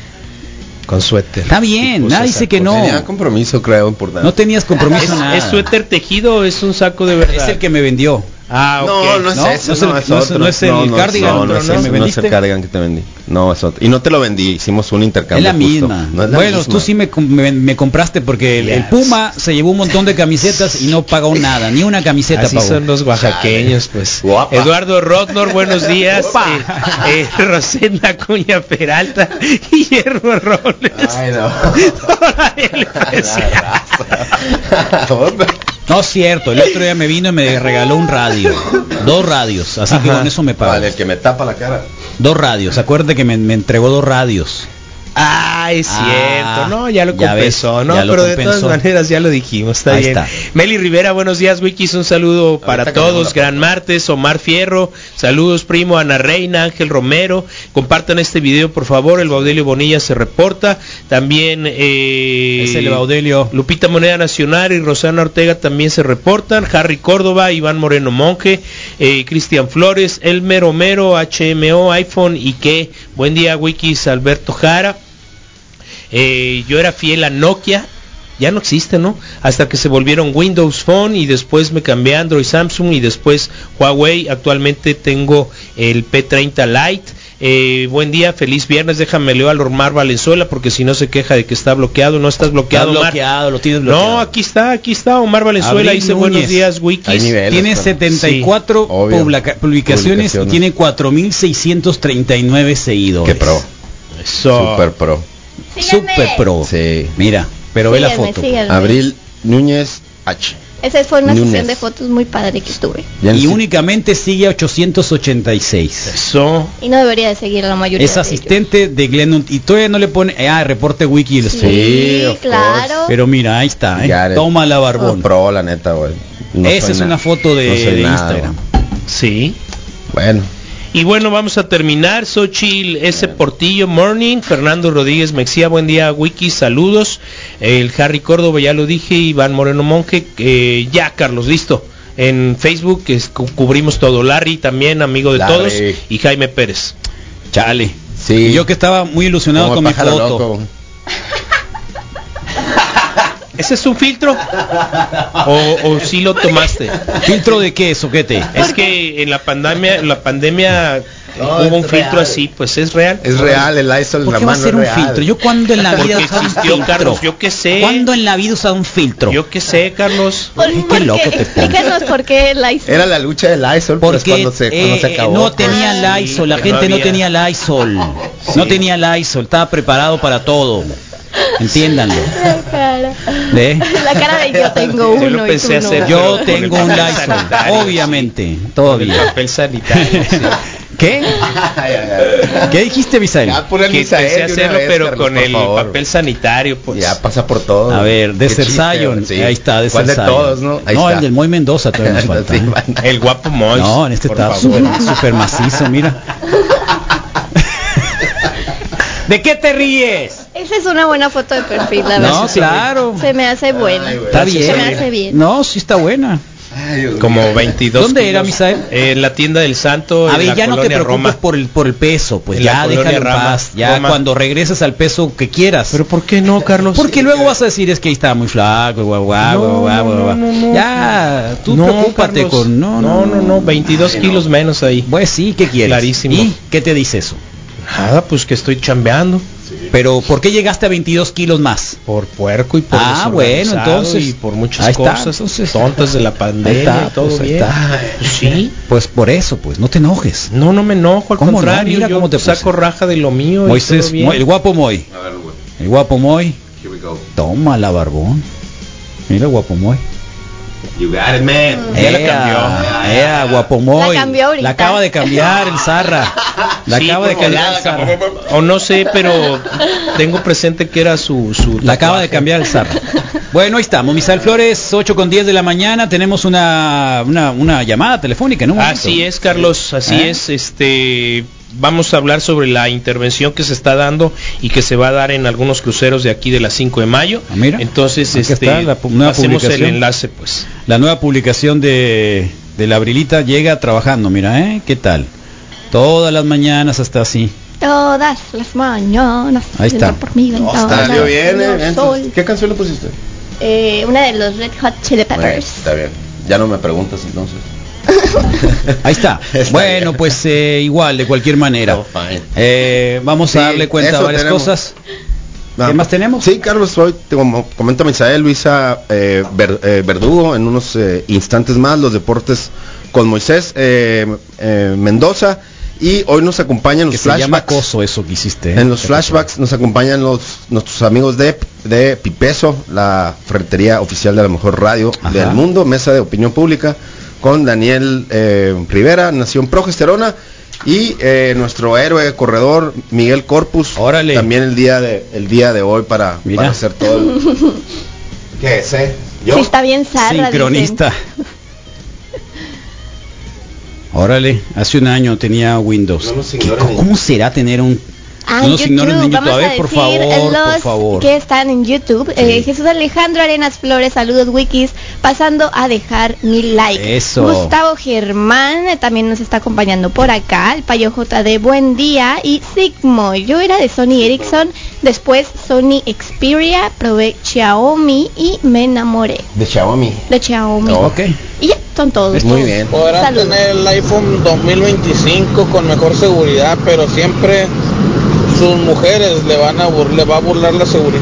[SPEAKER 7] Con suéter.
[SPEAKER 1] Está bien, nadie dice
[SPEAKER 7] saco.
[SPEAKER 1] que no.
[SPEAKER 8] Tenía compromiso, creo, importante.
[SPEAKER 1] No tenías compromiso
[SPEAKER 7] ¿Es,
[SPEAKER 1] nada.
[SPEAKER 7] ¿Es suéter tejido o es un saco de verdad?
[SPEAKER 1] Es el que me vendió.
[SPEAKER 7] Ah,
[SPEAKER 8] No, no es
[SPEAKER 1] ¿No?
[SPEAKER 8] ese,
[SPEAKER 1] No es
[SPEAKER 8] no,
[SPEAKER 1] el-
[SPEAKER 8] es
[SPEAKER 1] no es-
[SPEAKER 8] otro.
[SPEAKER 1] no es el cardigan,
[SPEAKER 8] no, es
[SPEAKER 1] no
[SPEAKER 8] ese,
[SPEAKER 1] me
[SPEAKER 8] no es
[SPEAKER 1] vendiste.
[SPEAKER 8] el cardigan que te vendí. No, es otro. Y no te lo vendí, hicimos un
[SPEAKER 1] Es
[SPEAKER 8] intercambio.
[SPEAKER 1] la
[SPEAKER 8] justo.
[SPEAKER 1] misma.
[SPEAKER 8] No es la
[SPEAKER 1] bueno,
[SPEAKER 8] misma.
[SPEAKER 1] tú sí me, me, me compraste porque el. Puma se llevó un montón de camisetas y no pagó nada, ni una camiseta
[SPEAKER 7] Así
[SPEAKER 1] pagó.
[SPEAKER 7] son los oaxaqueños, pues.
[SPEAKER 8] Guapa.
[SPEAKER 7] Eduardo Rodnor, buenos días. Eh, eh, Rosenda Cuña Peralta, Guillermo Robles.
[SPEAKER 8] Ay, no.
[SPEAKER 1] No es cierto, el otro día me vino y me regaló un radio. Dos radios, así que con eso me pagó.
[SPEAKER 8] Vale, el que me tapa la cara.
[SPEAKER 1] Dos radios, acuérdate que me, me entregó dos radios.
[SPEAKER 7] Ah, es
[SPEAKER 1] Ah,
[SPEAKER 7] cierto, no, ya lo
[SPEAKER 1] ya
[SPEAKER 7] compensó,
[SPEAKER 1] ves,
[SPEAKER 7] no,
[SPEAKER 1] ya
[SPEAKER 7] pero de todas maneras ya lo dijimos, está
[SPEAKER 1] Ahí
[SPEAKER 7] bien.
[SPEAKER 1] está.
[SPEAKER 7] Meli Rivera, buenos días, Wikis, un saludo para todos, gran martes, Omar Fierro, saludos primo, Ana Reina, Ángel Romero, compartan este video por favor, el Baudelio Bonilla se reporta, también eh,
[SPEAKER 1] Es el Baudelio.
[SPEAKER 7] Lupita Moneda Nacional y Rosana Ortega también se reportan, Harry Córdoba, Iván Moreno Monje, eh, Cristian Flores, Elmer Homero, HMO, iPhone y que, buen día Wikis, Alberto Jara. Eh, yo era fiel a Nokia ya no existe, ¿no? Hasta que se volvieron Windows Phone y después me cambié a Android Samsung y después Huawei. Actualmente tengo el P30 Lite. Eh, buen día, feliz viernes. Déjame leo al Omar Valenzuela porque si no se queja de que está bloqueado. No estás bloqueado,
[SPEAKER 1] Está
[SPEAKER 7] Omar.
[SPEAKER 1] bloqueado, lo tienes bloqueado.
[SPEAKER 7] No, aquí está, aquí está Omar Valenzuela.
[SPEAKER 1] Abril
[SPEAKER 7] Dice buenos días, Wikis.
[SPEAKER 1] Tiene 74
[SPEAKER 8] Obvio.
[SPEAKER 1] publica- publicaciones, y
[SPEAKER 8] Publicaciones.
[SPEAKER 1] tiene 4639 seguidores.
[SPEAKER 8] Qué pro.
[SPEAKER 7] Eso.
[SPEAKER 8] Super pro.
[SPEAKER 1] Super pro.
[SPEAKER 8] Sí.
[SPEAKER 1] Mira, pero ve la foto.
[SPEAKER 8] Abril Núñez H.
[SPEAKER 14] Esa fue una
[SPEAKER 8] Núñez.
[SPEAKER 14] sesión de fotos muy padre que tuve.
[SPEAKER 8] Ya
[SPEAKER 1] Y únicamente sigue a 886.
[SPEAKER 7] Eso.
[SPEAKER 14] Y no debería de seguir a la mayoría
[SPEAKER 1] Es
[SPEAKER 14] de
[SPEAKER 1] asistente de Glennon y todavía no le pone ah reporte wiki.
[SPEAKER 8] Sí,
[SPEAKER 14] Sí, claro.
[SPEAKER 1] pero mira ahí está ¿eh? Toma la barbón
[SPEAKER 8] Pro, la neta, güey. No
[SPEAKER 1] esa es
[SPEAKER 8] na-
[SPEAKER 1] una foto de,
[SPEAKER 8] no soy
[SPEAKER 1] de
[SPEAKER 8] nada,
[SPEAKER 1] Instagram
[SPEAKER 7] Sí.
[SPEAKER 8] Bueno.
[SPEAKER 7] Y bueno, vamos a terminar. Xochil S. Portillo, morning. Fernando Rodríguez Mexía, buen día, Wiki, saludos. El Harry Córdoba, ya lo dije. Iván Moreno Monje, eh, ya, Carlos, listo. En Facebook es- cu- cubrimos todo. Larry también, amigo de
[SPEAKER 8] Larry.
[SPEAKER 7] todos. Y Jaime Pérez.
[SPEAKER 1] chale
[SPEAKER 8] Sí.
[SPEAKER 1] y yo que estaba muy ilusionado
[SPEAKER 8] Como
[SPEAKER 1] con mi foto
[SPEAKER 8] loco.
[SPEAKER 7] ¿Ese es un filtro? ¿O, o sí lo tomaste?
[SPEAKER 1] filtro de qué soquete
[SPEAKER 7] Es que en la pandemia, en la pandemia
[SPEAKER 8] No,
[SPEAKER 7] hubo un filtro
[SPEAKER 8] real.
[SPEAKER 7] así, pues es real.
[SPEAKER 8] Es real, el ISO en
[SPEAKER 1] ¿Por
[SPEAKER 8] la
[SPEAKER 1] qué va a
[SPEAKER 8] mano
[SPEAKER 1] ser
[SPEAKER 8] es
[SPEAKER 1] un
[SPEAKER 8] real.
[SPEAKER 1] filtro? Yo cuando en la
[SPEAKER 7] Porque
[SPEAKER 1] vida he usado un
[SPEAKER 7] existió,
[SPEAKER 1] filtro.
[SPEAKER 7] Carlos, yo qué sé.
[SPEAKER 1] ¿Cuándo en la vida he usado un filtro?
[SPEAKER 7] Yo qué sé, Carlos.
[SPEAKER 14] ¿Por,
[SPEAKER 1] Qué loco te pones.
[SPEAKER 14] Explícanos por qué.
[SPEAKER 8] Era la lucha del ISOL pues, cuando se, cuando
[SPEAKER 1] eh,
[SPEAKER 8] se acabó.
[SPEAKER 1] no tenía Lysol,
[SPEAKER 7] sí,
[SPEAKER 1] la gente
[SPEAKER 7] no
[SPEAKER 1] tenía Lysol, no tenía Lysol, estaba preparado para todo, entiéndanlo.
[SPEAKER 14] La cara.
[SPEAKER 1] ¿eh?
[SPEAKER 14] La cara de yo tengo
[SPEAKER 7] Yo
[SPEAKER 14] uno
[SPEAKER 7] lo
[SPEAKER 14] y
[SPEAKER 7] pensé
[SPEAKER 14] tú no.
[SPEAKER 1] Yo tengo un
[SPEAKER 7] sanitario,
[SPEAKER 1] obviamente,
[SPEAKER 7] Con el
[SPEAKER 1] todavía.
[SPEAKER 7] papel sanitario. sí.
[SPEAKER 1] ¿Qué? ¿Qué dijiste, Misael?
[SPEAKER 8] Ya, pon el
[SPEAKER 7] Que
[SPEAKER 8] Misael de
[SPEAKER 7] hacerlo,
[SPEAKER 8] vez,
[SPEAKER 7] pero
[SPEAKER 8] Carlos,
[SPEAKER 7] con el
[SPEAKER 8] favor.
[SPEAKER 7] papel sanitario, pues.
[SPEAKER 8] Ya pasa por todo.
[SPEAKER 1] A ver,
[SPEAKER 8] chiste,
[SPEAKER 1] Zion,
[SPEAKER 8] sí.
[SPEAKER 1] ahí está,
[SPEAKER 8] ¿Cuál
[SPEAKER 1] Desert
[SPEAKER 8] de todos, no? Ahí
[SPEAKER 1] no,
[SPEAKER 8] está.
[SPEAKER 1] el del Moy Mendoza todavía nos falta.
[SPEAKER 7] El guapo Mois.
[SPEAKER 1] No, en este está súper macizo, mira. ¿De qué te ríes?
[SPEAKER 14] Esa es una buena foto de perfil, la
[SPEAKER 1] No,
[SPEAKER 14] verdad.
[SPEAKER 1] claro.
[SPEAKER 14] Se me hace buena.
[SPEAKER 1] Está bien.
[SPEAKER 14] Se me hace bien.
[SPEAKER 1] No, sí está buena.
[SPEAKER 7] Como 22
[SPEAKER 1] ¿Dónde era. Misael?
[SPEAKER 7] En la tienda del Santo.
[SPEAKER 1] A
[SPEAKER 7] en
[SPEAKER 1] ver,
[SPEAKER 7] la
[SPEAKER 1] ya no te preocupes
[SPEAKER 7] Roma.
[SPEAKER 1] por el por el peso, pues
[SPEAKER 7] En
[SPEAKER 1] ya déjalo en paz. Ya
[SPEAKER 7] Roma.
[SPEAKER 1] cuando regreses al peso que quieras.
[SPEAKER 7] Pero ¿por qué no, Carlos?
[SPEAKER 1] porque luego vas a decir es que ahí está muy flaco, guau, guau,
[SPEAKER 7] No,
[SPEAKER 1] guau, guau,
[SPEAKER 7] no,
[SPEAKER 1] guau.
[SPEAKER 7] no, no,
[SPEAKER 1] Ya, tú
[SPEAKER 7] no,
[SPEAKER 1] preocúpate
[SPEAKER 7] Carlos.
[SPEAKER 1] con no,
[SPEAKER 7] no, no, no, 22 kilos menos ahí.
[SPEAKER 1] Pues sí, ¿qué quieres?
[SPEAKER 7] Clarísimo.
[SPEAKER 1] ¿Y qué te dice eso?
[SPEAKER 7] Nada, pues que estoy chambeando.
[SPEAKER 1] Pero ¿por qué llegaste a 22 kilos más?
[SPEAKER 7] Por puerco y por
[SPEAKER 1] Ah, bueno, entonces,
[SPEAKER 7] y por muchas
[SPEAKER 1] ahí está,
[SPEAKER 7] cosas
[SPEAKER 1] entonces.
[SPEAKER 7] tontas de la
[SPEAKER 1] Ahí
[SPEAKER 7] pandemia
[SPEAKER 1] está,
[SPEAKER 7] y todo
[SPEAKER 1] pues, ahí
[SPEAKER 7] bien.
[SPEAKER 1] está.
[SPEAKER 7] Pues sí.
[SPEAKER 1] Pues por eso, pues no te enojes.
[SPEAKER 7] No, no me enojo, al
[SPEAKER 1] ¿Cómo no?
[SPEAKER 7] contrario,
[SPEAKER 1] Mira
[SPEAKER 7] yo
[SPEAKER 1] cómo te
[SPEAKER 7] saco
[SPEAKER 1] puse.
[SPEAKER 7] raja de lo mío y
[SPEAKER 1] Moisés,
[SPEAKER 7] todo
[SPEAKER 1] el guapo Moy. El guapo Moy. Toma la barbón. Mira guapo Moy.
[SPEAKER 8] You got it, man.
[SPEAKER 7] Ya la
[SPEAKER 1] Ea,
[SPEAKER 7] cambió.
[SPEAKER 1] ea, guapo Moy.
[SPEAKER 14] La cambió ahorita.
[SPEAKER 1] La acaba de cambiar el Zarra. La
[SPEAKER 7] Sí,
[SPEAKER 1] acaba de cambiar el Zarra.
[SPEAKER 7] O no sé, pero tengo presente que era su... su
[SPEAKER 1] La acaba de cambiar el Zarra. Bueno, ahí estamos. Misael Flores, 8 con 10 de la mañana. Tenemos una, una, una llamada telefónica, ¿no? Un.
[SPEAKER 7] Así es, Carlos, así
[SPEAKER 1] ¿Eh?
[SPEAKER 7] es. Este, vamos a hablar sobre la intervención que se está dando y que se va a dar en algunos cruceros de aquí de la 5 de mayo.
[SPEAKER 1] Ah, mira.
[SPEAKER 7] Entonces, este,
[SPEAKER 1] está la nueva
[SPEAKER 7] hacemos el
[SPEAKER 1] publicación.
[SPEAKER 7] enlace, pues.
[SPEAKER 1] La nueva publicación de, de la Brilita llega trabajando, mira, ¿eh? ¿Qué tal? Todas las mañanas hasta así.
[SPEAKER 14] Todas las mañanas.
[SPEAKER 1] Ahí está.
[SPEAKER 14] Por mi ventana,
[SPEAKER 8] Salió bien, eh.
[SPEAKER 14] sol.
[SPEAKER 8] ¿Qué canción le pusiste?
[SPEAKER 14] Eh, una de los Red Hot Chili
[SPEAKER 8] Bueno,
[SPEAKER 14] Peppers.
[SPEAKER 8] está bien. Ya no me preguntas entonces.
[SPEAKER 1] Ahí está. Bueno, pues eh, igual, de cualquier manera. Eh, vamos a darle cuenta de varias
[SPEAKER 8] tenemos.
[SPEAKER 1] cosas. ¿Qué más tenemos?
[SPEAKER 8] Sí, Carlos, hoy, te- como comenta Misael, Luisa eh, Ver- eh, Verdugo, en unos eh, instantes más, los deportes con Moisés Mendoza. Y hoy nos acompañan
[SPEAKER 1] Que
[SPEAKER 8] los
[SPEAKER 1] se llama
[SPEAKER 8] flashbacks.
[SPEAKER 1] acoso eso que hiciste.
[SPEAKER 8] En los
[SPEAKER 1] ¿Qué
[SPEAKER 8] flashbacks nos acompañan los nuestros amigos de, de Pipeso, la ferretería oficial de la mejor radio
[SPEAKER 1] Ajá.
[SPEAKER 8] del mundo, mesa de opinión pública, con Daniel eh, Rivera, Nación Progesterona, y eh, nuestro héroe corredor Miguel Corpus,
[SPEAKER 1] Órale.
[SPEAKER 8] también el día de el día de hoy para,
[SPEAKER 1] Mira.
[SPEAKER 8] para hacer todo. el- ¿Qué es, eh? ¿Yo?
[SPEAKER 14] Sí, está bien zarra.
[SPEAKER 1] Sincronista. Órale, hace un año tenía Windows.
[SPEAKER 8] No nos
[SPEAKER 1] ¿Qué-
[SPEAKER 8] ignoren en-
[SPEAKER 1] ¿Cómo será tener un
[SPEAKER 14] Ah,
[SPEAKER 1] No
[SPEAKER 14] en
[SPEAKER 1] nos ignoren en
[SPEAKER 14] YouTube.
[SPEAKER 1] YouTube.
[SPEAKER 14] Vamos
[SPEAKER 1] A ver,
[SPEAKER 14] a
[SPEAKER 1] por
[SPEAKER 14] decir
[SPEAKER 1] favor,
[SPEAKER 14] los
[SPEAKER 1] por favor.
[SPEAKER 14] que están en YouTube. Eh, Jesús Alejandro Arenas Flores, saludos wikis, pasando a dejar mi like.
[SPEAKER 1] Eso.
[SPEAKER 14] Gustavo Germán eh, también nos está acompañando por acá. El Payo JD, buen día. Y Sigmo, yo era de Sony Ericsson Después Sony Xperia, probé Xiaomi y me enamoré
[SPEAKER 8] De Xiaomi.
[SPEAKER 14] de Xiaomi.
[SPEAKER 8] Ok.
[SPEAKER 14] Y ya, son todos.
[SPEAKER 8] Muy bien.
[SPEAKER 15] Podrán
[SPEAKER 14] Saludos.
[SPEAKER 15] tener el iPhone 2025 con mejor seguridad, pero siempre sus mujeres le van a bur- le va a burlar la seguridad.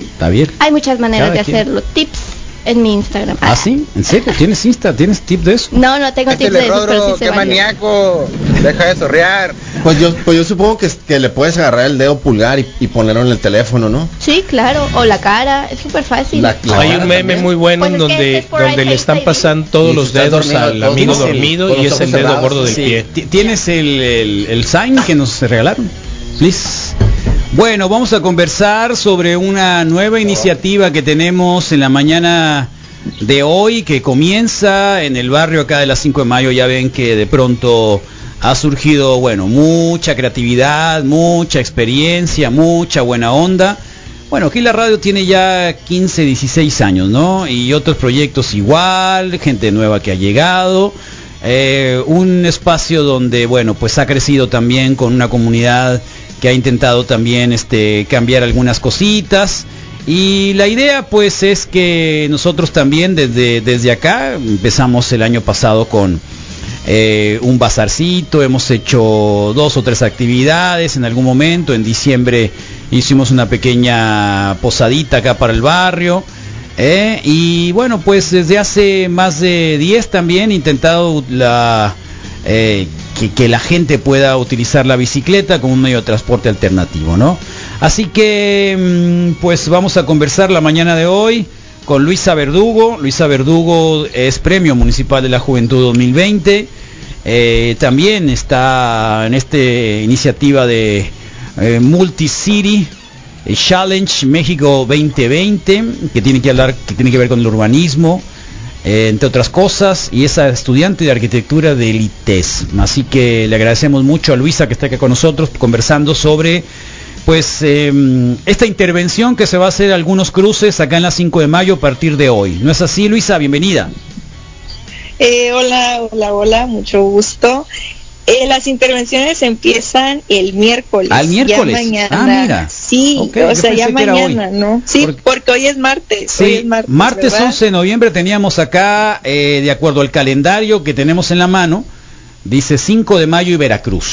[SPEAKER 1] Está bien.
[SPEAKER 14] Hay muchas maneras
[SPEAKER 1] Cada
[SPEAKER 14] de
[SPEAKER 1] quien.
[SPEAKER 14] hacerlo. Tips en mi Instagram.
[SPEAKER 1] ¿Ah, sí? ¿En serio? ¿Tienes Insta? ¿Tienes tip de eso?
[SPEAKER 14] No, no tengo tips de eso, pero sí
[SPEAKER 15] qué maníaco. Deja de sorrear.
[SPEAKER 8] Pues yo, pues yo supongo que, que le puedes agarrar el dedo pulgar y, y ponerlo en el teléfono, ¿no?
[SPEAKER 14] Sí, claro. O la cara. Es súper fácil.
[SPEAKER 8] La- la
[SPEAKER 7] Hay un meme
[SPEAKER 8] también.
[SPEAKER 7] muy bueno
[SPEAKER 14] Pues es que
[SPEAKER 7] donde,
[SPEAKER 14] es
[SPEAKER 7] donde le están pasando todos los dedos
[SPEAKER 8] dormido,
[SPEAKER 7] al amigo dormido y es el dedo
[SPEAKER 8] cerrados,
[SPEAKER 7] gordo del
[SPEAKER 1] Sí.
[SPEAKER 7] pie.
[SPEAKER 1] Ti- ¿Tienes el, el, el sign que nos regalaron? Bueno, vamos a conversar sobre una nueva iniciativa que tenemos en la mañana de hoy que comienza en el barrio acá de las 5 de mayo. Ya ven que de pronto ha surgido, bueno, mucha creatividad, mucha experiencia, mucha buena onda. Bueno, aquí la radio tiene ya 15, 16 años, ¿no? Y otros proyectos igual, gente nueva que ha llegado. Eh, un espacio donde, bueno, pues ha crecido también con una comunidad que ha intentado también este, cambiar algunas cositas. Y la idea pues es que nosotros también desde, desde acá empezamos el año pasado con eh, un bazarcito, hemos hecho dos o tres actividades en algún momento, en diciembre hicimos una pequeña posadita acá para el barrio. eh, y bueno, pues desde hace más de 10 también intentado la, eh, que, la gente pueda utilizar la bicicleta como un medio de transporte alternativo, ¿no? Así que mm, pues vamos a conversar la mañana de hoy con Luisa Verdugo. Luisa Verdugo es Premio Municipal de la Juventud 2020. Eh, también está en esta iniciativa de eh, Multicity eh, Challenge México 2020, que tiene que hablar, que tiene que ver con el urbanismo, eh, entre otras cosas, y es estudiante de arquitectura del ITES. Así que le agradecemos mucho a Luisa que está aquí con nosotros conversando sobre pues eh, esta intervención que se va a hacer algunos cruces acá en la 5 de mayo a partir de hoy. ¿No es así, Luisa? Bienvenida.
[SPEAKER 16] Eh, hola, hola, hola, mucho gusto. Eh, las intervenciones empiezan el miércoles.
[SPEAKER 1] ¿Al miércoles?
[SPEAKER 16] Ya mañana.
[SPEAKER 1] Ah, mira.
[SPEAKER 16] Sí, o sea, ya mañana, ¿no? Sí, porque, hoy es martes. hoy
[SPEAKER 1] Sí,
[SPEAKER 16] es martes,
[SPEAKER 1] martes
[SPEAKER 16] ¿verdad?
[SPEAKER 1] 11 de noviembre teníamos acá, eh, de acuerdo al calendario que tenemos en la mano, dice 5 de mayo y Veracruz.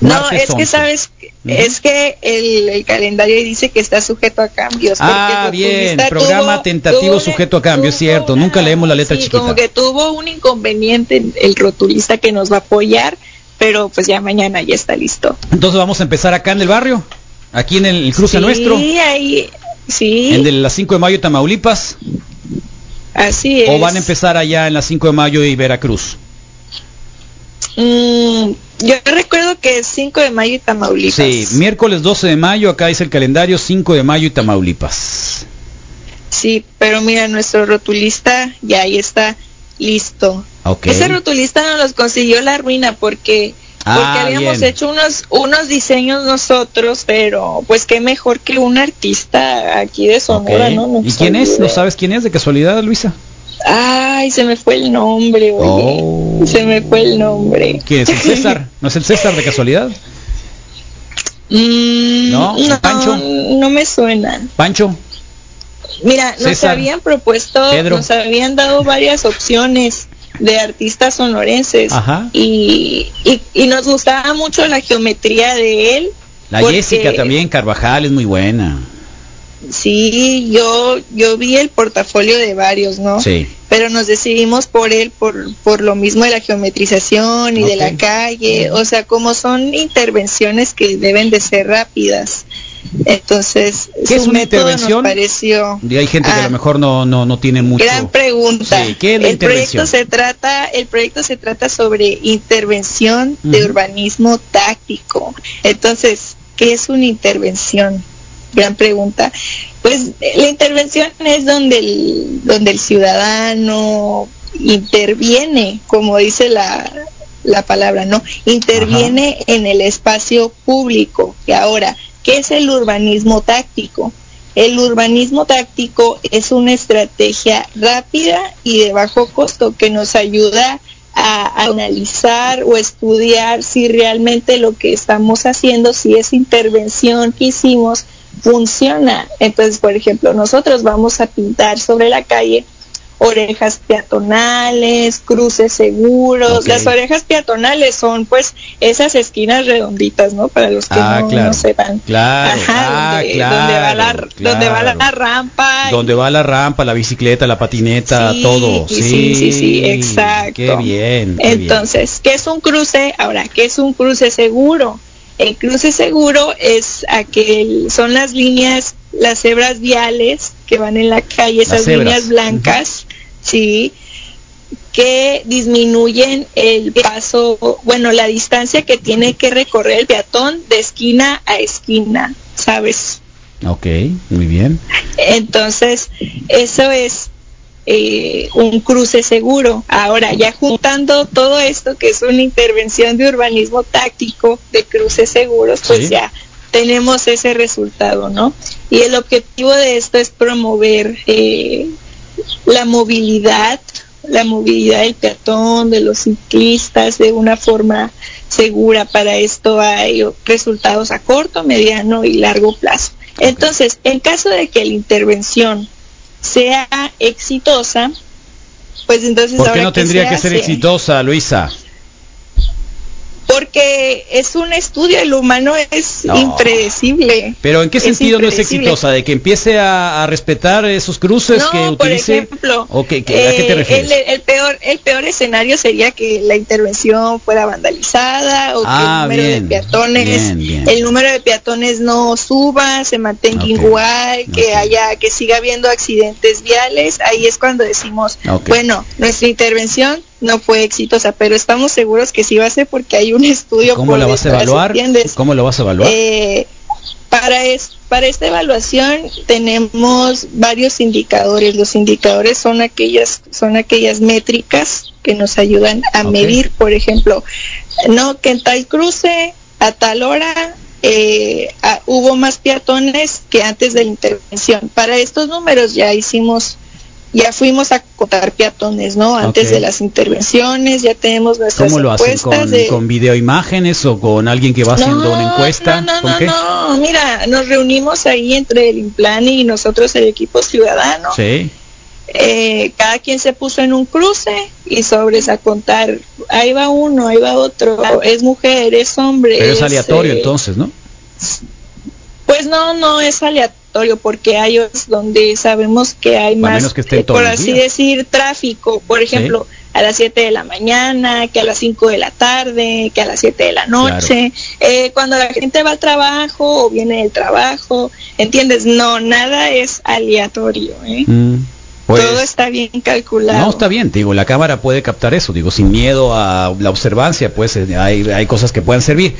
[SPEAKER 16] No, es que
[SPEAKER 1] 11.
[SPEAKER 16] sabes, es que el, el calendario dice que está sujeto a cambios.
[SPEAKER 1] Ah, bien, programa
[SPEAKER 16] tuvo-
[SPEAKER 1] tentativo
[SPEAKER 16] tuvo-
[SPEAKER 1] sujeto a cambio, es cierto, nunca leemos la letra
[SPEAKER 16] Sí,
[SPEAKER 1] chiquita.
[SPEAKER 16] como que tuvo un inconveniente el rotulista que nos va a apoyar, pero pues ya mañana ya está listo.
[SPEAKER 1] Entonces vamos a empezar acá en el barrio, aquí en el, cruce
[SPEAKER 16] sí,
[SPEAKER 1] nuestro,
[SPEAKER 16] ahí, sí,
[SPEAKER 1] el de las 5 de mayo Tamaulipas,
[SPEAKER 16] así es.
[SPEAKER 1] o van a empezar allá en las 5 de mayo y Veracruz.
[SPEAKER 16] Mm, yo recuerdo que es 5 de mayo y Tamaulipas.
[SPEAKER 1] Sí, miércoles 12 de mayo, acá dice el calendario 5 de mayo y Tamaulipas.
[SPEAKER 16] Sí, pero mira, nuestro rotulista ya ahí está listo.
[SPEAKER 1] Ok.
[SPEAKER 16] Ese rotulista nos los consiguió la ruina porque
[SPEAKER 1] Ah,
[SPEAKER 16] porque habíamos
[SPEAKER 1] bien.
[SPEAKER 16] hecho unos unos diseños nosotros, pero pues qué mejor que un artista aquí de Sonora,
[SPEAKER 1] Ok.
[SPEAKER 16] ¿no? Nos
[SPEAKER 1] ¿Y quién es? ¿No sabes quién es de casualidad, Luisa?
[SPEAKER 16] Ay, se me fue el nombre, oye.
[SPEAKER 1] Oh.
[SPEAKER 16] Se me fue el nombre.
[SPEAKER 1] ¿Quién es el César? ¿No es el César de casualidad?
[SPEAKER 16] Mm,
[SPEAKER 1] ¿No?
[SPEAKER 16] no,
[SPEAKER 1] ¿Pancho?
[SPEAKER 16] no me suenan.
[SPEAKER 1] ¿Pancho?
[SPEAKER 16] Mira, nos habían propuesto,
[SPEAKER 1] Pedro.
[SPEAKER 16] nos habían dado varias opciones de artistas sonorenses
[SPEAKER 1] Ajá.
[SPEAKER 16] y, y, y nos gustaba mucho la geometría de él.
[SPEAKER 1] La
[SPEAKER 16] porque-
[SPEAKER 1] Jessica también, Carvajal, es muy buena.
[SPEAKER 16] Sí, yo yo vi el portafolio de varios, ¿no?
[SPEAKER 1] Sí.
[SPEAKER 16] Pero nos decidimos por él por por lo mismo de la geometrización y de la calle, o sea, como son intervenciones que deben de ser rápidas. Entonces,
[SPEAKER 1] ¿Qué es una intervención?
[SPEAKER 16] nos pareció
[SPEAKER 1] Y hay gente que a
[SPEAKER 16] Ah.
[SPEAKER 1] lo mejor no, no, no tiene mucho.
[SPEAKER 16] Gran pregunta.
[SPEAKER 1] Sí, ¿qué es la
[SPEAKER 16] el proyecto se trata, el proyecto se trata sobre intervención de urbanismo táctico. Entonces, ¿qué es una intervención? Gran pregunta. Pues la intervención es donde el, donde el ciudadano interviene, como dice la, la palabra, ¿no? Interviene en el espacio público. Y ahora, ¿qué es el urbanismo táctico? El urbanismo táctico es una estrategia rápida y de bajo costo que nos ayuda a, a analizar o estudiar si realmente lo que estamos haciendo, si esa intervención que hicimos funciona. Entonces, por ejemplo, nosotros vamos a pintar sobre la calle orejas peatonales, cruces seguros. Las orejas peatonales son pues esas esquinas redonditas, ¿no? Para los que
[SPEAKER 1] Ah,
[SPEAKER 16] no,
[SPEAKER 1] claro.
[SPEAKER 16] no sepan.
[SPEAKER 1] Claro,
[SPEAKER 16] Ajá,
[SPEAKER 1] ah,
[SPEAKER 16] donde,
[SPEAKER 1] claro,
[SPEAKER 16] donde va la, donde va la, rampa. y-
[SPEAKER 1] Donde va la rampa, la bicicleta, la patineta,
[SPEAKER 16] Sí,
[SPEAKER 1] todo.
[SPEAKER 16] sí, sí, sí, exacto.
[SPEAKER 1] Qué bien. qué bien.
[SPEAKER 16] Entonces, ¿qué es un cruce? Ahora, ¿qué es un cruce seguro? El cruce seguro es aquel, son las líneas, las cebras viales que van en la calle, esas líneas blancas, sí, que disminuyen el paso, bueno, la distancia que tiene que recorrer el peatón de esquina a esquina, ¿sabes?
[SPEAKER 1] Ok, muy bien.
[SPEAKER 16] Entonces, eso es eh, un cruce seguro. Ahora, ya juntando todo esto, que es una intervención de urbanismo táctico de cruces seguros, pues
[SPEAKER 1] Sí.
[SPEAKER 16] ya tenemos ese resultado, ¿no? Y el objetivo de esto es promover eh, la movilidad, la movilidad del peatón, de los ciclistas, de una forma segura. Para esto hay resultados a corto, mediano y largo plazo. Entonces, en caso de que la intervención sea exitosa, pues entonces
[SPEAKER 1] ¿Por qué
[SPEAKER 16] ahora
[SPEAKER 1] no
[SPEAKER 16] ¿qué
[SPEAKER 1] tendría
[SPEAKER 16] se
[SPEAKER 1] que ser exitosa, Luisa?
[SPEAKER 16] Porque es un estudio, el humano es
[SPEAKER 1] No.
[SPEAKER 16] impredecible.
[SPEAKER 1] Pero ¿en qué
[SPEAKER 16] Es
[SPEAKER 1] sentido no es exitosa? ¿De que empiece a, a respetar esos cruces
[SPEAKER 16] No,
[SPEAKER 1] que
[SPEAKER 16] por
[SPEAKER 1] utilice?
[SPEAKER 16] ejemplo,
[SPEAKER 1] ¿O qué- qué- ¿A qué te
[SPEAKER 16] Eh,
[SPEAKER 1] refieres?
[SPEAKER 16] El, el peor, el peor escenario sería que la intervención fuera vandalizada o
[SPEAKER 1] Ah,
[SPEAKER 16] que el número
[SPEAKER 1] bien,
[SPEAKER 16] de peatones,
[SPEAKER 1] bien, bien.
[SPEAKER 16] el número de peatones no suba, se mantenga igual, que haya, que siga habiendo accidentes viales. Ahí es cuando decimos, bueno, nuestra intervención no fue exitosa, pero estamos seguros que sí va a ser porque hay un estudio.
[SPEAKER 1] ¿Cómo
[SPEAKER 16] por
[SPEAKER 1] la vas a evaluar? ¿Cómo lo vas a evaluar?
[SPEAKER 16] Eh, para, es- para esta evaluación tenemos varios indicadores. Los indicadores son aquellas, son aquellas métricas que nos ayudan a medir, por ejemplo, no que en tal cruce a tal hora eh, hubo más peatones que antes de la intervención. Para estos números ya hicimos ya fuimos a contar peatones, ¿no? Antes de las intervenciones, ya tenemos nuestras
[SPEAKER 1] ¿Cómo lo hacen? ¿Con,
[SPEAKER 16] de
[SPEAKER 1] con videoimágenes o con alguien que va haciendo una encuesta?
[SPEAKER 16] no,
[SPEAKER 1] ¿Con
[SPEAKER 16] no,
[SPEAKER 1] qué?
[SPEAKER 16] no, mira, nos reunimos ahí entre el Implan y nosotros el equipo ciudadano.
[SPEAKER 1] Sí.
[SPEAKER 16] Eh, cada quien se puso en un cruce y sobres a contar, ahí va uno, ahí va otro, es mujer, es hombre.
[SPEAKER 1] Pero es aleatorio
[SPEAKER 16] eh,
[SPEAKER 1] entonces, ¿no?
[SPEAKER 16] Pues no, no es aleatorio porque hay otros donde sabemos que hay más,
[SPEAKER 1] que
[SPEAKER 16] eh, por así decir, tráfico. Por ejemplo, a las 7 de la mañana, que a las 5 de la tarde, que a las 7 de la noche. Eh, cuando la gente va al trabajo o viene del trabajo, ¿entiendes? No, nada es aleatorio. ¿eh?
[SPEAKER 1] Mm, pues,
[SPEAKER 16] Todo está bien calculado.
[SPEAKER 1] no, está bien, digo, la cámara puede captar eso, digo, sin miedo a la observancia, pues eh, hay, hay cosas que puedan servir.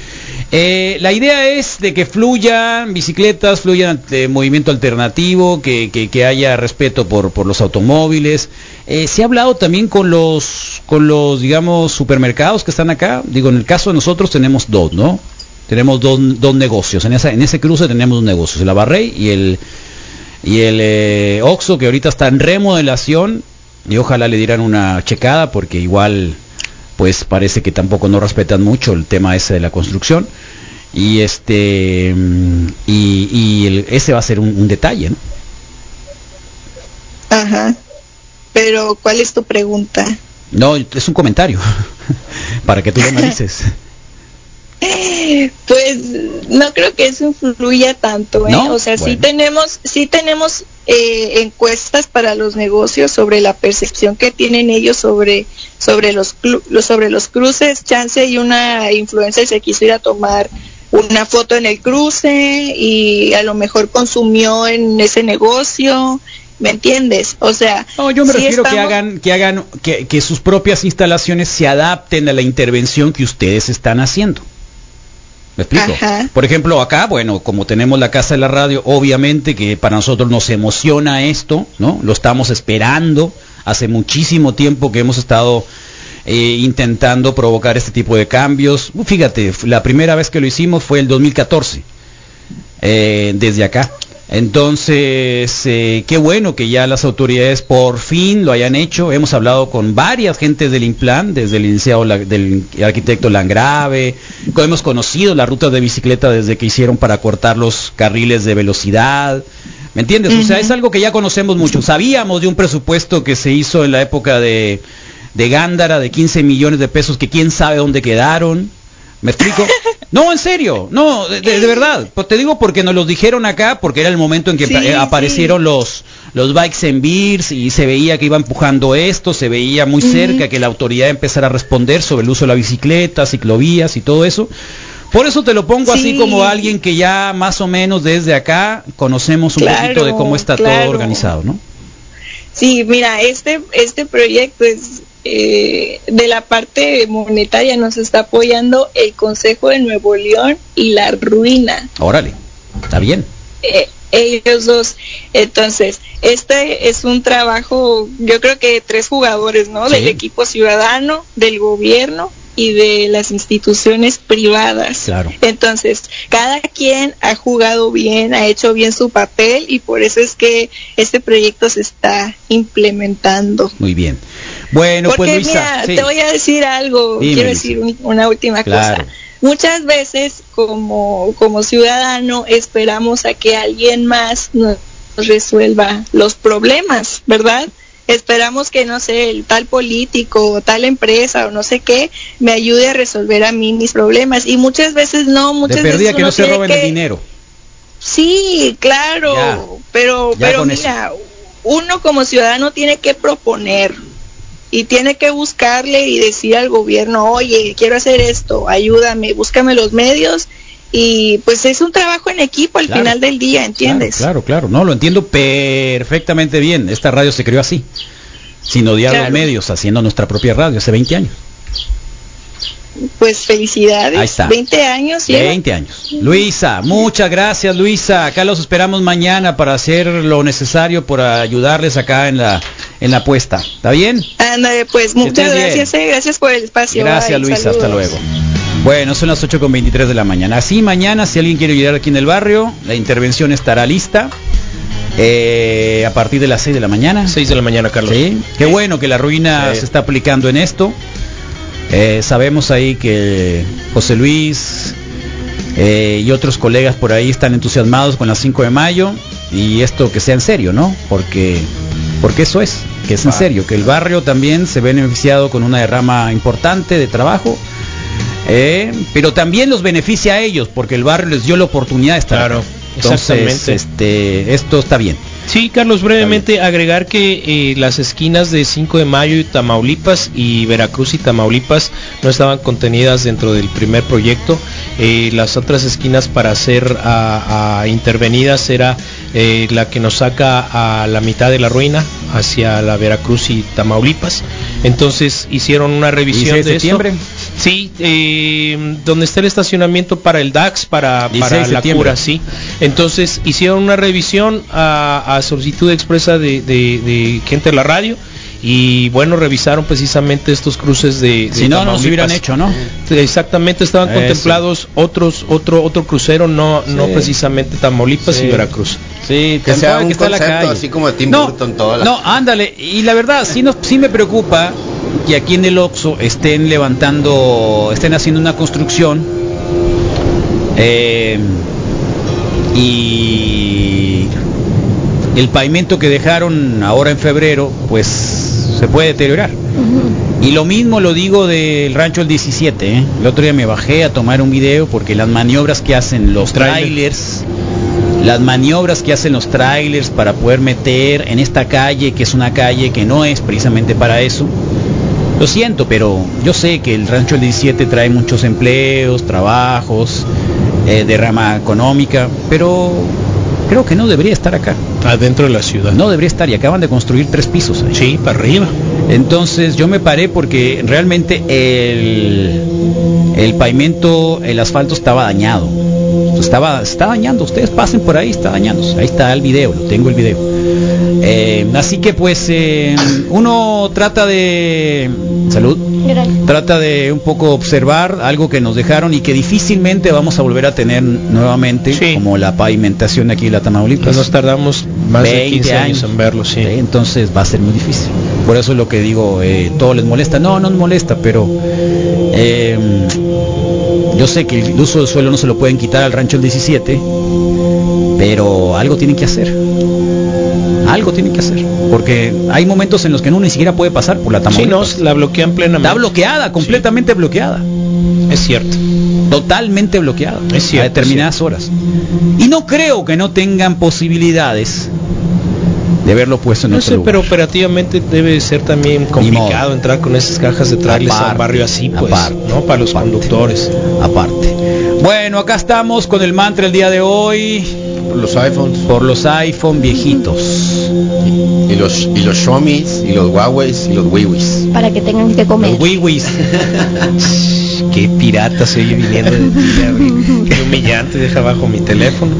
[SPEAKER 1] Eh, la idea es de que fluyan bicicletas, fluyan eh, movimiento alternativo, que, que- que haya respeto por, por los automóviles. Eh, se ha hablado también con los, con los, digamos, supermercados que están acá. Digo, en el caso de nosotros tenemos dos, ¿no? Tenemos dos, dos negocios. En, esa, en ese cruce tenemos dos negocios, el Abarrey y el, y el eh, Oxxo, que ahorita está en remodelación. Y ojalá le dieran una checada porque igual pues parece que tampoco no respetan mucho el tema ese de la construcción y este mm, y, y el- ese va a ser un, un detalle ¿no?
[SPEAKER 16] Ajá. Pero, ¿cuál es tu pregunta?
[SPEAKER 1] no es un comentario para que tú lo analices
[SPEAKER 16] Pues no creo que eso influya tanto, ¿eh?
[SPEAKER 1] ¿No?
[SPEAKER 16] O sea, sí
[SPEAKER 1] Bueno.
[SPEAKER 16] tenemos, sí tenemos eh, encuestas para los negocios sobre la percepción que tienen ellos sobre sobre los, sobre los cruces. Chance y una influencer se quiso ir a tomar una foto en el cruce y a lo mejor consumió en ese negocio, ¿me entiendes? O sea,
[SPEAKER 1] no yo me
[SPEAKER 16] sí
[SPEAKER 1] refiero que hagan que hagan que, que sus propias instalaciones se adapten a la intervención que ustedes están haciendo ¿Me explico?
[SPEAKER 16] Ajá.
[SPEAKER 1] Por ejemplo, acá, bueno, como tenemos la casa de la radio, obviamente que para nosotros nos emociona esto, ¿no? Lo estamos esperando. Hace muchísimo tiempo que hemos estado eh, intentando provocar este tipo de cambios. Fíjate, la primera vez que lo hicimos fue el 2014, eh, desde acá. Entonces, eh, qué bueno que ya las autoridades por fin lo hayan hecho. Hemos hablado con varias gentes del Implan, desde el iniciado la- del arquitecto Langrave, hemos conocido la ruta de bicicleta desde que hicieron para cortar los carriles de velocidad. ¿Me entiendes? O sea, es algo que ya conocemos mucho. Sabíamos de un presupuesto que se hizo en la época de, de Gándara de 15 millones de pesos que quién sabe dónde quedaron. ¿Me explico? No, en serio, no, de, de- de verdad. Pues te digo porque nos los dijeron acá, porque era el momento en que
[SPEAKER 16] Sí,
[SPEAKER 1] eh, aparecieron los los bikes en Beers y se veía que iba empujando esto, se veía muy cerca que la autoridad empezara a responder sobre el uso de la bicicleta, ciclovías y todo eso. Por eso te lo pongo así
[SPEAKER 16] Sí.
[SPEAKER 1] como alguien que ya más o menos desde acá conocemos un
[SPEAKER 16] Claro,
[SPEAKER 1] poquito de cómo está todo organizado, ¿no?
[SPEAKER 16] Sí, mira, este, este proyecto es eh, de la parte monetaria nos está apoyando el Consejo de Nuevo León y la Ruina.
[SPEAKER 1] Órale, está bien.
[SPEAKER 16] eh, ellos dos. Entonces, este es un trabajo, yo creo que de tres jugadores, ¿no?
[SPEAKER 1] Sí.
[SPEAKER 16] Del equipo ciudadano, del gobierno y de las instituciones privadas.
[SPEAKER 1] Claro.
[SPEAKER 16] Entonces, cada quien ha jugado bien, ha hecho bien su papel y por eso es que este proyecto se está implementando.
[SPEAKER 1] Muy bien. Bueno,
[SPEAKER 16] Porque
[SPEAKER 1] pues Luisa,
[SPEAKER 16] mira,
[SPEAKER 1] sí.
[SPEAKER 16] te voy a decir algo,
[SPEAKER 1] Dime,
[SPEAKER 16] quiero decir un- una última
[SPEAKER 1] Claro.
[SPEAKER 16] cosa. Muchas veces como, como ciudadano esperamos a que alguien más nos resuelva los problemas, ¿verdad? Esperamos que, no sé, el tal político o tal empresa o no sé qué me ayude a resolver a mí mis problemas. Y muchas veces no,
[SPEAKER 1] de
[SPEAKER 16] muchas
[SPEAKER 1] perdida
[SPEAKER 16] veces
[SPEAKER 1] que no se roben
[SPEAKER 16] que-
[SPEAKER 1] el dinero.
[SPEAKER 16] Sí, claro,
[SPEAKER 1] Ya.
[SPEAKER 16] pero
[SPEAKER 1] Ya
[SPEAKER 16] pero
[SPEAKER 1] eso.
[SPEAKER 16] mira, uno como ciudadano tiene que proponer y tiene que buscarle y decir al gobierno, oye, quiero hacer esto, ayúdame, búscame los medios y pues es un trabajo en equipo al
[SPEAKER 1] Claro.
[SPEAKER 16] final del día, ¿entiendes?
[SPEAKER 1] Claro, claro, no, lo entiendo perfectamente bien. Esta radio se creó así, sin odiar los
[SPEAKER 16] Claro.
[SPEAKER 1] medios, haciendo nuestra propia radio hace 20 años.
[SPEAKER 16] Pues felicidades,
[SPEAKER 1] Ahí está.
[SPEAKER 16] 20 años lleva.
[SPEAKER 1] 20 años. Luisa, muchas gracias Luisa. Acá los esperamos mañana para hacer lo necesario por ayudarles acá en la en la apuesta. ¿Está bien?
[SPEAKER 16] Ándale, pues muchas gracias, eh, gracias por el espacio.
[SPEAKER 1] Gracias
[SPEAKER 16] bye,
[SPEAKER 1] Luisa, hasta luego. Bueno, son las 8 con 23 de la mañana. Así mañana, si alguien quiere ayudar aquí en el barrio, la intervención estará lista. eh, a partir de las 6 de la mañana.
[SPEAKER 7] 6 de la mañana, Carlos.
[SPEAKER 1] Sí, qué bueno que la ruina
[SPEAKER 7] Sí.
[SPEAKER 1] se está aplicando en esto. Eh, sabemos ahí que José Luis eh, y otros colegas por ahí están entusiasmados con las 5 de mayo y esto que sea en serio, ¿no? Porque, porque eso es, que es en serio, que el barrio también se ve beneficiado con una derrama importante de trabajo. eh, pero también los beneficia a ellos porque el barrio les dio la oportunidad de estar
[SPEAKER 7] Claro,
[SPEAKER 1] acá. Entonces,
[SPEAKER 7] exactamente.
[SPEAKER 1] este, esto está bien.
[SPEAKER 7] Sí, Carlos, brevemente agregar que eh, las esquinas de 5 de mayo y Tamaulipas y Veracruz y Tamaulipas no estaban contenidas dentro del primer proyecto. Eh, las otras esquinas para ser a- a intervenidas era eh, la que nos saca a la mitad de la ruina hacia la Veracruz y Tamaulipas. Entonces hicieron una revisión
[SPEAKER 1] 16 de
[SPEAKER 7] de
[SPEAKER 1] septiembre.
[SPEAKER 7] Sí, eh, donde está el estacionamiento para el DAX, para,
[SPEAKER 1] 16
[SPEAKER 7] para la cura, sí. Entonces hicieron una revisión a, a solicitud expresa de, de- de gente de la radio y bueno, revisaron precisamente estos cruces de... de
[SPEAKER 1] Si no, no
[SPEAKER 7] Tamaulipas.
[SPEAKER 1] hubieran hecho, ¿no?
[SPEAKER 7] Exactamente, estaban
[SPEAKER 1] Eso.
[SPEAKER 7] contemplados otros otro otro crucero, no no precisamente Tamaulipas
[SPEAKER 1] Sí.
[SPEAKER 7] y Veracruz.
[SPEAKER 1] Sí,
[SPEAKER 8] Que sea un
[SPEAKER 1] que está la calle.
[SPEAKER 8] así como de Tim
[SPEAKER 1] no,
[SPEAKER 8] Burton, toda la-
[SPEAKER 1] No, ándale. Y la verdad, sí, nos, sí me preocupa que aquí en el Oxxo estén levantando, estén haciendo una construcción eh, y el pavimento que dejaron ahora en febrero, pues se puede deteriorar. Y lo mismo lo digo del rancho el 17. ¿eh? El otro día me bajé a tomar un video porque las maniobras que hacen los trailers, las maniobras que hacen los trailers para poder meter en esta calle, que es una calle que no es precisamente para eso. Lo siento, pero yo sé que el rancho el 17 trae muchos empleos, trabajos, eh, de rama económica, pero creo que no debería estar acá.
[SPEAKER 7] Adentro de la ciudad.
[SPEAKER 1] No debería estar y acaban de construir tres pisos. ahí.
[SPEAKER 7] Sí, para arriba.
[SPEAKER 1] Entonces yo me paré porque realmente el, el pavimento, el asfalto estaba dañado. Estaba, está dañando. Ustedes pasen por ahí, está dañándose. Ahí está el video, lo tengo el video. Eh, así que pues eh, uno trata de salud, trata de un poco observar algo que nos dejaron y que difícilmente vamos a volver a tener nuevamente, como la pavimentación aquí en la Tamaulipas.
[SPEAKER 7] Nos tardamos más de 15 años en verlo, sí.
[SPEAKER 1] Entonces va a ser muy difícil. Por eso es lo que digo, eh, todo les molesta. No, no nos molesta, pero eh, yo sé que el uso del suelo no se lo pueden quitar al rancho el 17, pero algo tienen que hacer. Algo tienen que hacer. Porque hay momentos en los que uno ni siquiera puede pasar por la Tamaulipas.
[SPEAKER 7] Sí, no, la bloquean plenamente.
[SPEAKER 1] Está bloqueada, completamente bloqueada.
[SPEAKER 7] Es cierto.
[SPEAKER 1] Totalmente bloqueada.
[SPEAKER 7] Es cierto,
[SPEAKER 1] A determinadas horas. Y no creo que no tengan posibilidades de haberlo puesto en
[SPEAKER 7] No
[SPEAKER 1] otro
[SPEAKER 7] sé,
[SPEAKER 1] lugar.
[SPEAKER 7] pero operativamente debe ser también complicado entrar con esas cajas de trailers a un
[SPEAKER 1] Aparte,
[SPEAKER 7] barrio así, pues,
[SPEAKER 1] aparte,
[SPEAKER 7] ¿no? Para los conductores.
[SPEAKER 1] Aparte. Bueno, acá estamos con el mantra el día de hoy.
[SPEAKER 8] Por los iPhones.
[SPEAKER 1] Por los iPhone viejitos.
[SPEAKER 8] Y los, y los Xiaomi, y los Huawei, y los Wiwis.
[SPEAKER 14] Para que tengan que comer.
[SPEAKER 1] Los wiwis.
[SPEAKER 7] Qué pirata se oye viniendo de ti, Gabriel. Qué humillante, deja abajo mi teléfono.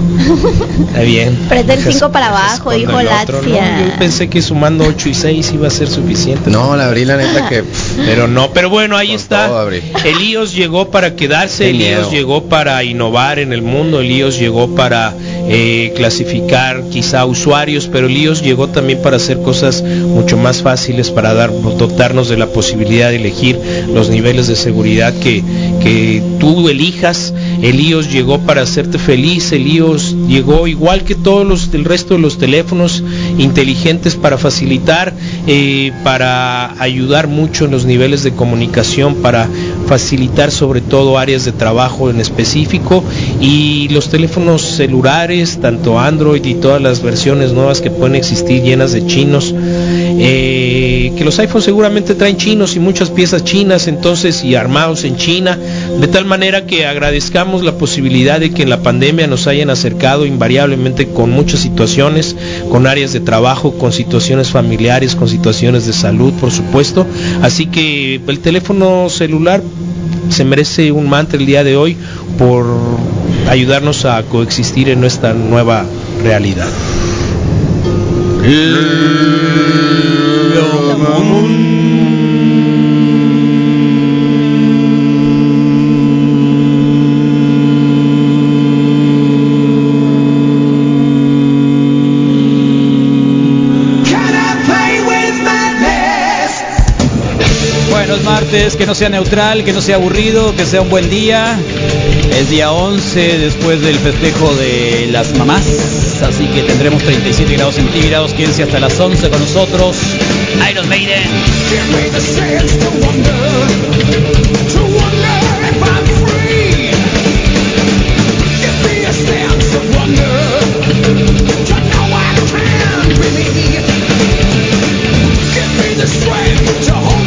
[SPEAKER 7] Está bien.
[SPEAKER 14] Prende el
[SPEAKER 7] Dejas-
[SPEAKER 14] 5 para abajo, dijo
[SPEAKER 7] otro, ¿no? Yo pensé que sumando 8 y 6 iba a ser suficiente.
[SPEAKER 8] No, la abrí la neta que...
[SPEAKER 7] Pero no, pero bueno, ahí está.
[SPEAKER 8] todo.
[SPEAKER 7] El iOS llegó para quedarse, el iOS llegó para innovar en el mundo, el iOS llegó para eh, clasificar quizá usuarios, pero el iOS llegó también para hacer cosas mucho más fáciles, para dar, dotarnos de la posibilidad de elegir los niveles de seguridad que, que tú elijas. El iOS llegó para hacerte feliz, el iOS llegó igual que todos los del resto de los teléfonos inteligentes para facilitar, eh, para ayudar mucho en los niveles de comunicación, para facilitar sobre todo áreas de trabajo en específico y los teléfonos celulares, tanto Android y todas las versiones nuevas que pueden existir llenas de chinos, eh, que los iPhones seguramente traen chinos y muchas piezas chinas entonces y armados en China, de tal manera que agradezcamos la posibilidad de que en la pandemia nos hayan acercado invariablemente con muchas situaciones, con áreas de trabajo, con situaciones familiares, con situaciones de salud, por supuesto. Así que el teléfono celular se merece un mantra el día de hoy por ayudarnos a coexistir en nuestra nueva realidad.
[SPEAKER 1] Es martes, que no sea neutral, que no sea aburrido, que sea un buen día. Es día 11 después del festejo de las mamás, así que tendremos 37 grados centígrados. Quédense hasta las 11 con nosotros. Iron Maiden.
[SPEAKER 17] to hold